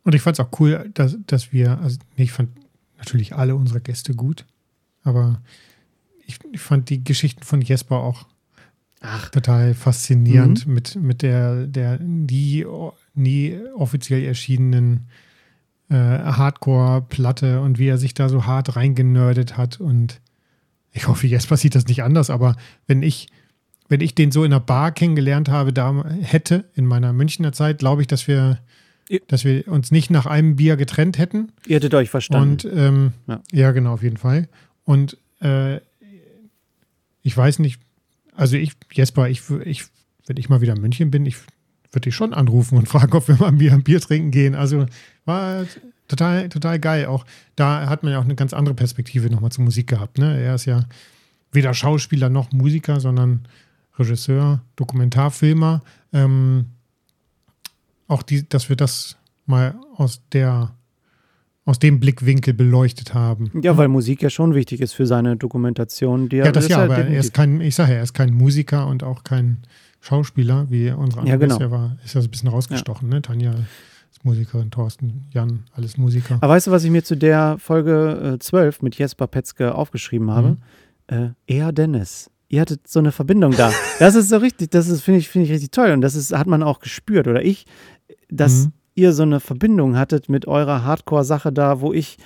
Und ich fand es auch cool, dass, dass wir, also ich fand natürlich alle unsere Gäste gut, aber ich, ich fand die Geschichten von Jesper auch Ach. total faszinierend mit, mit der, der nie, nie offiziell erschienenen äh, Hardcore-Platte und wie er sich da so hart reingenördet hat. Und ich hoffe, Jesper sieht das nicht anders, aber wenn ich, wenn ich den so in einer Bar kennengelernt habe, da hätte in meiner Münchner Zeit, glaube ich, dass wir. Dass wir uns nicht nach einem Bier getrennt hätten. Ihr hättet euch verstanden. Und ähm, Ja. ja. genau, auf jeden Fall. Und äh, ich weiß nicht, also ich, Jesper, ich, ich, wenn ich mal wieder in München bin, ich würde dich schon anrufen und fragen, ob wir mal ein Bier, ein Bier trinken gehen. Also war total, total geil. Auch da hat man ja auch eine ganz andere Perspektive nochmal zur Musik gehabt. Ne? Er ist ja weder Schauspieler noch Musiker, sondern Regisseur, Dokumentarfilmer. Ähm, auch die, dass wir das mal aus der aus dem Blickwinkel beleuchtet haben. ja, weil Musik ja schon wichtig ist für seine Dokumentation. Die Ja, das ja, halt aber er definitiv- ist kein, ich sage ja, er ist kein Musiker und auch kein Schauspieler, wie unsere Ja, andere genau. Gäste. Er war, ist ja so ein bisschen rausgestochen, ne? Tanja ist Musikerin, Thorsten, Jan, alles Musiker. Aber weißt du, was ich mir zu der Folge äh, 12 mit Jesper Petzke aufgeschrieben habe? Mhm. Äh, er Dennis. Ihr hattet so eine Verbindung da. Das ist so richtig, das ist, finde ich, finde ich richtig toll. Und das ist, hat man auch gespürt, oder ich, dass Mhm. ihr so eine Verbindung hattet mit eurer Hardcore-Sache da, wo ich,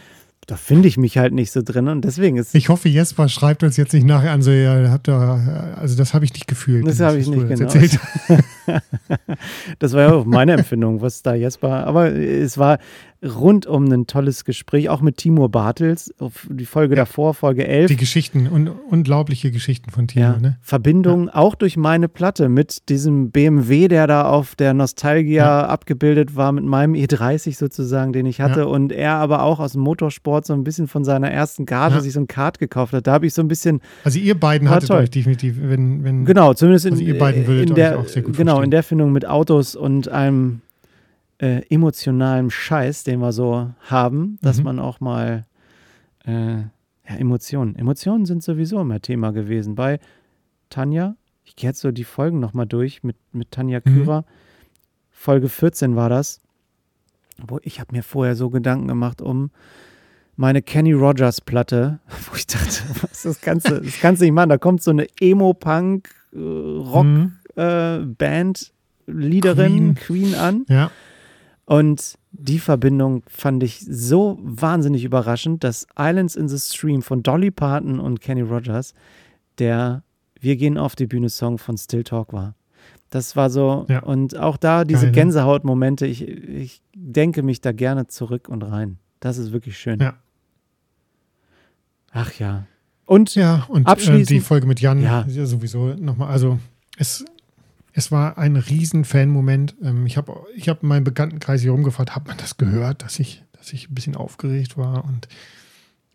da finde ich mich halt nicht so drin. Und deswegen ist Ich hoffe, Jesper schreibt uns jetzt nicht nachher an, so, ja, habt ihr, also das habe ich nicht gefühlt. Das habe ich nicht, genau. Erzählt. Das war ja auch meine Empfindung, was da jetzt war. Aber es war rundum ein tolles Gespräch, auch mit Timur Bartels. Auf Die Folge Ja. davor, Folge 11. Die Geschichten, un, unglaubliche Geschichten von Tino, ja, ne? Verbindung auch durch meine Platte mit diesem BMW, der da auf der Nostalgia Ja. abgebildet war, mit meinem E30 sozusagen, den ich hatte. Ja. Und er aber auch aus dem Motorsport so ein bisschen von seiner ersten Garage Ja. sich so ein Kart gekauft hat. Da habe ich so ein bisschen Also ihr beiden hattet toll. euch definitiv, wenn, wenn Genau, zumindest in, Also ihr beiden würdet in euch der, auch sehr gut genau, verstehen. in der Findung mit Autos und einem äh, emotionalen Scheiß, den wir so haben, dass Mhm. man auch mal äh, ja, Emotionen. Emotionen sind sowieso immer Thema gewesen. Bei Tanja, ich gehe jetzt so die Folgen nochmal durch mit, mit Tanja Mhm. Kürer. Folge 14 war das. Wo ich habe mir vorher so Gedanken gemacht um meine Kenny Rogers Platte, wo ich dachte, was das Ganze, das kannst du nicht machen. Da kommt so eine Emo-Punk, äh, Mhm. Äh, Band, Leaderin, Queen. an. Ja, Und die Verbindung fand ich so wahnsinnig überraschend, dass Islands in the Stream von Dolly Parton und Kenny Rogers der Wir gehen auf die Bühne Song von Still Talk war. Das war so, Ja. und auch da diese ne? Gänsehautmomente, ich, ich denke mich da gerne zurück und rein. Das ist wirklich schön. Ja. Ach ja. Und ja, und äh, Abschließend- die Folge mit Jan ja sowieso nochmal, also es, es war ein riesen Fan-Moment. Ähm, ich habe ich hab meinen Bekanntenkreis hier rumgefragt, hat man das gehört, dass ich, dass ich ein bisschen aufgeregt war und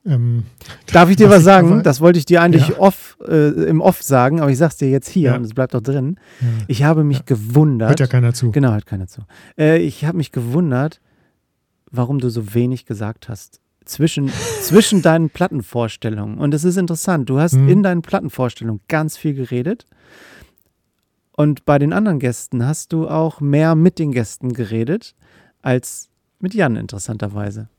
ähm, Darf ich dir Was sagen? aber- das wollte ich dir eigentlich Ja. off, äh, im Off sagen, aber ich sag's dir jetzt hier Ja. und es bleibt doch drin. ja, Ich habe mich gewundert. hört ja keiner zu. Genau, hört keiner zu. Äh, ich habe mich gewundert, warum du so wenig gesagt hast. Zwischen, zwischen deinen Plattenvorstellungen. Und es ist interessant, du hast Mhm. in deinen Plattenvorstellungen ganz viel geredet. Und bei den anderen Gästen hast du auch mehr mit den Gästen geredet als mit Jan, interessanterweise.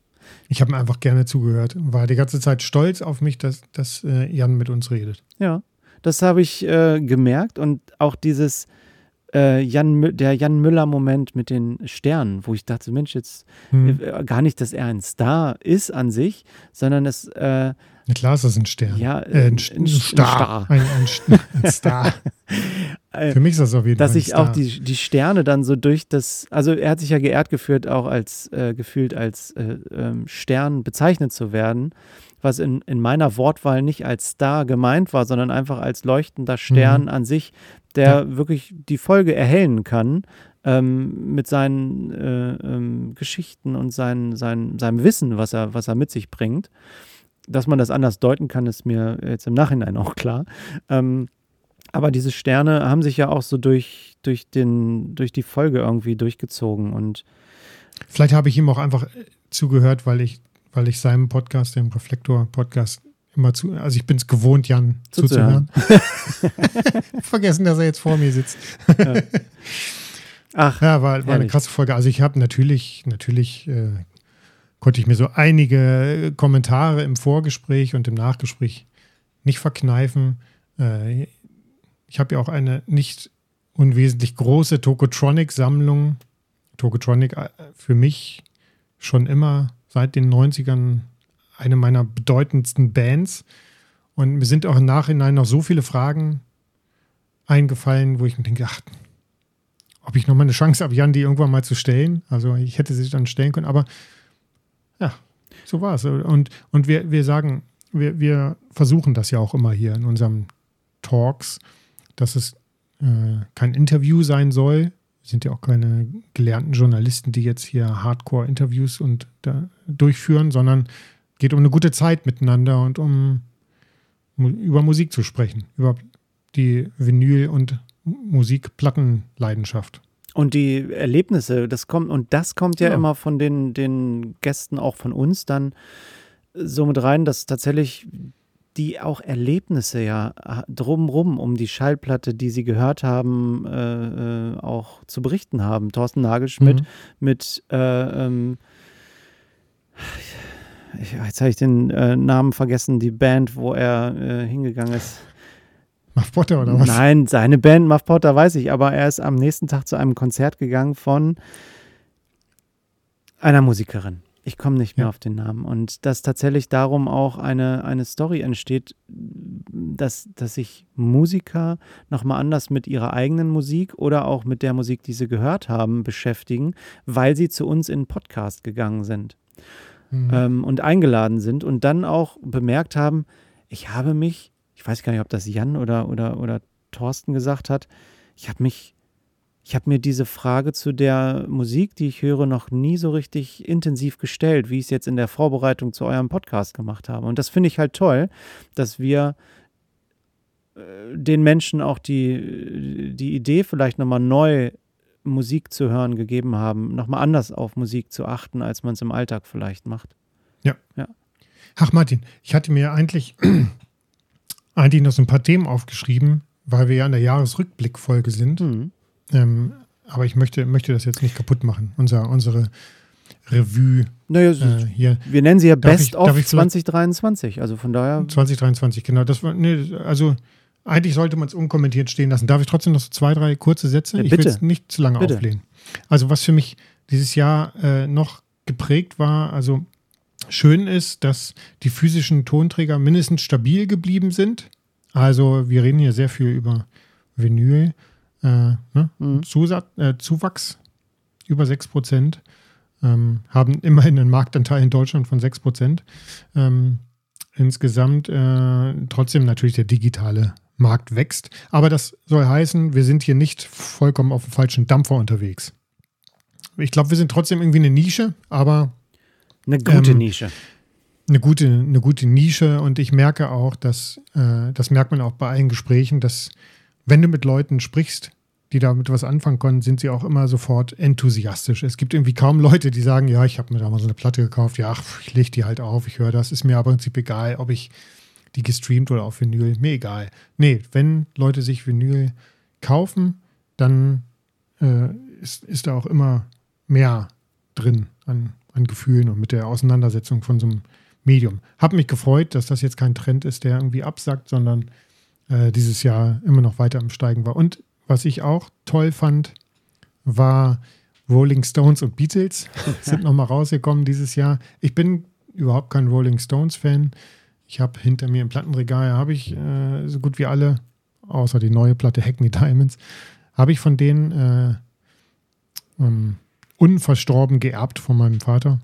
Ich habe mir einfach gerne zugehört und war die ganze Zeit stolz auf mich, dass, dass äh, Jan mit uns redet. Ja, das habe ich äh, gemerkt und auch dieses äh, Jan, der Jan Müller-Moment mit den Sternen, wo ich dachte, Mensch, jetzt Hm. äh, gar nicht, dass er ein Star ist an sich, sondern es, äh, Na klar ist das ein Stern. ja, Äh, ein, ein, ein ein Star. Ein, ein, St- ein Star. Äh, Für mich ist das auf jeden dass Fall ein ich auch die, die Sterne dann so durch das, also er hat sich ja geehrt geführt, auch als äh, gefühlt als äh, ähm, Stern bezeichnet zu werden, was in, in meiner Wortwahl nicht als Star gemeint war, sondern einfach als leuchtender Stern Mhm. an sich, der wirklich die Folge erhellen kann ähm, mit seinen äh, ähm, Geschichten und sein, sein, seinem Wissen, was er, was er mit sich bringt. Dass man das anders deuten kann, ist mir jetzt im Nachhinein auch klar. Ähm, aber diese Sterne haben sich ja auch so durch, durch, den, durch die Folge irgendwie durchgezogen und Vielleicht habe ich ihm auch einfach zugehört, weil ich, weil ich seinem Podcast, dem Reflektor-Podcast, immer zu, also ich bin es gewohnt, Jan zuzuhören. zuzuhören. Vergessen, dass er jetzt vor mir sitzt. Ja. Ach, ja, war, war eine krasse Folge. Also ich habe natürlich, natürlich äh, konnte ich mir so einige Kommentare im Vorgespräch und im Nachgespräch nicht verkneifen. Äh, ich habe ja auch eine nicht unwesentlich große Tokotronic-Sammlung. Tokotronic äh, für mich schon immer seit den 90ern eine meiner bedeutendsten Bands. Und mir sind auch im Nachhinein noch so viele Fragen eingefallen, wo ich mir denke, ach, ob ich noch mal eine Chance habe, Jan die irgendwann mal zu stellen. Also ich hätte sie dann stellen können, aber ja, so war es. Und, und wir, wir sagen, wir, wir versuchen das ja auch immer hier in unseren Talks, dass es äh, kein Interview sein soll. Wir sind ja auch keine gelernten Journalisten, die jetzt hier Hardcore-Interviews und durchführen, sondern geht um eine gute Zeit miteinander und um über Musik zu sprechen, über die Vinyl- und Musikplattenleidenschaft. Und die Erlebnisse, das kommt, und das kommt ja, ja, immer von den, den Gästen, auch von uns, dann so mit rein, dass tatsächlich die auch Erlebnisse ja drumrum um die Schallplatte, die sie gehört haben, äh, äh auch zu berichten haben. Thorsten Nagelschmidt mhm. mit äh, ähm, jetzt habe ich den äh, Namen vergessen, die Band, wo er äh, hingegangen ist. Muff Potter oder was? Nein, seine Band Muff Potter weiß ich, aber er ist am nächsten Tag zu einem Konzert gegangen von einer Musikerin. Ich komme nicht mehr ja. auf den Namen. Und dass tatsächlich darum auch eine, eine Story entsteht, dass, dass sich Musiker nochmal anders mit ihrer eigenen Musik oder auch mit der Musik, die sie gehört haben, beschäftigen, weil sie zu uns in den Podcast gegangen sind mhm. ähm, und eingeladen sind und dann auch bemerkt haben, ich habe mich ich weiß gar nicht, ob das Jan oder, oder, oder Thorsten gesagt hat, ich habe mich, ich habe mir diese Frage zu der Musik, die ich höre, noch nie so richtig intensiv gestellt, wie ich es jetzt in der Vorbereitung zu eurem Podcast gemacht habe. Und das finde ich halt toll, dass wir äh, den Menschen auch die, die Idee vielleicht nochmal neu Musik zu hören gegeben haben, nochmal anders auf Musik zu achten, als man es im Alltag vielleicht macht. Ja. ja. Ach Martin, ich hatte mir eigentlich eigentlich noch so ein paar Themen aufgeschrieben, weil wir ja in der Jahresrückblickfolge sind. Mhm. Ähm, aber ich möchte, möchte das jetzt nicht kaputt machen, unser, unsere Revue naja, äh, hier. Wir nennen sie ja darf Best ich, of 2023, also von daher. 2023, genau. Das war, nee, also eigentlich sollte man es unkommentiert stehen lassen. Darf ich trotzdem noch so zwei, drei kurze Sätze? Ja, ich will es nicht zu lange bitte. auflehnen. Also was für mich dieses Jahr äh, noch geprägt war, also Schön ist, dass die physischen Tonträger mindestens stabil geblieben sind. Also wir reden hier sehr viel über Vinyl. Äh, ne? mhm. Zusatz, äh, Zuwachs über 6 Prozent. Ähm, haben immerhin einen Marktanteil in Deutschland von 6 Prozent. Ähm, insgesamt äh, trotzdem natürlich der digitale Markt wächst. Aber das soll heißen, wir sind hier nicht vollkommen auf dem falschen Dampfer unterwegs. Ich glaube, wir sind trotzdem irgendwie eine Nische, aber eine gute ähm, Nische. Eine gute, eine gute Nische und ich merke auch, dass, äh, das merkt man auch bei allen Gesprächen, dass wenn du mit Leuten sprichst, die damit was anfangen können, sind sie auch immer sofort enthusiastisch. Es gibt irgendwie kaum Leute, die sagen, ja, ich habe mir da mal so eine Platte gekauft, ja, ach, ich lege die halt auf, ich höre das, ist mir aber im Prinzip egal, ob ich die gestreamt oder auf Vinyl, mir egal. Nee, wenn Leute sich Vinyl kaufen, dann äh, ist, ist da auch immer mehr drin an an Gefühlen und mit der Auseinandersetzung von so einem Medium. Hab mich gefreut, dass das jetzt kein Trend ist, der irgendwie absackt, sondern äh, dieses Jahr immer noch weiter im Steigen war. Und was ich auch toll fand, war Rolling Stones und Beatles sind nochmal rausgekommen dieses Jahr. Ich bin überhaupt kein Rolling Stones-Fan. Ich habe hinter mir im Plattenregal, habe ich äh, so gut wie alle, außer die neue Platte Hackney Diamonds, habe ich von denen äh, ähm, unverstorben geerbt von meinem Vater.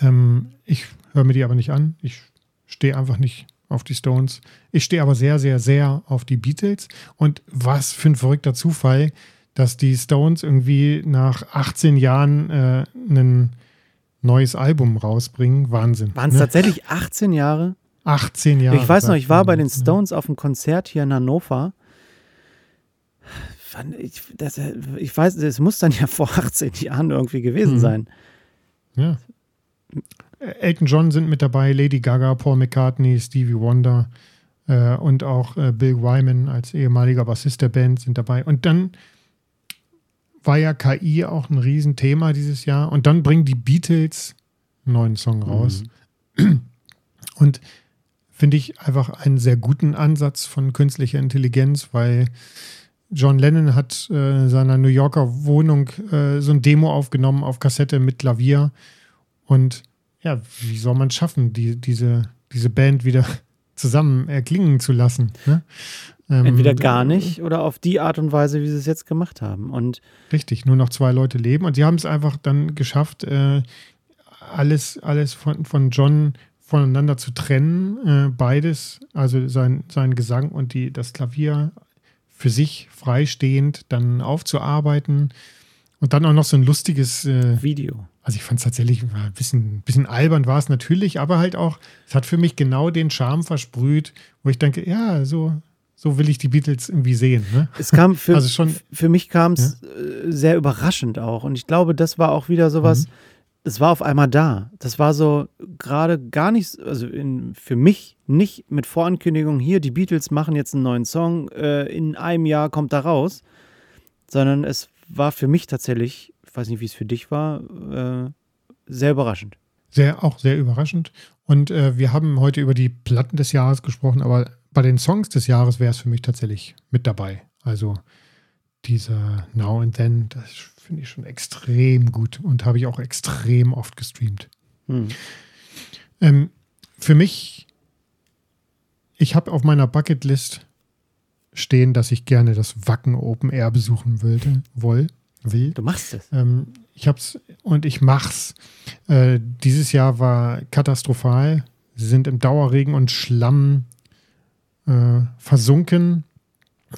Ähm, ich höre mir die aber nicht an. Ich stehe einfach nicht auf die Stones. Ich stehe aber sehr, sehr, sehr auf die Beatles. Und was für ein verrückter Zufall, dass die Stones irgendwie nach 18 Jahren äh, einen neues Album rausbringen. Wahnsinn. Waren es ne? tatsächlich 18 Jahre? 18 Jahre. Ich weiß noch, ich war bei den Stones auf einem Konzert hier in Hannover. Ich, das, ich weiß, es muss dann ja vor 18 Jahren irgendwie gewesen mhm. sein. Ja. Elton John sind mit dabei, Lady Gaga, Paul McCartney, Stevie Wonder äh, und auch äh, Bill Wyman als ehemaliger Bassist der Band sind dabei. Und dann war ja KI auch ein Riesenthema dieses Jahr. Und dann bringen die Beatles einen neuen Song raus. Mhm. Und finde ich einfach einen sehr guten Ansatz von künstlicher Intelligenz, weil John Lennon hat äh, seiner New Yorker Wohnung äh, so ein Demo aufgenommen auf Kassette mit Klavier. Und ja, wie soll man es schaffen, die, diese, diese Band wieder zusammen erklingen zu lassen? Ne? Ähm, Entweder gar nicht oder auf die Art und Weise, wie sie es jetzt gemacht haben. Und richtig, nur noch zwei Leute leben. Und sie haben es einfach dann geschafft, äh, alles, alles von, von John voneinander zu trennen. Äh, beides, also sein, sein Gesang und die, das Klavier für sich freistehend dann aufzuarbeiten. Und dann auch noch so ein lustiges äh, Video. Also ich fand es tatsächlich ein bisschen, bisschen albern war es natürlich, aber halt auch, es hat für mich genau den Charme versprüht, wo ich denke, ja, so, so will ich die Beatles irgendwie sehen. Ne? Es kam für, also schon, für mich kam es ja? Äh, sehr überraschend auch. Und ich glaube, das war auch wieder sowas, mhm es war auf einmal da. Das war so gerade gar nicht, also in, für mich nicht mit Vorankündigung, hier, die Beatles machen jetzt einen neuen Song, äh, in einem Jahr kommt da raus, sondern es war für mich tatsächlich, ich weiß nicht, wie es für dich war, äh, sehr überraschend. Sehr, auch sehr überraschend. Und äh, wir haben heute über die Platten des Jahres gesprochen, aber bei den Songs des Jahres wäre es für mich tatsächlich mit dabei. Also dieser Now and Then, das finde ich schon extrem gut und habe ich auch extrem oft gestreamt. Hm. Ähm, für mich, ich habe auf meiner Bucketlist stehen, dass ich gerne das Wacken Open Air besuchen wollte, woll, will. Du machst es. Ähm, ich hab's und ich mach's. Äh, dieses Jahr war katastrophal. Sie sind im Dauerregen und Schlamm äh, versunken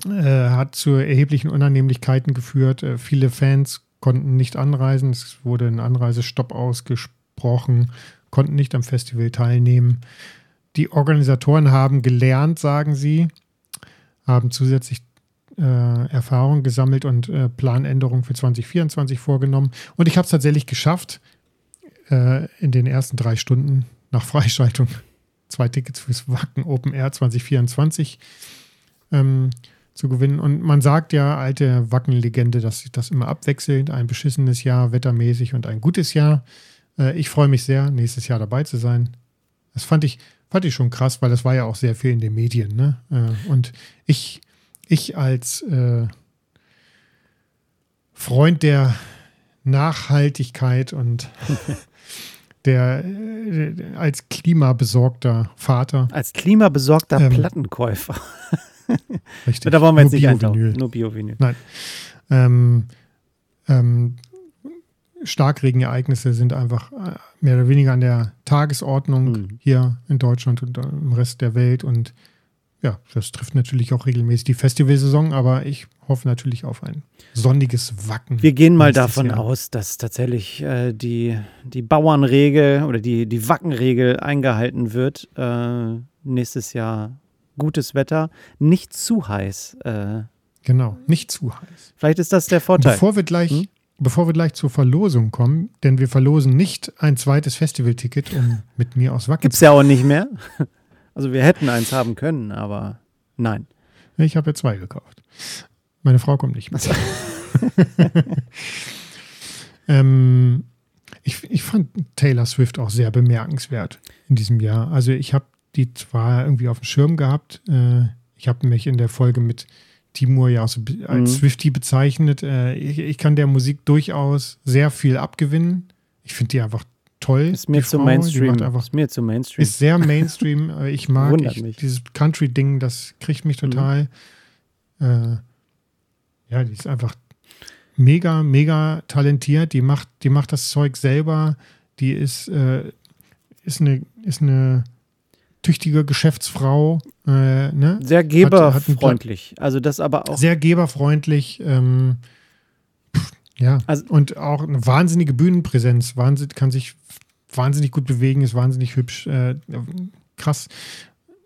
äh, hat zu erheblichen Unannehmlichkeiten geführt. Äh, viele Fans konnten nicht anreisen. Es wurde ein Anreisestopp ausgesprochen, konnten nicht am Festival teilnehmen. Die Organisatoren haben gelernt, sagen sie, haben zusätzlich äh, Erfahrung gesammelt und äh, Planänderungen für 2024 vorgenommen. Und ich habe es tatsächlich geschafft, äh, in den ersten drei Stunden nach Freischaltung zwei Tickets fürs Wacken Open Air 2024 ähm, zu gewinnen. Und man sagt ja, alte Wacken-Legende, dass sich das immer abwechselt. Ein beschissenes Jahr, wettermäßig und ein gutes Jahr. Äh, ich freue mich sehr, nächstes Jahr dabei zu sein. Das fand ich, fand ich schon krass, weil das war ja auch sehr viel in den Medien. Ne? Äh, und ich, ich als äh, Freund der Nachhaltigkeit und der als klimabesorgter Vater. Als klimabesorgter ähm, Plattenkäufer. Richtig. Da wollen wir jetzt nicht eintauchen. Nur Bio-Vinyl. Nein. Ähm, ähm, Starkregenereignisse sind einfach äh, mehr oder weniger an der Tagesordnung mhm. hier in Deutschland und im Rest der Welt. Und ja, das trifft natürlich auch regelmäßig die Festivalsaison, aber ich hoffe natürlich auf ein sonniges Wacken. Wir gehen mal davon Jahr. aus, dass tatsächlich äh, die, die Bauernregel oder die, die Wackenregel eingehalten wird. Äh, nächstes Jahr gutes Wetter, nicht zu heiß. Äh, genau, nicht zu heiß. Vielleicht ist das der Vorteil. Bevor wir gleich, hm? bevor wir gleich zur Verlosung kommen, denn wir verlosen nicht ein zweites Festivalticket, um mit mir aus Wacken Gibt es ja auch nicht mehr. Also wir hätten eins haben können, aber nein. Ich habe ja zwei gekauft. Meine Frau kommt nicht mit. ähm, ich, ich fand Taylor Swift auch sehr bemerkenswert in diesem Jahr. Also ich habe die zwar irgendwie auf dem Schirm gehabt. Äh, ich habe mich in der Folge mit Timur ja auch so als mhm. Swifty bezeichnet. Äh, ich, ich, kann der Musik durchaus sehr viel abgewinnen. Ich finde die einfach toll. Ist mir zu Frau. Mainstream. Einfach, ist mir zu Mainstream. Ist sehr Mainstream. Äh, ich mag ich, dieses Country-Ding, das kriegt mich total. Mhm. Äh, ja, die ist einfach mega, mega talentiert. Die macht, die macht das Zeug selber. Die ist, äh, ist eine, ist eine tüchtige Geschäftsfrau. Äh, ne? Sehr geberfreundlich. also das aber auch. Sehr geberfreundlich. Ähm, Ja, also, und auch eine wahnsinnige Bühnenpräsenz, wahnsinnig, kann sich wahnsinnig gut bewegen, ist wahnsinnig hübsch, äh, krass.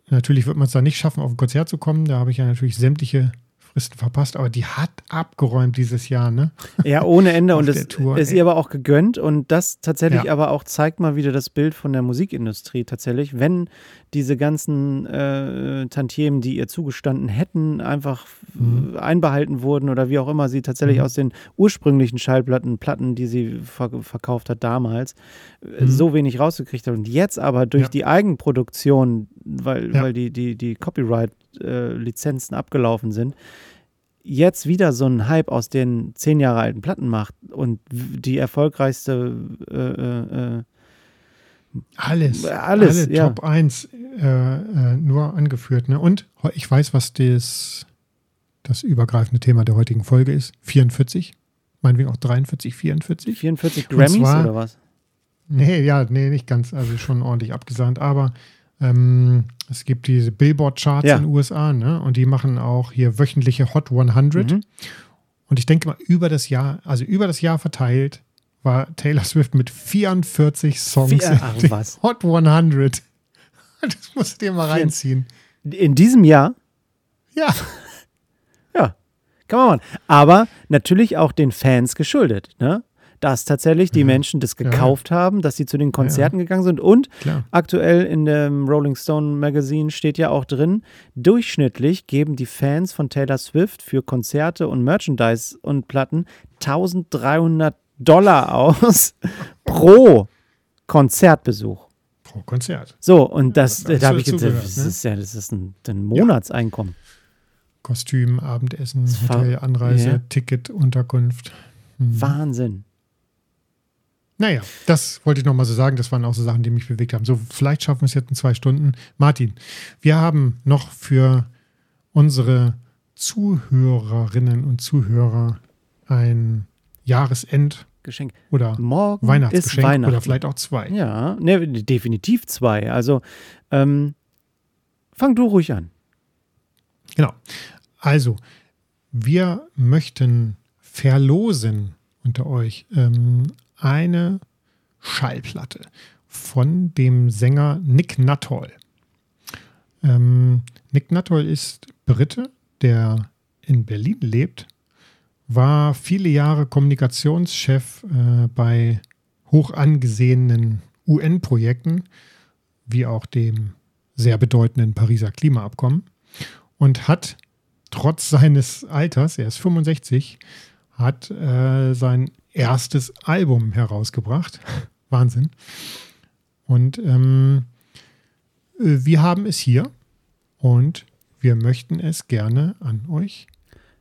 Natürlich wird man es da nicht schaffen, auf ein Konzert zu kommen. Da habe ich ja natürlich sämtliche Fristen verpasst, aber die hat abgeräumt dieses Jahr, ne? Ja, ohne Ende und es ist ihr aber auch gegönnt und das tatsächlich ja. aber auch zeigt mal wieder das Bild von der Musikindustrie tatsächlich, wenn diese ganzen äh, Tantiemen, die ihr zugestanden hätten, einfach mhm. einbehalten wurden oder wie auch immer sie tatsächlich mhm. aus den ursprünglichen Schallplatten, Platten, die sie ver verkauft hat damals, äh, mhm. so wenig rausgekriegt hat und jetzt aber durch ja. die Eigenproduktion, weil, ja. weil die, die, die Copyright-Lizenzen äh, abgelaufen sind, jetzt wieder so einen Hype aus den zehn Jahre alten Platten macht und die erfolgreichste äh, äh, alles, alles, alle ja. Top 1 äh, äh, nur angeführt. Ne? Und ich weiß, was das, das übergreifende Thema der heutigen Folge ist. 44, meinetwegen auch 43, 44. 44 Grammys zwar, oder was? Nee, ja, nee, nicht ganz, also schon ordentlich abgesandt, aber ähm, es gibt diese Billboard-Charts ja. in den USA, ne? Und die machen auch hier wöchentliche Hot 100. Mhm. Und ich denke mal, über das Jahr, also über das Jahr verteilt, war Taylor Swift mit 44 Songs Vier, ach, was? Hot 100. Das musst du dir mal reinziehen. In diesem Jahr? Ja. Ja, kann man machen. Aber natürlich auch den Fans geschuldet. Ne? dass tatsächlich die ja. Menschen das gekauft ja. haben, dass sie zu den Konzerten ja. gegangen sind. Und Klar. aktuell in dem Rolling Stone Magazine steht ja auch drin, durchschnittlich geben die Fans von Taylor Swift für Konzerte und Merchandise und Platten 1300 Dollar aus pro Konzertbesuch. Pro Konzert. So, und das, das da habe ich gesagt, das, ne? ist ja, das ist ein, ein Monatseinkommen. Kostüm, Abendessen, Hotel, Anreise, Ticket, Unterkunft. Mhm. Wahnsinn. Naja, das wollte ich nochmal so sagen. Das waren auch so Sachen, die mich bewegt haben. So, vielleicht schaffen wir es jetzt in zwei Stunden. Martin, wir haben noch für unsere Zuhörerinnen und Zuhörer ein Jahresend Geschenk. Oder Morgen Weihnachtsgeschenk ist Weihnachten. oder vielleicht auch zwei. Ja, ne, definitiv zwei. Also ähm, fang du ruhig an. Genau. Also, wir möchten verlosen unter euch ähm, eine Schallplatte von dem Sänger Nick Nuttall. Ähm, Nick Nuttall ist Brite, der in Berlin lebt, war viele Jahre Kommunikationschef äh, bei hoch angesehenen UN-Projekten, wie auch dem sehr bedeutenden Pariser Klimaabkommen, und hat trotz seines Alters, er ist 65, hat äh, sein erstes Album herausgebracht. Wahnsinn. Und ähm, äh, wir haben es hier und wir möchten es gerne an euch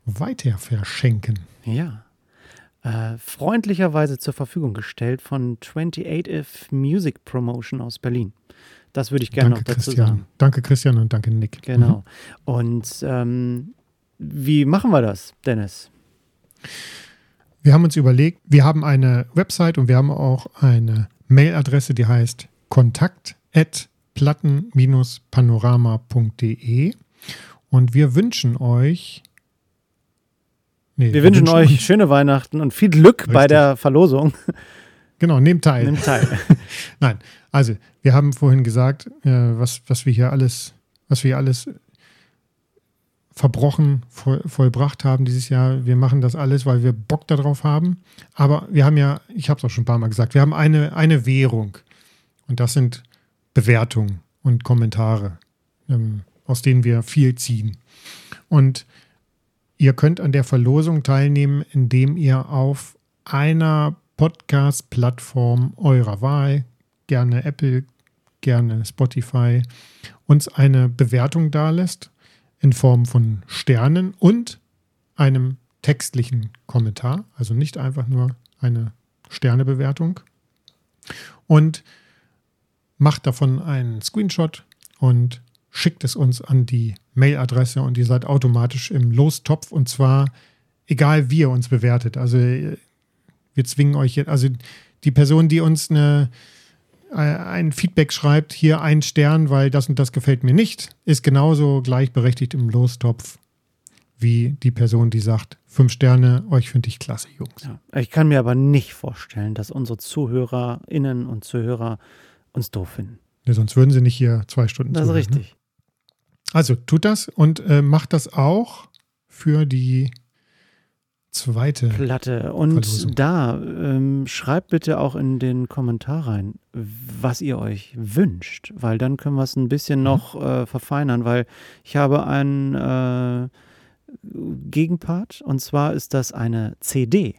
weiter verschenken. Ja. Äh, freundlicherweise zur Verfügung gestellt von 28F Music Promotion aus Berlin. Das würde ich gerne danke, noch dazu Christian. sagen. Danke, Christian, und danke, Nick. Genau. Mhm. Und ähm, wie machen wir das, Dennis? Wir haben uns überlegt, wir haben eine Website und wir haben auch eine Mailadresse, die heißt kontakt@platten-panorama.de und wir wünschen euch nee, wir, wir, wünschen, wünschen euch schöne Weihnachten und viel Glück richtig. bei der Verlosung. Genau, nehmt teil. Nehmt teil. Nein, also wir haben vorhin gesagt, äh, was, was wir hier alles, was wir alles verbrochen, voll, vollbracht haben dieses Jahr. Wir machen das alles, weil wir Bock darauf haben. Aber wir haben ja, ich habe es auch schon ein paar Mal gesagt, wir haben eine, eine Währung. Und das sind Bewertungen und Kommentare, ähm, aus denen wir viel ziehen. Und ihr könnt an der Verlosung teilnehmen, indem ihr auf einer Podcast-Plattform eurer Wahl, gerne Apple, gerne Spotify, uns eine Bewertung dalässt in Form von Sternen und einem textlichen Kommentar, also nicht einfach nur eine Sternebewertung. Und macht davon einen Screenshot und schickt es uns an die Mailadresse und ihr seid automatisch im Lostopf und zwar egal wie ihr uns bewertet. Also wir zwingen euch jetzt, also die Person, die uns eine äh, ein Feedback schreibt, hier ein Stern, weil das und das gefällt mir nicht, ist genauso gleichberechtigt im Lostopf wie die Person, die sagt, fünf Sterne, euch finde ich klasse, Jungs. Ja, ich kann mir aber nicht vorstellen, dass unsere ZuhörerInnen und Zuhörer uns doof finden. Ja, sonst würden sie nicht hier zwei Stunden Das zuhören, ist richtig. Ne? Also tut das und äh, macht das auch für die zweite Platte. Und Verlosung. da ähm, schreibt bitte auch in den Kommentar rein, was ihr euch wünscht, weil dann können wir es ein bisschen mhm. noch äh, verfeinern, weil ich habe einen äh, Gegenpart und zwar ist das eine CD.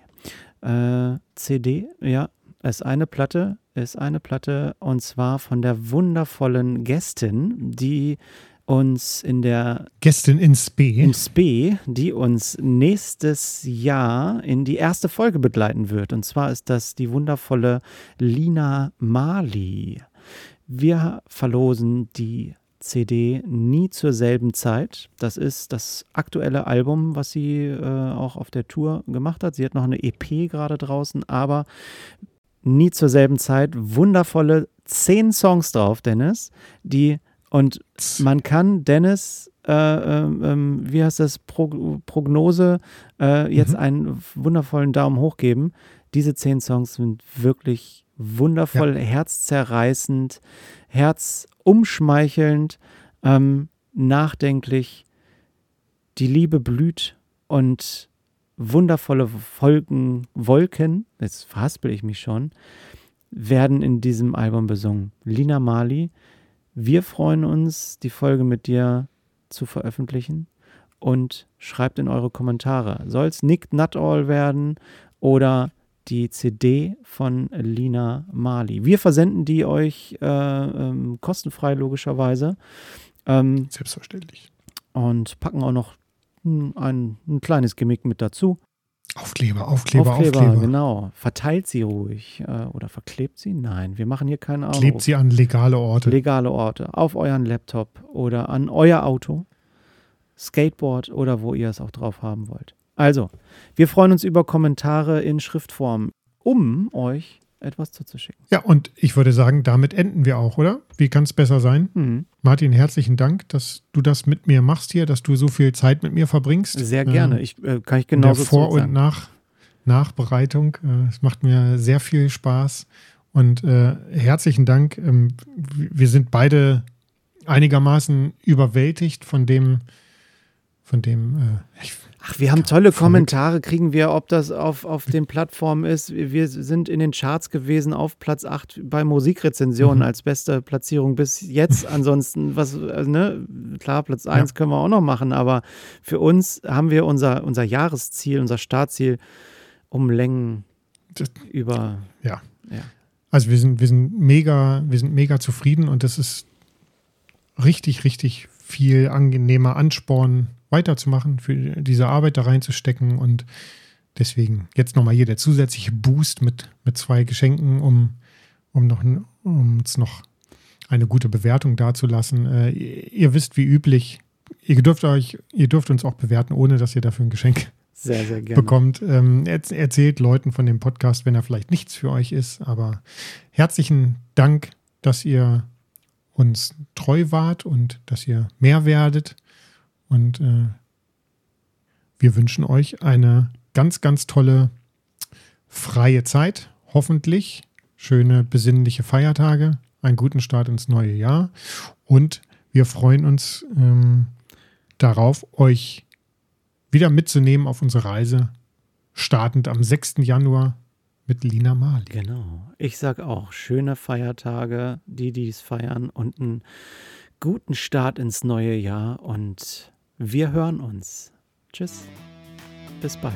Äh, CD, ja, ist eine Platte, ist eine Platte und zwar von der wundervollen Gästin, die uns in der Gästin in Spee. in Spee, die uns nächstes Jahr in die erste Folge begleiten wird. Und zwar ist das die wundervolle Lina Mali. Wir verlosen die CD nie zur selben Zeit. Das ist das aktuelle Album, was sie äh, auch auf der Tour gemacht hat. Sie hat noch eine EP gerade draußen, aber nie zur selben Zeit. Wundervolle zehn Songs drauf, Dennis, die und man kann Dennis, äh, äh, wie heißt das, Pro Prognose, äh, jetzt mhm. einen wundervollen Daumen hoch geben. Diese zehn Songs sind wirklich wundervoll, ja. herzzerreißend, herzumschmeichelnd, ähm, nachdenklich. Die Liebe blüht und wundervolle Wolken, Wolken, jetzt verhaspel ich mich schon, werden in diesem Album besungen. Lina Mali, wir freuen uns, die Folge mit dir zu veröffentlichen und schreibt in eure Kommentare. Soll es Nick Not All werden oder die CD von Lina Mali? Wir versenden die euch äh, ähm, kostenfrei, logischerweise. Ähm, Selbstverständlich. Und packen auch noch ein, ein, ein kleines Gimmick mit dazu. Aufkleber, Aufkleber, Aufkleber, Aufkleber. genau. Verteilt sie ruhig. Äh, oder verklebt sie? Nein, wir machen hier keinen Aufruf. Klebt sie an legale Orte. Legale Orte. Auf euren Laptop oder an euer Auto, Skateboard oder wo ihr es auch drauf haben wollt. Also, wir freuen uns über Kommentare in Schriftform, um euch etwas zuzuschicken. Ja, und ich würde sagen, damit enden wir auch, oder? Wie kann es besser sein? Mhm. Martin, herzlichen Dank, dass du das mit mir machst hier, dass du so viel Zeit mit mir verbringst. Sehr gerne. Ähm, ich äh, kann ich genauso in Vor- und Nach Nachbereitung. Äh, es macht mir sehr viel Spaß. Und äh, herzlichen Dank. Ähm, wir sind beide einigermaßen überwältigt von dem, von dem, äh, ich Ach, wir haben tolle Kommentare, kriegen wir, ob das auf, auf den Plattformen ist. Wir sind in den Charts gewesen auf Platz 8 bei Musikrezensionen mhm. als beste Platzierung bis jetzt. Ansonsten, was, also, ne, klar, Platz 1 ja. können wir auch noch machen, aber für uns haben wir unser, unser Jahresziel, unser Startziel um Längen das, über. Ja. ja. Also wir sind, wir sind mega, wir sind mega zufrieden und das ist richtig, richtig viel angenehmer Ansporn weiterzumachen, für diese Arbeit da reinzustecken. Und deswegen jetzt nochmal hier der zusätzliche Boost mit, mit zwei Geschenken, um, um, noch, um uns noch eine gute Bewertung dazulassen. Äh, ihr, ihr wisst wie üblich, ihr dürft euch, ihr dürft uns auch bewerten, ohne dass ihr dafür ein Geschenk sehr, sehr bekommt. Ähm, erzählt Leuten von dem Podcast, wenn er vielleicht nichts für euch ist. Aber herzlichen Dank, dass ihr uns treu wart und dass ihr mehr werdet. Und äh, wir wünschen euch eine ganz, ganz tolle freie Zeit. Hoffentlich schöne, besinnliche Feiertage, einen guten Start ins neue Jahr. Und wir freuen uns ähm, darauf, euch wieder mitzunehmen auf unsere Reise, startend am 6. Januar mit Lina Mali. Genau. Ich sage auch, schöne Feiertage, die dies feiern und einen guten Start ins neue Jahr und wir hören uns. Tschüss. Bis bald.